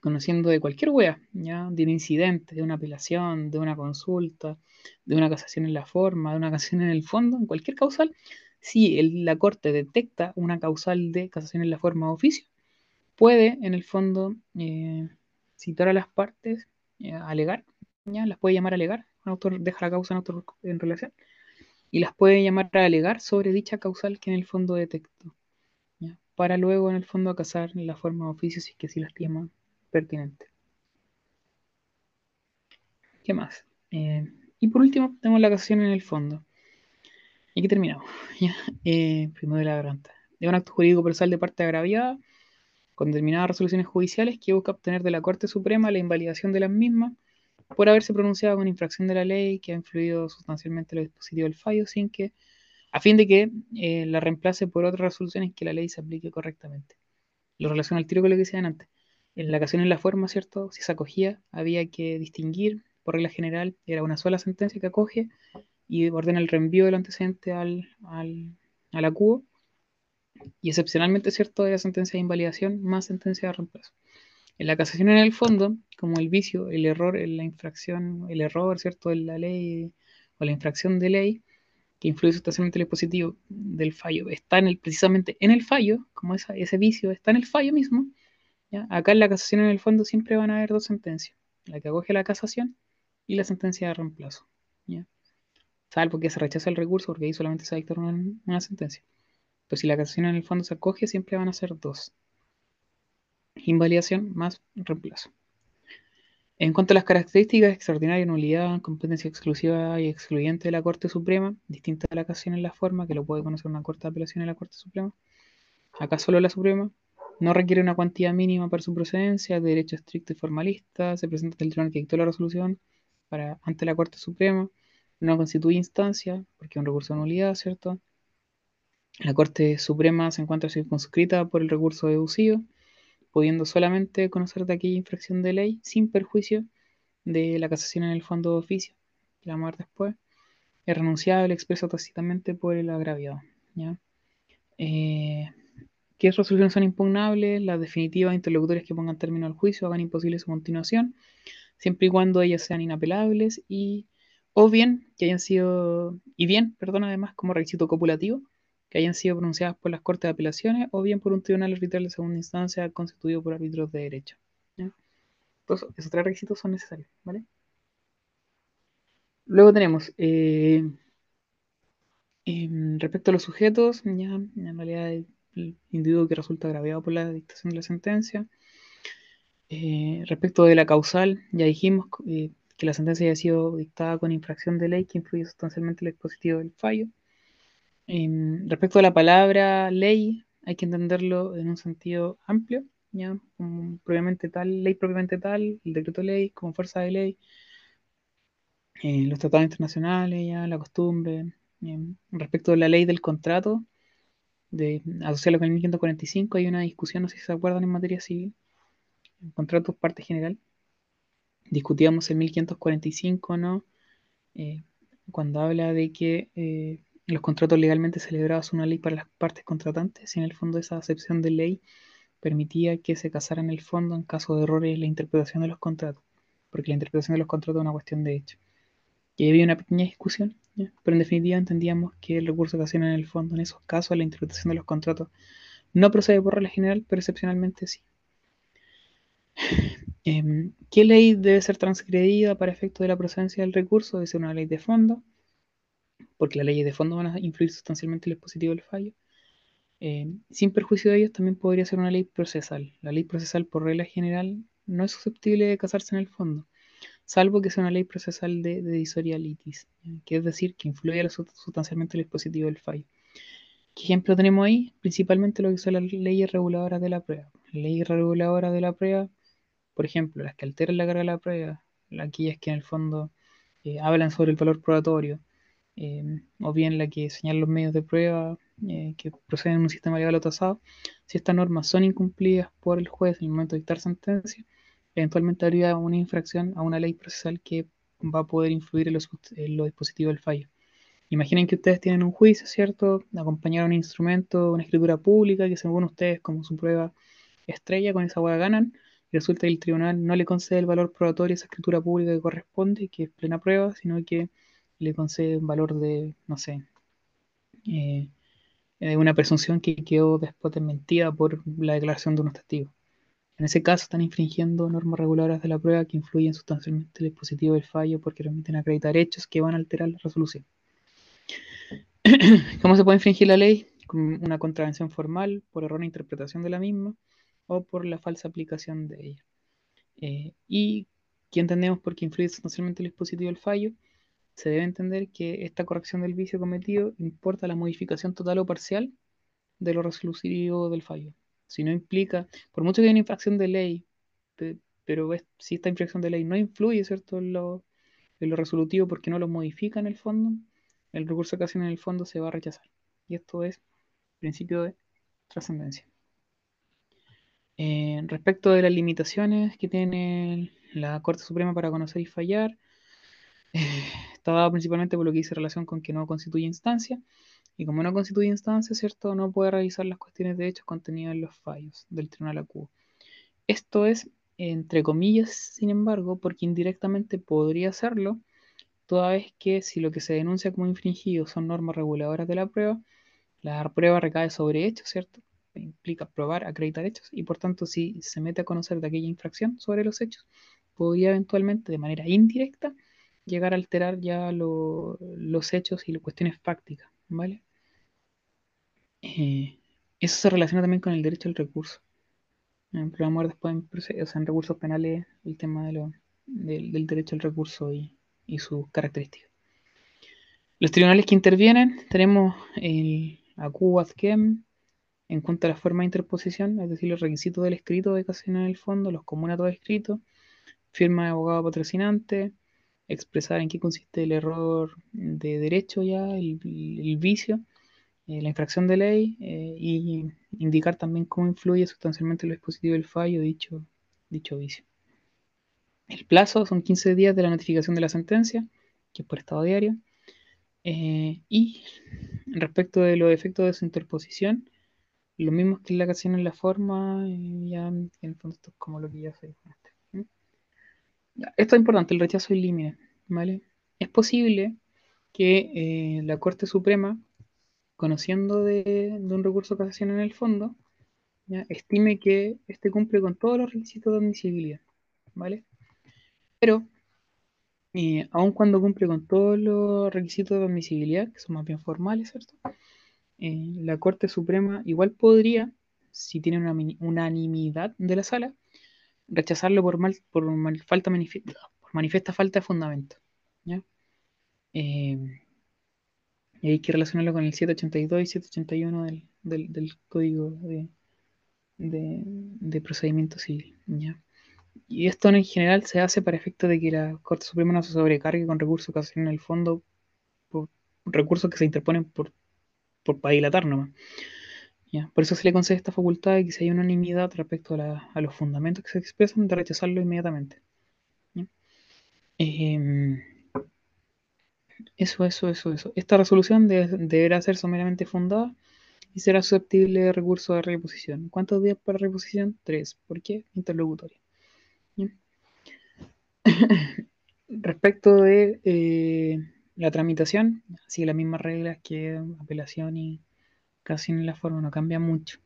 conociendo de cualquier wea, ¿ya? De un incidente, de una apelación, de una consulta, de una casación en la forma, de una casación en el fondo, en cualquier causal, si la Corte detecta una causal de casación en la forma de oficio, puede en el fondo eh, citar a las partes, eh, alegar, ¿ya? Las puede llamar a alegar, deja la causa en, auto, en relación, y las puede llamar a alegar sobre dicha causal que en el fondo detectó, para luego en el fondo casar en la forma de oficio si es que si las llaman pertinente. ¿Qué más? Eh, y por último, tenemos la casación en el fondo. Y aquí terminamos. Eh, primero de la garganta. Es un acto jurídico procesal de parte agraviada con determinadas resoluciones judiciales que busca obtener de la Corte Suprema la invalidación de las mismas por haberse pronunciado con infracción de la ley que ha influido sustancialmente en el dispositivo del fallo sin que, a fin de que eh, la reemplace por otras resoluciones que la ley se aplique correctamente. Lo relaciona al tiro con lo que decían antes. En la ocasión en la forma, ¿cierto? Si se acogía, había que distinguir, por regla general, era una sola sentencia que acoge y ordena el reenvío del antecedente al, al, a la CUO. Y excepcionalmente, ¿cierto? Era sentencia de invalidación más sentencia de reemplazo. En la casación en el fondo, como el vicio, el error, la infracción, el error, ¿cierto?, de la ley o la infracción de ley que influye sustancialmente el dispositivo del fallo, está en el, precisamente en el fallo, como ese vicio está en el fallo mismo, acá en la casación en el fondo siempre van a haber dos sentencias, la que acoge la casación y la sentencia de reemplazo, ¿ya? salvo que se rechaza el recurso porque ahí solamente se dicta una, sentencia. Pero si la casación en el fondo se acoge, siempre van a ser dos invalidación más reemplazo. En cuanto a las características extraordinarias, nulidad, competencia exclusiva y excluyente de la Corte Suprema, distinta de la ocasión en la forma, que lo puede conocer una Corte de Apelación en la Corte Suprema, acá solo la Suprema, no requiere una cuantía mínima para su procedencia, de derecho estricto y formalista, se presenta ante el tribunal que dictó la resolución para, ante la Corte Suprema, no constituye instancia, porque es un recurso de nulidad, ¿cierto? La Corte Suprema se encuentra circunscrita por el recurso deducido, pudiendo solamente conocer de aquella infracción de ley sin perjuicio de la casación en el fondo de oficio, que vamos a ver después, es renunciable expreso tácitamente por el agraviado. ¿ya? Eh, ¿Qué resoluciones son impugnables? Las definitivas interlocutores que pongan término al juicio hagan imposible su continuación, siempre y cuando ellas sean inapelables y o bien que hayan sido, y bien, perdón, además como requisito copulativo, que hayan sido pronunciadas por las Cortes de Apelaciones o bien por un tribunal arbitral de segunda instancia constituido por árbitros de derecho. Entonces, esos tres requisitos son necesarios, ¿vale? Luego tenemos, eh, em, respecto a los sujetos, ya en realidad individuo que resulta agraviado por la dictación de la sentencia. Eh, respecto de la causal, ya dijimos eh, que la sentencia haya sido dictada con infracción de ley que influye sustancialmente el dispositivo del fallo. Em, respecto a la palabra ley, hay que entenderlo en un sentido amplio, ¿ya? Propiamente tal, ley propiamente tal, el decreto ley como fuerza de ley, eh, los tratados internacionales, ya, la costumbre. Em, respecto a la ley del contrato, de asociarlo con el 1545, hay una discusión, no sé si se acuerdan, en materia civil, el contrato parte general. Discutíamos el 1545, ¿no? Eh, cuando habla de que eh, los contratos legalmente celebrados son una ley para las partes contratantes y en el fondo esa acepción de ley permitía que se casara en el fondo en caso de errores en la interpretación de los contratos, porque la interpretación de los contratos es una cuestión de hecho. Y había una pequeña discusión, pero en definitiva entendíamos que el recurso ocasiona en el fondo en esos casos la interpretación de los contratos no procede por regla general, pero excepcionalmente sí. Em, ¿Qué ley debe ser transgredida para efecto de la procedencia del recurso? Debe ser una ley de fondo, porque las leyes de fondo van a influir sustancialmente en el dispositivo del fallo. Eh, sin perjuicio de ellos, también podría ser una ley procesal. La ley procesal, por regla general, no es susceptible de casarse en el fondo, salvo que sea una ley procesal de, disorialitis, que es decir, que influye sustancialmente en el dispositivo del fallo. ¿Qué ejemplo tenemos ahí? Principalmente lo que son las leyes reguladoras de la prueba. Leyes reguladoras de la prueba, por ejemplo, las que alteran la carga de la prueba, aquellas que en el fondo eh, hablan sobre el valor probatorio, Em, o bien la que señala los medios de prueba eh, que proceden en un sistema legal o tasado, si estas normas son incumplidas por el juez en el momento de dictar sentencia, eventualmente habría una infracción a una ley procesal que va a poder influir en los, dispositivos del fallo. Imaginen que ustedes tienen un juicio, ¿cierto? Acompañar un instrumento, una escritura pública, que según ustedes, como su prueba estrella, con esa hueá ganan, y resulta que el tribunal no le concede el valor probatorio a esa escritura pública que corresponde, que es plena prueba, sino que le concede un valor de, no sé, eh, una presunción que quedó después desmentida por la declaración de unos testigos. En ese caso están infringiendo normas reguladoras de la prueba que influyen sustancialmente el dispositivo del fallo porque permiten acreditar hechos que van a alterar la resolución. ¿Cómo se puede infringir la ley? Con una contravención formal, por error de interpretación de la misma o por la falsa aplicación de ella. Eh, ¿Y qué entendemos por qué influye sustancialmente el dispositivo del fallo? se debe entender que esta corrección del vicio cometido importa la modificación total o parcial de lo resolutivo del fallo. Si no implica, por mucho que haya una infracción de ley, pero si esta infracción de ley no influye, ¿cierto?, en lo, en lo resolutivo porque no lo modifica en el fondo, el recurso que hacen en el fondo se va a rechazar. Y esto es principio de trascendencia. Eh, respecto de las limitaciones que tiene la Corte Suprema para conocer y fallar, eh, está dado principalmente por lo que dice relación con que no constituye instancia, y como no constituye instancia, ¿cierto? No puede realizar las cuestiones de hechos contenidas en los fallos del tribunal acudo. Esto es, entre comillas, sin embargo, porque indirectamente podría hacerlo, toda vez que si lo que se denuncia como infringido son normas reguladoras de la prueba, la prueba recae sobre hechos, ¿cierto? Implica probar, acreditar hechos, y por tanto, si se mete a conocer de aquella infracción sobre los hechos, podría eventualmente, de manera indirecta, llegar a alterar ya los hechos y las cuestiones fácticas, ¿vale? Eh, eso se relaciona también con el derecho al recurso. Programa después, en, o sea, en recursos penales, el tema de lo, del, derecho al recurso y, sus características. Los tribunales que intervienen, tenemos el ACU en cuanto a la forma de interposición, es decir, los requisitos del escrito de ocasión en el fondo, los todo escrito, firma de abogado patrocinante, expresar en qué consiste el error de derecho ya, el, vicio, eh, la infracción de ley eh, y indicar también cómo influye sustancialmente el dispositivo del fallo dicho, dicho vicio. El plazo son 15 días de la notificación de la sentencia, que es por estado diario. Eh, y respecto de los efectos de su interposición, lo mismo que la ocasión en la forma, ya en el fondo esto es como lo que ya se dijo esto es importante, el rechazo límite, ¿vale? Es posible que eh, la Corte Suprema, conociendo de, un recurso de casación en el fondo, estime que este cumple con todos los requisitos de admisibilidad, ¿vale? Pero, eh, aun cuando cumple con todos los requisitos de admisibilidad, que son más bien formales, ¿cierto? Eh, la Corte Suprema igual podría, si tiene una unanimidad de la sala, rechazarlo por mal, por falta manifiesta, falta de fundamento. Eh, y hay que relacionarlo con el 782 y 781 del, del, Código de, de, Procedimiento Civil. Y esto en general se hace para efecto de que la Corte Suprema no se sobrecargue con recursos que hacen en el fondo, por recursos que se interponen por, por para dilatar nomás. Por eso se le concede esta facultad de que si hay unanimidad respecto a, los fundamentos que se expresan, de rechazarlo inmediatamente. Em, eso, eso, eso, eso. Esta resolución deberá ser someramente fundada y será susceptible de recurso de reposición. ¿Cuántos días para reposición? Tres. ¿Por qué? Interlocutoria. Respecto de eh, la tramitación, sigue las mismas reglas que apelación y casi en la forma, no cambia mucho.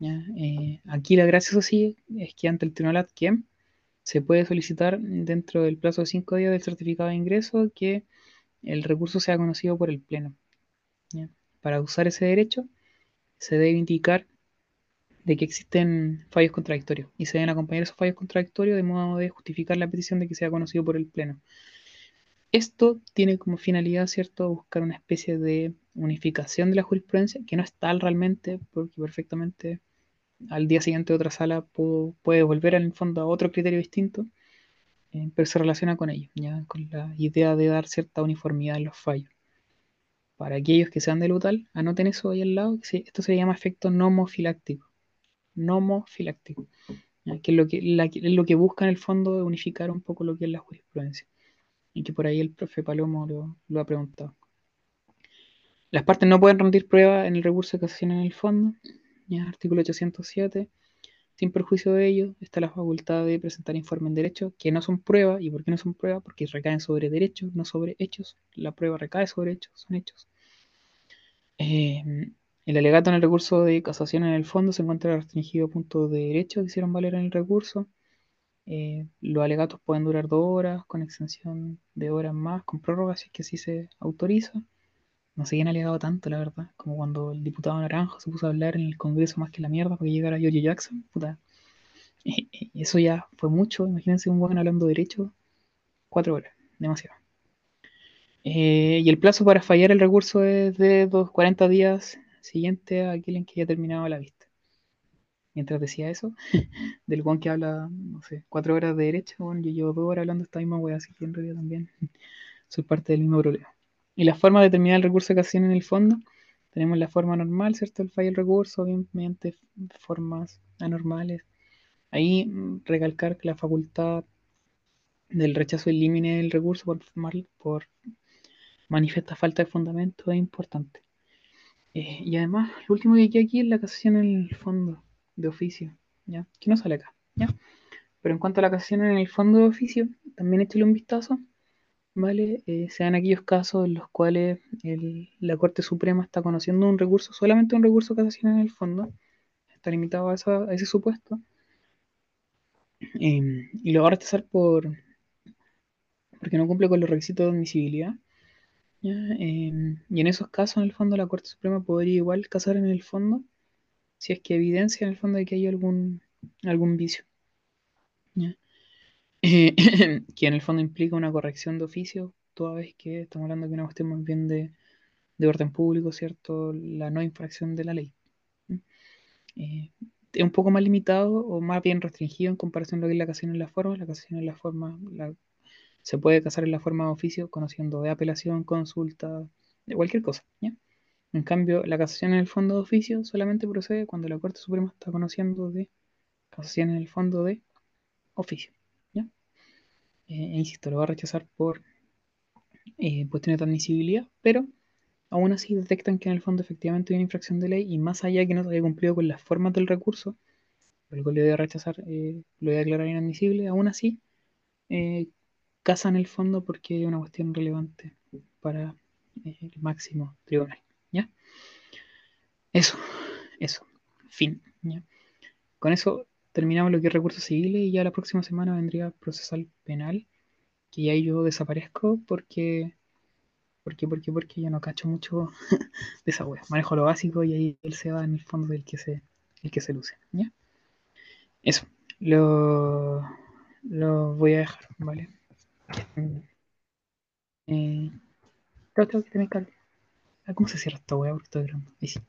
Eh, aquí la gracia, eso sí, es que ante el tribunal ADQUEM se puede solicitar dentro del plazo de cinco días del certificado de ingreso que el recurso sea conocido por el Pleno. Para usar ese derecho se debe indicar de que existen fallos contradictorios y se deben acompañar esos fallos contradictorios de modo de justificar la petición de que sea conocido por el Pleno. Esto tiene como finalidad, ¿cierto?, buscar una especie de unificación de la jurisprudencia, que no es tal realmente, porque perfectamente al día siguiente otra sala puede volver en el fondo a otro criterio distinto, eh, pero se relaciona con ello, ¿ya? con la idea de dar cierta uniformidad en los fallos. Para aquellos que sean del UTAL, anoten eso ahí al lado, esto se llama efecto nomofiláctico. Nomofiláctico, que es lo que, lo que busca en el fondo de unificar un poco lo que es la jurisprudencia. Y que por ahí el profe Palomo lo, ha preguntado. Las partes no pueden rendir prueba en el recurso de casación en el fondo. Ya, artículo 807. Sin perjuicio de ello, está la facultad de presentar informe en derecho que no son prueba. ¿Y por qué no son prueba? Porque recaen sobre derechos, no sobre hechos. La prueba recae sobre hechos, son hechos. Eh, el alegato en el recurso de casación en el fondo se encuentra restringido a puntos de derecho que hicieron valer en el recurso. Eh, los alegatos pueden durar dos horas, con extensión de horas más, con prórroga si es que así se autoriza. No sé quién ha llegado tanto, la verdad. Como cuando el diputado Naranjo se puso a hablar en el Congreso más que la mierda para que llegara George Jackson. Puta. Eso ya fue mucho. Imagínense un buen hablando derecho. Cuatro horas. Demasiado. Eh, y el plazo para fallar el recurso es de 40 días siguiente a aquel en que ya terminado la vista. mientras decía eso, del guan que habla, no sé, cuatro horas de derecha, bueno, yo llevo dos horas hablando esta misma wea, así que en realidad también soy parte del mismo problema. Y la forma de determinar el recurso de casación en el fondo, tenemos la forma normal, ¿cierto? El fallo del recurso, bien mediante formas anormales. Ahí mm, recalcar que la facultad del rechazo elimine del recurso por, por manifiesta falta de fundamento es importante. Eh, y además, lo último que hay aquí es la casación en el fondo de oficio, ¿ya? Que no sale acá, ¿ya? Pero en cuanto a la casación en el fondo de oficio, también échale un vistazo, ¿vale? Eh, sean aquellos casos en los cuales la Corte Suprema está conociendo un recurso, solamente un recurso de casación en el fondo, está limitado a, ese supuesto, em, y lo va a rechazar por porque no cumple con los requisitos de admisibilidad. Em, y en esos casos, en el fondo, la Corte Suprema podría igual casar en el fondo si es que evidencia en el fondo de que hay algún, algún vicio. Que en el fondo implica una corrección de oficio, toda vez que estamos hablando de una cuestión más bien de, orden público, ¿cierto? La no infracción de la ley. Eh, es un poco más limitado o más bien restringido en comparación a lo que es la casación en la forma. La casación en la forma se puede casar en la forma de oficio conociendo de apelación, consulta, de cualquier cosa. En cambio, la casación en el fondo de oficio solamente procede cuando la Corte Suprema está conociendo de casación en el fondo de oficio. Eh, e insisto, lo va a rechazar por eh, cuestiones de admisibilidad, pero aún así detectan que en el fondo efectivamente hay una infracción de ley y más allá que no se haya cumplido con las formas del recurso, el cual le voy a rechazar, eh, lo voy a declarar inadmisible, aún así eh, casa en el fondo porque es una cuestión relevante para el máximo tribunal. ¿Ya? Eso, eso, fin. ¿ya? Con eso terminamos lo que es recursos civiles y ya la próxima semana vendría procesal penal, que ya yo desaparezco porque, porque, porque, porque yo no cacho mucho de esa wea. Manejo lo básico y ahí él se va en el fondo del que se, el que se luce, ¿ya? Eso, lo, lo voy a dejar, ¿vale? Eh, tengo, que tener calma. ¿Cómo se cierra esta wea? Porque estoy grabando. Ahí sí.